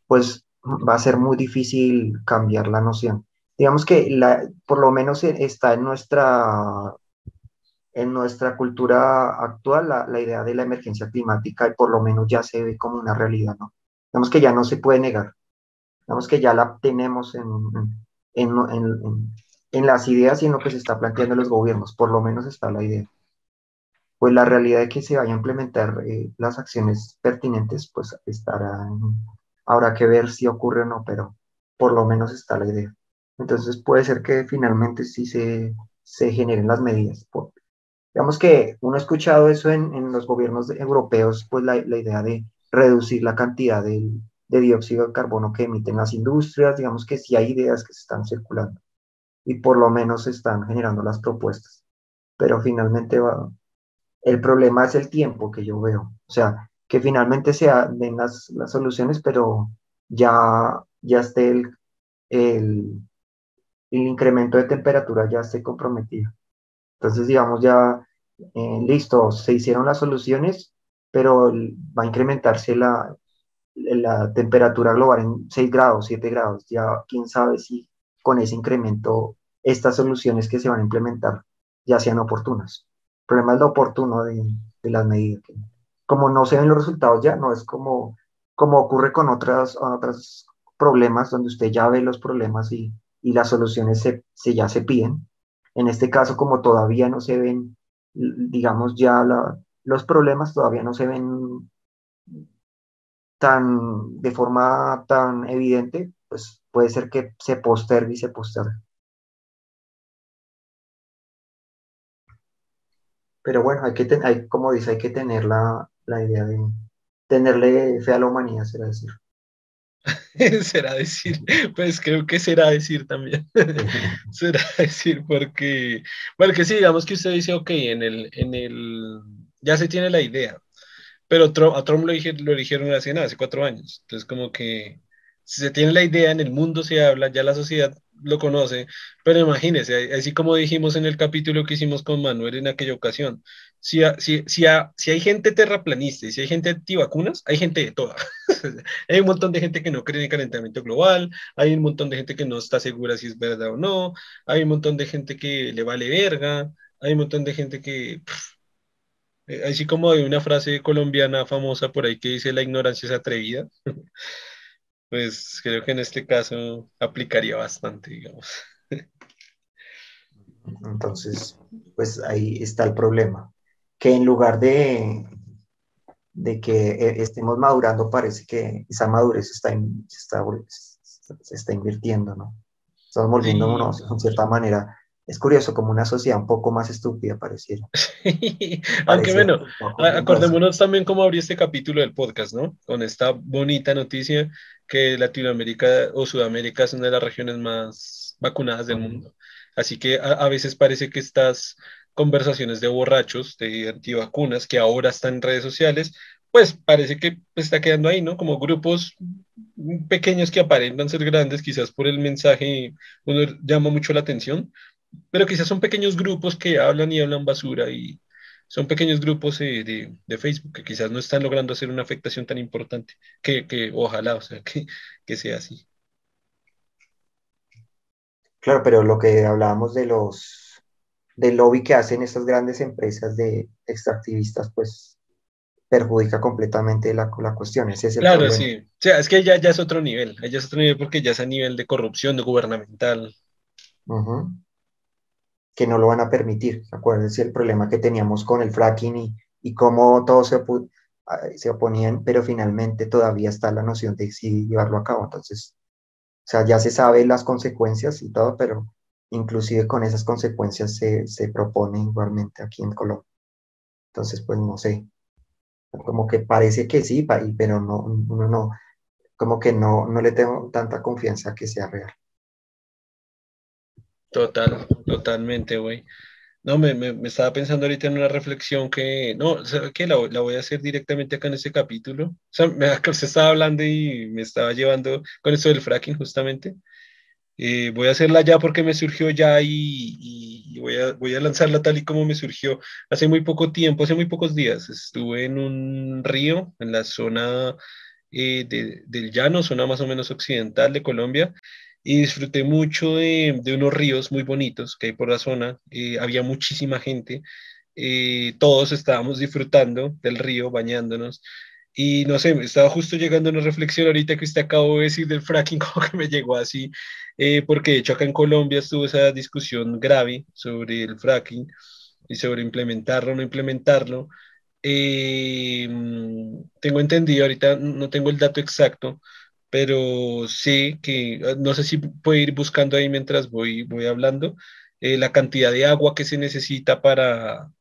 pues va a ser muy difícil cambiar la noción. Digamos que la, por lo menos está en nuestra, en nuestra cultura actual la, idea de la emergencia climática y por lo menos ya se ve como una realidad, ¿no? Digamos que ya no se puede negar. Digamos que ya la tenemos en, en, en, las ideas y en lo que se está planteando los gobiernos, por lo menos está la idea pues la realidad de que se vayan a implementar eh, las acciones pertinentes, pues estará, habrá que ver si ocurre o no, pero por lo menos está la idea. Entonces puede ser que finalmente sí se, se generen las medidas. digamos que uno ha escuchado eso en, los gobiernos europeos, pues la, idea de reducir la cantidad de, de dióxido de carbono que emiten las industrias, digamos que sí hay ideas que se están circulando y por lo menos se están generando las propuestas, pero finalmente va, el problema es el tiempo que yo veo. O sea, que finalmente se den las, las soluciones, pero ya, ya esté el, el, incremento de temperatura ya esté comprometido. Entonces, digamos, ya, eh, listo, se hicieron las soluciones, pero va a incrementarse la, la temperatura global en 6 grados, 7 grados. Ya quién sabe si con ese incremento estas soluciones que se van a implementar ya sean oportunas problema es lo oportuno de, de las medidas. Como no se ven los resultados ya, no es como, como ocurre con otras, otros problemas donde usted ya ve los problemas y, y las soluciones se, se, ya se piden. En este caso, como todavía no se ven, digamos, ya los problemas todavía no se ven tan de forma tan evidente, pues puede ser que se postergue y se postergue. Pero bueno, hay que hay, como dice, hay que tener la, la idea de tenerle fe a la humanidad, será decir. *laughs* será decir, pues creo que será decir también. *laughs* será decir porque, bueno, que sí, digamos que usted dice, ok, en el, en el, ya se tiene la idea, pero a Trump lo, lo eligieron hace nada, hace cuatro años. Entonces, como que si se tiene la idea, en el mundo se habla, ya la sociedad lo conoce, pero imagínese, así como dijimos en el capítulo que hicimos con Manuel en aquella ocasión, si, si, si, si hay gente terraplanista y si hay gente antivacunas, hay gente de toda. *laughs* hay un montón de gente que no cree en calentamiento global, hay un montón de gente que no está segura si es verdad o no, hay un montón de gente que le vale verga, hay un montón de gente que... Eh, así como hay una frase colombiana famosa por ahí que dice la ignorancia es atrevida, *laughs* pues creo que en este caso aplicaría bastante, digamos. Entonces, pues ahí está el problema, que en lugar de, de que eh, estemos madurando, parece que esa madurez está, está, se está invirtiendo, ¿no? Estamos volviéndonos, en cierta manera, es curioso, como una sociedad un poco más estúpida pareciera. *laughs* Aunque bueno, acordémonos también cómo abrió este capítulo del podcast, ¿no? Con esta bonita noticia que Latinoamérica o Sudamérica es una de las regiones más vacunadas del mundo. Así que a, veces parece que estas conversaciones de borrachos, de antivacunas, que ahora están en redes sociales, pues parece que está quedando ahí, ¿no? Como grupos pequeños que aparentan ser grandes, quizás por el mensaje uno llama mucho la atención, pero quizás son pequeños grupos que hablan y hablan basura y son pequeños grupos eh, de, de, Facebook que quizás no están logrando hacer una afectación tan importante, que, que ojalá, o sea, *laughs* que, que sea así. Claro, pero lo que hablábamos de los del lobby que hacen estas grandes empresas de extractivistas, pues perjudica completamente la, la cuestión. Ese es el claro, sí. O sea, es que ya, ya es otro nivel, ya es otro nivel porque ya es a nivel de corrupción, de gubernamental. Que no lo van a permitir. Acuérdense el problema que teníamos con el fracking y, y cómo todos se, se oponían, pero finalmente todavía está la noción de si llevarlo a cabo. Entonces, o sea, ya se sabe las consecuencias y todo, pero inclusive con esas consecuencias se, se propone igualmente aquí en Colombia. Entonces, pues no sé, como que parece que sí, pero no, uno no, como que no, no le tengo tanta confianza que sea real. Total, totalmente, güey. No, me, me, estaba pensando ahorita en una reflexión que, no, ¿sabe qué? La, la, voy a hacer directamente acá en este capítulo. O sea, me, *laughs* estaba hablando y me estaba llevando con esto del fracking justamente. Eh, voy a hacerla ya porque me surgió ya y, y, voy, a, voy a lanzarla tal y como me surgió hace muy poco tiempo, hace muy pocos días. Estuve en un río en la zona eh, de, del llano, zona más o menos occidental de Colombia y disfruté mucho de, unos ríos muy bonitos que hay por la zona. Eh, había muchísima gente, eh, todos estábamos disfrutando del río, bañándonos. Y no sé, estaba justo llegando a una reflexión ahorita que usted acabó de decir del fracking, *laughs* como que me llegó así, eh, porque de hecho acá en Colombia estuvo esa discusión grave sobre el fracking y sobre implementarlo o no implementarlo. tengo entendido, ahorita no tengo el dato exacto, pero sí que ah, no sé si puede ir buscando ahí mientras voy, voy hablando eh, la cantidad de agua que se necesita para,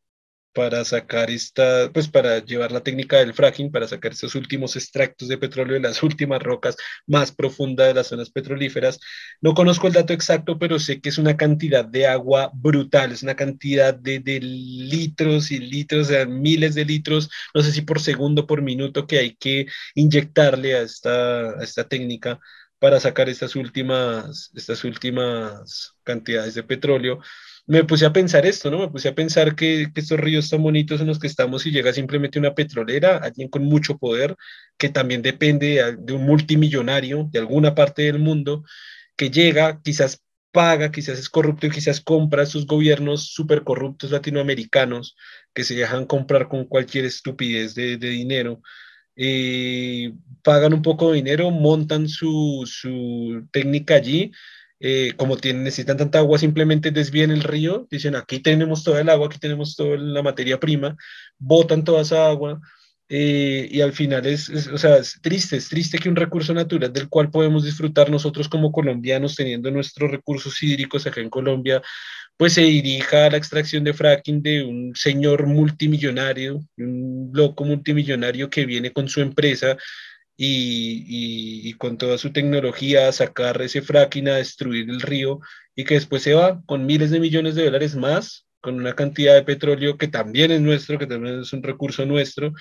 para sacar esta, pues para llevar la técnica del fracking, para sacar estos últimos extractos de petróleo de las *laughs* últimas rocas más profundas de las zonas petrolíferas. No conozco el dato exacto, pero sé que es una cantidad de agua brutal, es una cantidad de, de litros y litros, de miles de litros, no sé si por segundo, por minuto, que hay que inyectarle a esta, a esta técnica para sacar estas últimas, estas últimas cantidades de petróleo me puse a pensar esto, ¿no? Me puse a pensar que, estos ríos tan bonitos en los que estamos y llega simplemente una petrolera, alguien con mucho poder, que también depende de, un multimillonario de alguna parte del mundo, que llega, quizás paga, quizás es corrupto y quizás compra esos gobiernos súper corruptos latinoamericanos que se dejan comprar con cualquier estupidez de, dinero. Eh, pagan un poco de dinero, montan su, su técnica allí eh, como tienen, necesitan tanta agua, simplemente desvían el río, dicen aquí tenemos toda el agua, aquí tenemos toda la materia prima, botan toda esa agua eh, y al final es, o sea, es triste, es triste que un recurso natural del cual podemos disfrutar nosotros como colombianos teniendo nuestros recursos hídricos acá en Colombia, pues se dirija a la extracción de fracking de un señor multimillonario, un loco multimillonario que viene con su empresa y, con toda su tecnología sacar ese fracking, a destruir el río y que después se va con miles de millones de dólares más, con una cantidad de petróleo que también es nuestro, que también es un recurso nuestro,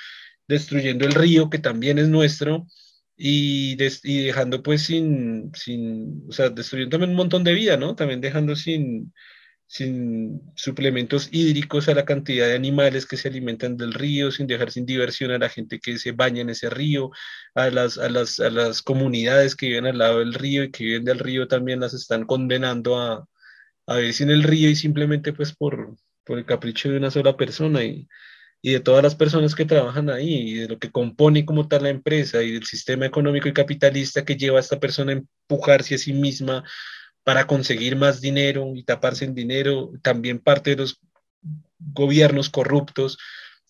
destruyendo el río que también es nuestro y, y dejando pues sin, sin, o sea, destruyendo también un montón de vida, ¿no? También dejando sin, sin suplementos hídricos a la cantidad de animales que se alimentan del río, sin dejar sin diversión a la gente que se baña en ese río, a las, a las, a las comunidades que viven al lado del río y que viven del río también las están condenando a, a vivir sin el río y simplemente pues por, por el capricho de una sola persona. Y, y de todas las personas que trabajan ahí, y de lo que compone como tal la empresa y del sistema económico y capitalista que lleva a esta persona a empujarse a sí misma para conseguir más dinero y taparse en dinero, también parte de los gobiernos corruptos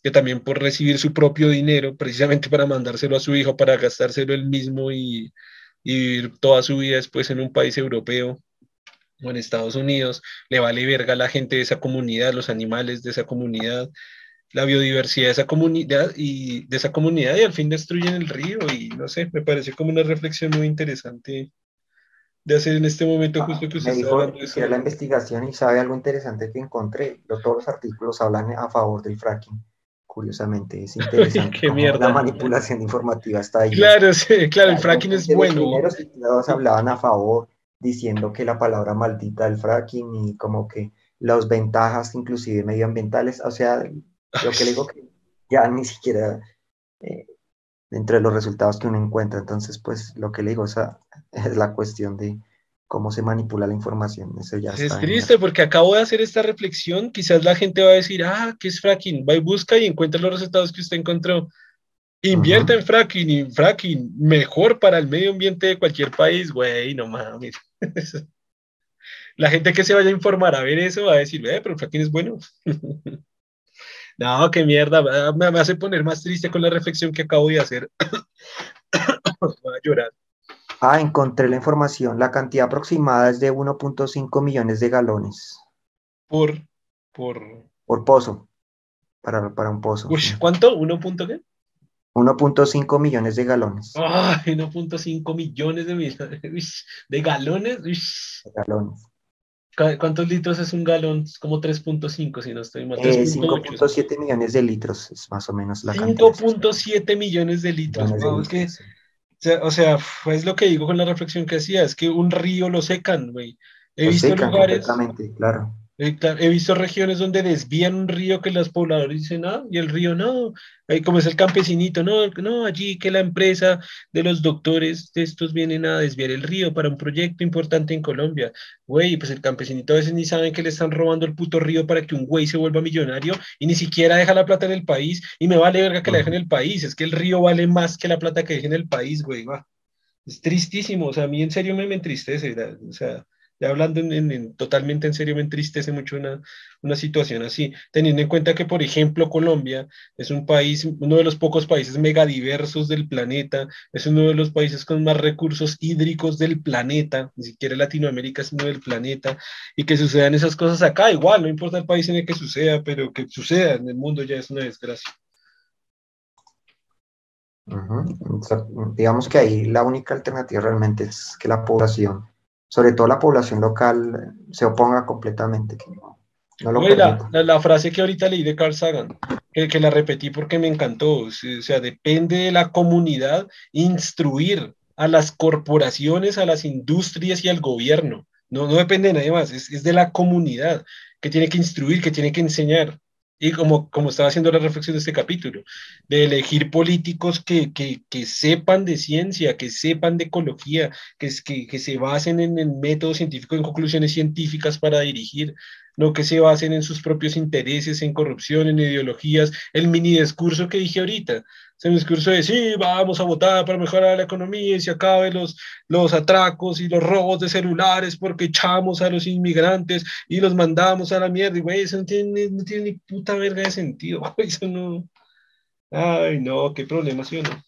que también por recibir su propio dinero, precisamente para mandárselo a su hijo, para gastárselo él mismo y, y vivir toda su vida después en un país europeo o en Estados Unidos, le vale verga a la gente de esa comunidad, los animales de esa comunidad, la biodiversidad de esa comunidad y de esa comunidad y al fin destruyen el río y no sé, me parece como una reflexión muy interesante de hacer en este momento justo que usted de eso. la investigación y sabe algo interesante que encontré, todos los artículos hablan a favor del fracking. Curiosamente, es *laughs* interesante. Qué mierda. La manipulación informativa está ahí. Claro, sí, claro, el fracking es bueno. Los primeros hablaban a favor, diciendo que la palabra maldita del fracking y como que las ventajas inclusive medioambientales, o sea, lo que le digo que ya ni siquiera dentro de los resultados que uno encuentra, entonces pues lo que le digo, esa *laughs* es la cuestión de cómo se manipula la información, eso ya Es triste porque acabo de hacer esta reflexión, quizás la gente va a decir, ah, ¿qué es fracking? Va y busca y encuentra los resultados que usted encontró. Invierta en fracking y fracking mejor para el medio ambiente de cualquier país, güey, no mames. *laughs* La gente que se vaya a informar a ver eso va a decir, eh, pero el fracking es bueno. *laughs* no, qué mierda, me, hace poner más triste con la reflexión que acabo de hacer. *coughs* voy a llorar. Ah, encontré la información. La cantidad aproximada es de 1.5 millones de galones. Por, por... Por pozo. Para, para un pozo. ¿Cuánto? ¿1. qué? 1.5 millones de galones. Ay, 1.5 millones de, *laughs* de galones. De galones. ¿Cuántos litros es un galón? Es como 3.5, si no estoy mal. 5.7 eh, millones de litros es más o menos la cantidad. 5.7 millones de litros. o sea, es lo que digo con la reflexión que hacía, es que un río lo secan, güey. He visto lugares. Claro. Eh, he visto regiones donde desvían un río que los pobladores dicen, ah, y el río no, ahí como es el campesinito, no, no, allí que la empresa de los doctores de estos vienen a desviar el río para un proyecto importante en Colombia. Güey, pues el campesinito a veces ni saben que le están robando el puto río para que un güey se vuelva millonario y ni siquiera deja la plata en el país y me vale verga que la dejen en el país, es que el río vale más que la plata que dejen en el país, güey, va. Es tristísimo, o sea, a mí en serio me, me entristece, o sea ya hablando en, totalmente en serio, me entristece mucho una, una, situación así, teniendo en cuenta que, por ejemplo, Colombia es un país, uno de los pocos países megadiversos del planeta, es uno de los países con más recursos hídricos del planeta, ni siquiera Latinoamérica es uno del planeta, y que sucedan esas cosas acá, igual, no importa el país en el que suceda, pero que suceda en el mundo ya es una desgracia. Digamos que ahí la única alternativa realmente es que la población sobre todo la población local, se oponga completamente. no, la, frase que ahorita leí de Carl Sagan, que, que, la repetí porque me encantó, o sea, depende de la comunidad instruir a las corporaciones, a las industrias y al gobierno. No, no depende de nadie más, es, es de la comunidad que tiene que instruir, que tiene que enseñar y como, como estaba haciendo la reflexión de este capítulo, de elegir políticos que, que, que sepan de ciencia, que sepan de ecología, que, que, que se basen en el método científico, en conclusiones científicas para dirigir, no que se basen en sus propios intereses, en corrupción, en ideologías, el mini discurso que dije ahorita, ese discurso de sí, vamos a votar para mejorar la economía y se acaben los, los atracos y los robos de celulares porque echamos a los inmigrantes y los mandamos a la mierda. Y güey, eso no tiene, no tiene ni puta verga de sentido. *laughs* Eso no. Ay, no, qué problema, ¿sí o no?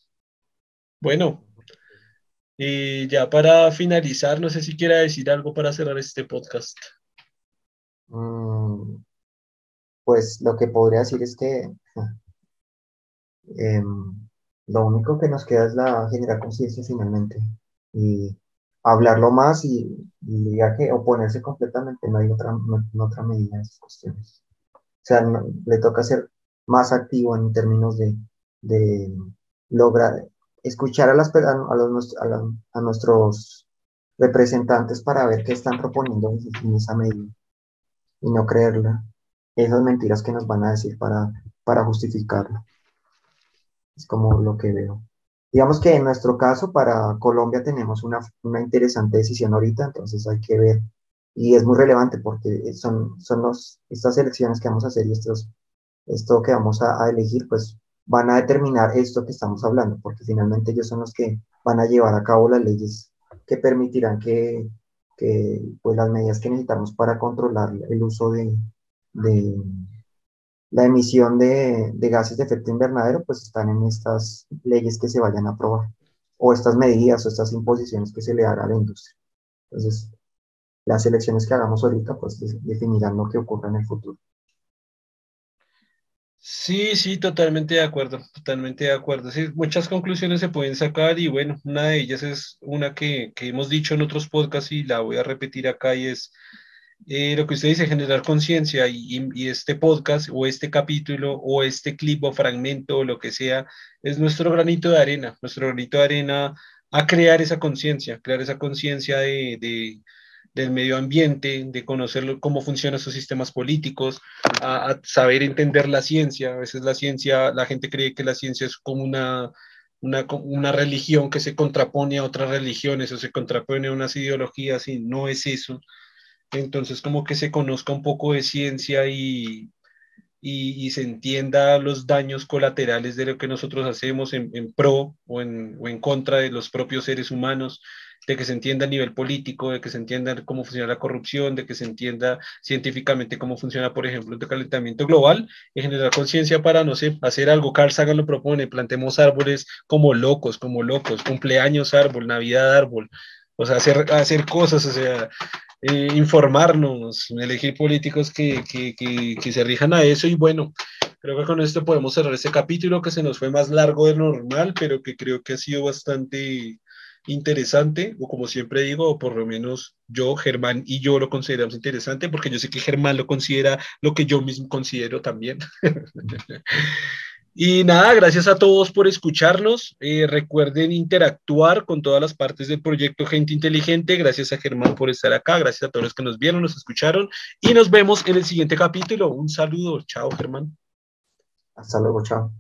Bueno, y ya para finalizar, no sé si quiera decir algo para cerrar este podcast. Mm, pues lo que podría decir es que Em, lo único que nos queda es la generar conciencia finalmente y hablarlo más y, ya que oponerse completamente no hay otra, otra medida en esas cuestiones. O sea, le toca ser más activo en términos de, de lograr escuchar a, las, a, los, a, nuestros representantes para ver qué están proponiendo en esa medida y no creerla. Esas mentiras que nos van a decir para, para justificarlo. Es como lo que veo. Digamos que en nuestro caso, para Colombia tenemos una, una interesante decisión ahorita, entonces hay que ver. Y es muy relevante porque son, son los, estas elecciones que vamos a hacer y estos esto que vamos a, a elegir, pues van a determinar esto que estamos hablando, porque finalmente ellos son los que van a llevar a cabo las leyes que permitirán que, que pues, las medidas que necesitamos para controlar el uso de, de la emisión de, gases de efecto invernadero, pues están en estas leyes que se vayan a aprobar, o estas medidas o estas imposiciones que se le hará a la industria. Entonces, las elecciones que hagamos ahorita, pues definirán lo que ocurra en el futuro. Sí, sí, totalmente de acuerdo, totalmente de acuerdo. Sí, muchas conclusiones se pueden sacar y bueno, una de ellas es una que, que hemos dicho en otros podcasts y la voy a repetir acá y es eh, lo que usted dice, generar conciencia y, este podcast o este capítulo o este clip o fragmento o lo que sea es nuestro granito de arena, nuestro granito de arena a crear esa conciencia, crear esa conciencia de, de del medio ambiente, de conocer cómo funcionan sus sistemas políticos, a, saber entender la ciencia. A veces la ciencia, la gente cree que la ciencia es como una, una, una, religión que se contrapone a otras religiones o se contrapone a unas ideologías y no es eso. Entonces, como que se conozca un poco de ciencia y, y, se entienda los daños colaterales de lo que nosotros hacemos en, en pro o en, o en contra de los propios seres humanos de que se entienda a nivel político, de que se entienda cómo funciona la corrupción, de que se entienda científicamente cómo funciona, por ejemplo, el calentamiento global y generar conciencia para, no sé, hacer algo. Carl Sagan lo propone, plantemos árboles como locos, como locos, cumpleaños árbol, Navidad árbol, o sea, hacer, hacer cosas, o sea, eh, informarnos, elegir políticos que, que, que, que se rijan a eso y bueno, creo que con esto podemos cerrar este capítulo que se nos fue más largo de normal, pero que creo que ha sido bastante interesante, o como siempre digo, o por lo menos yo, Germán y yo lo consideramos interesante, porque yo sé que Germán lo considera lo que yo mismo considero también. *laughs* y nada, gracias a todos por escucharnos. Eh, recuerden interactuar con todas las partes del proyecto Gente Inteligente. Gracias a Germán por estar acá, gracias a todos los que nos vieron, nos escucharon y nos vemos en el siguiente capítulo. Un saludo, chao Germán. Hasta luego, chao.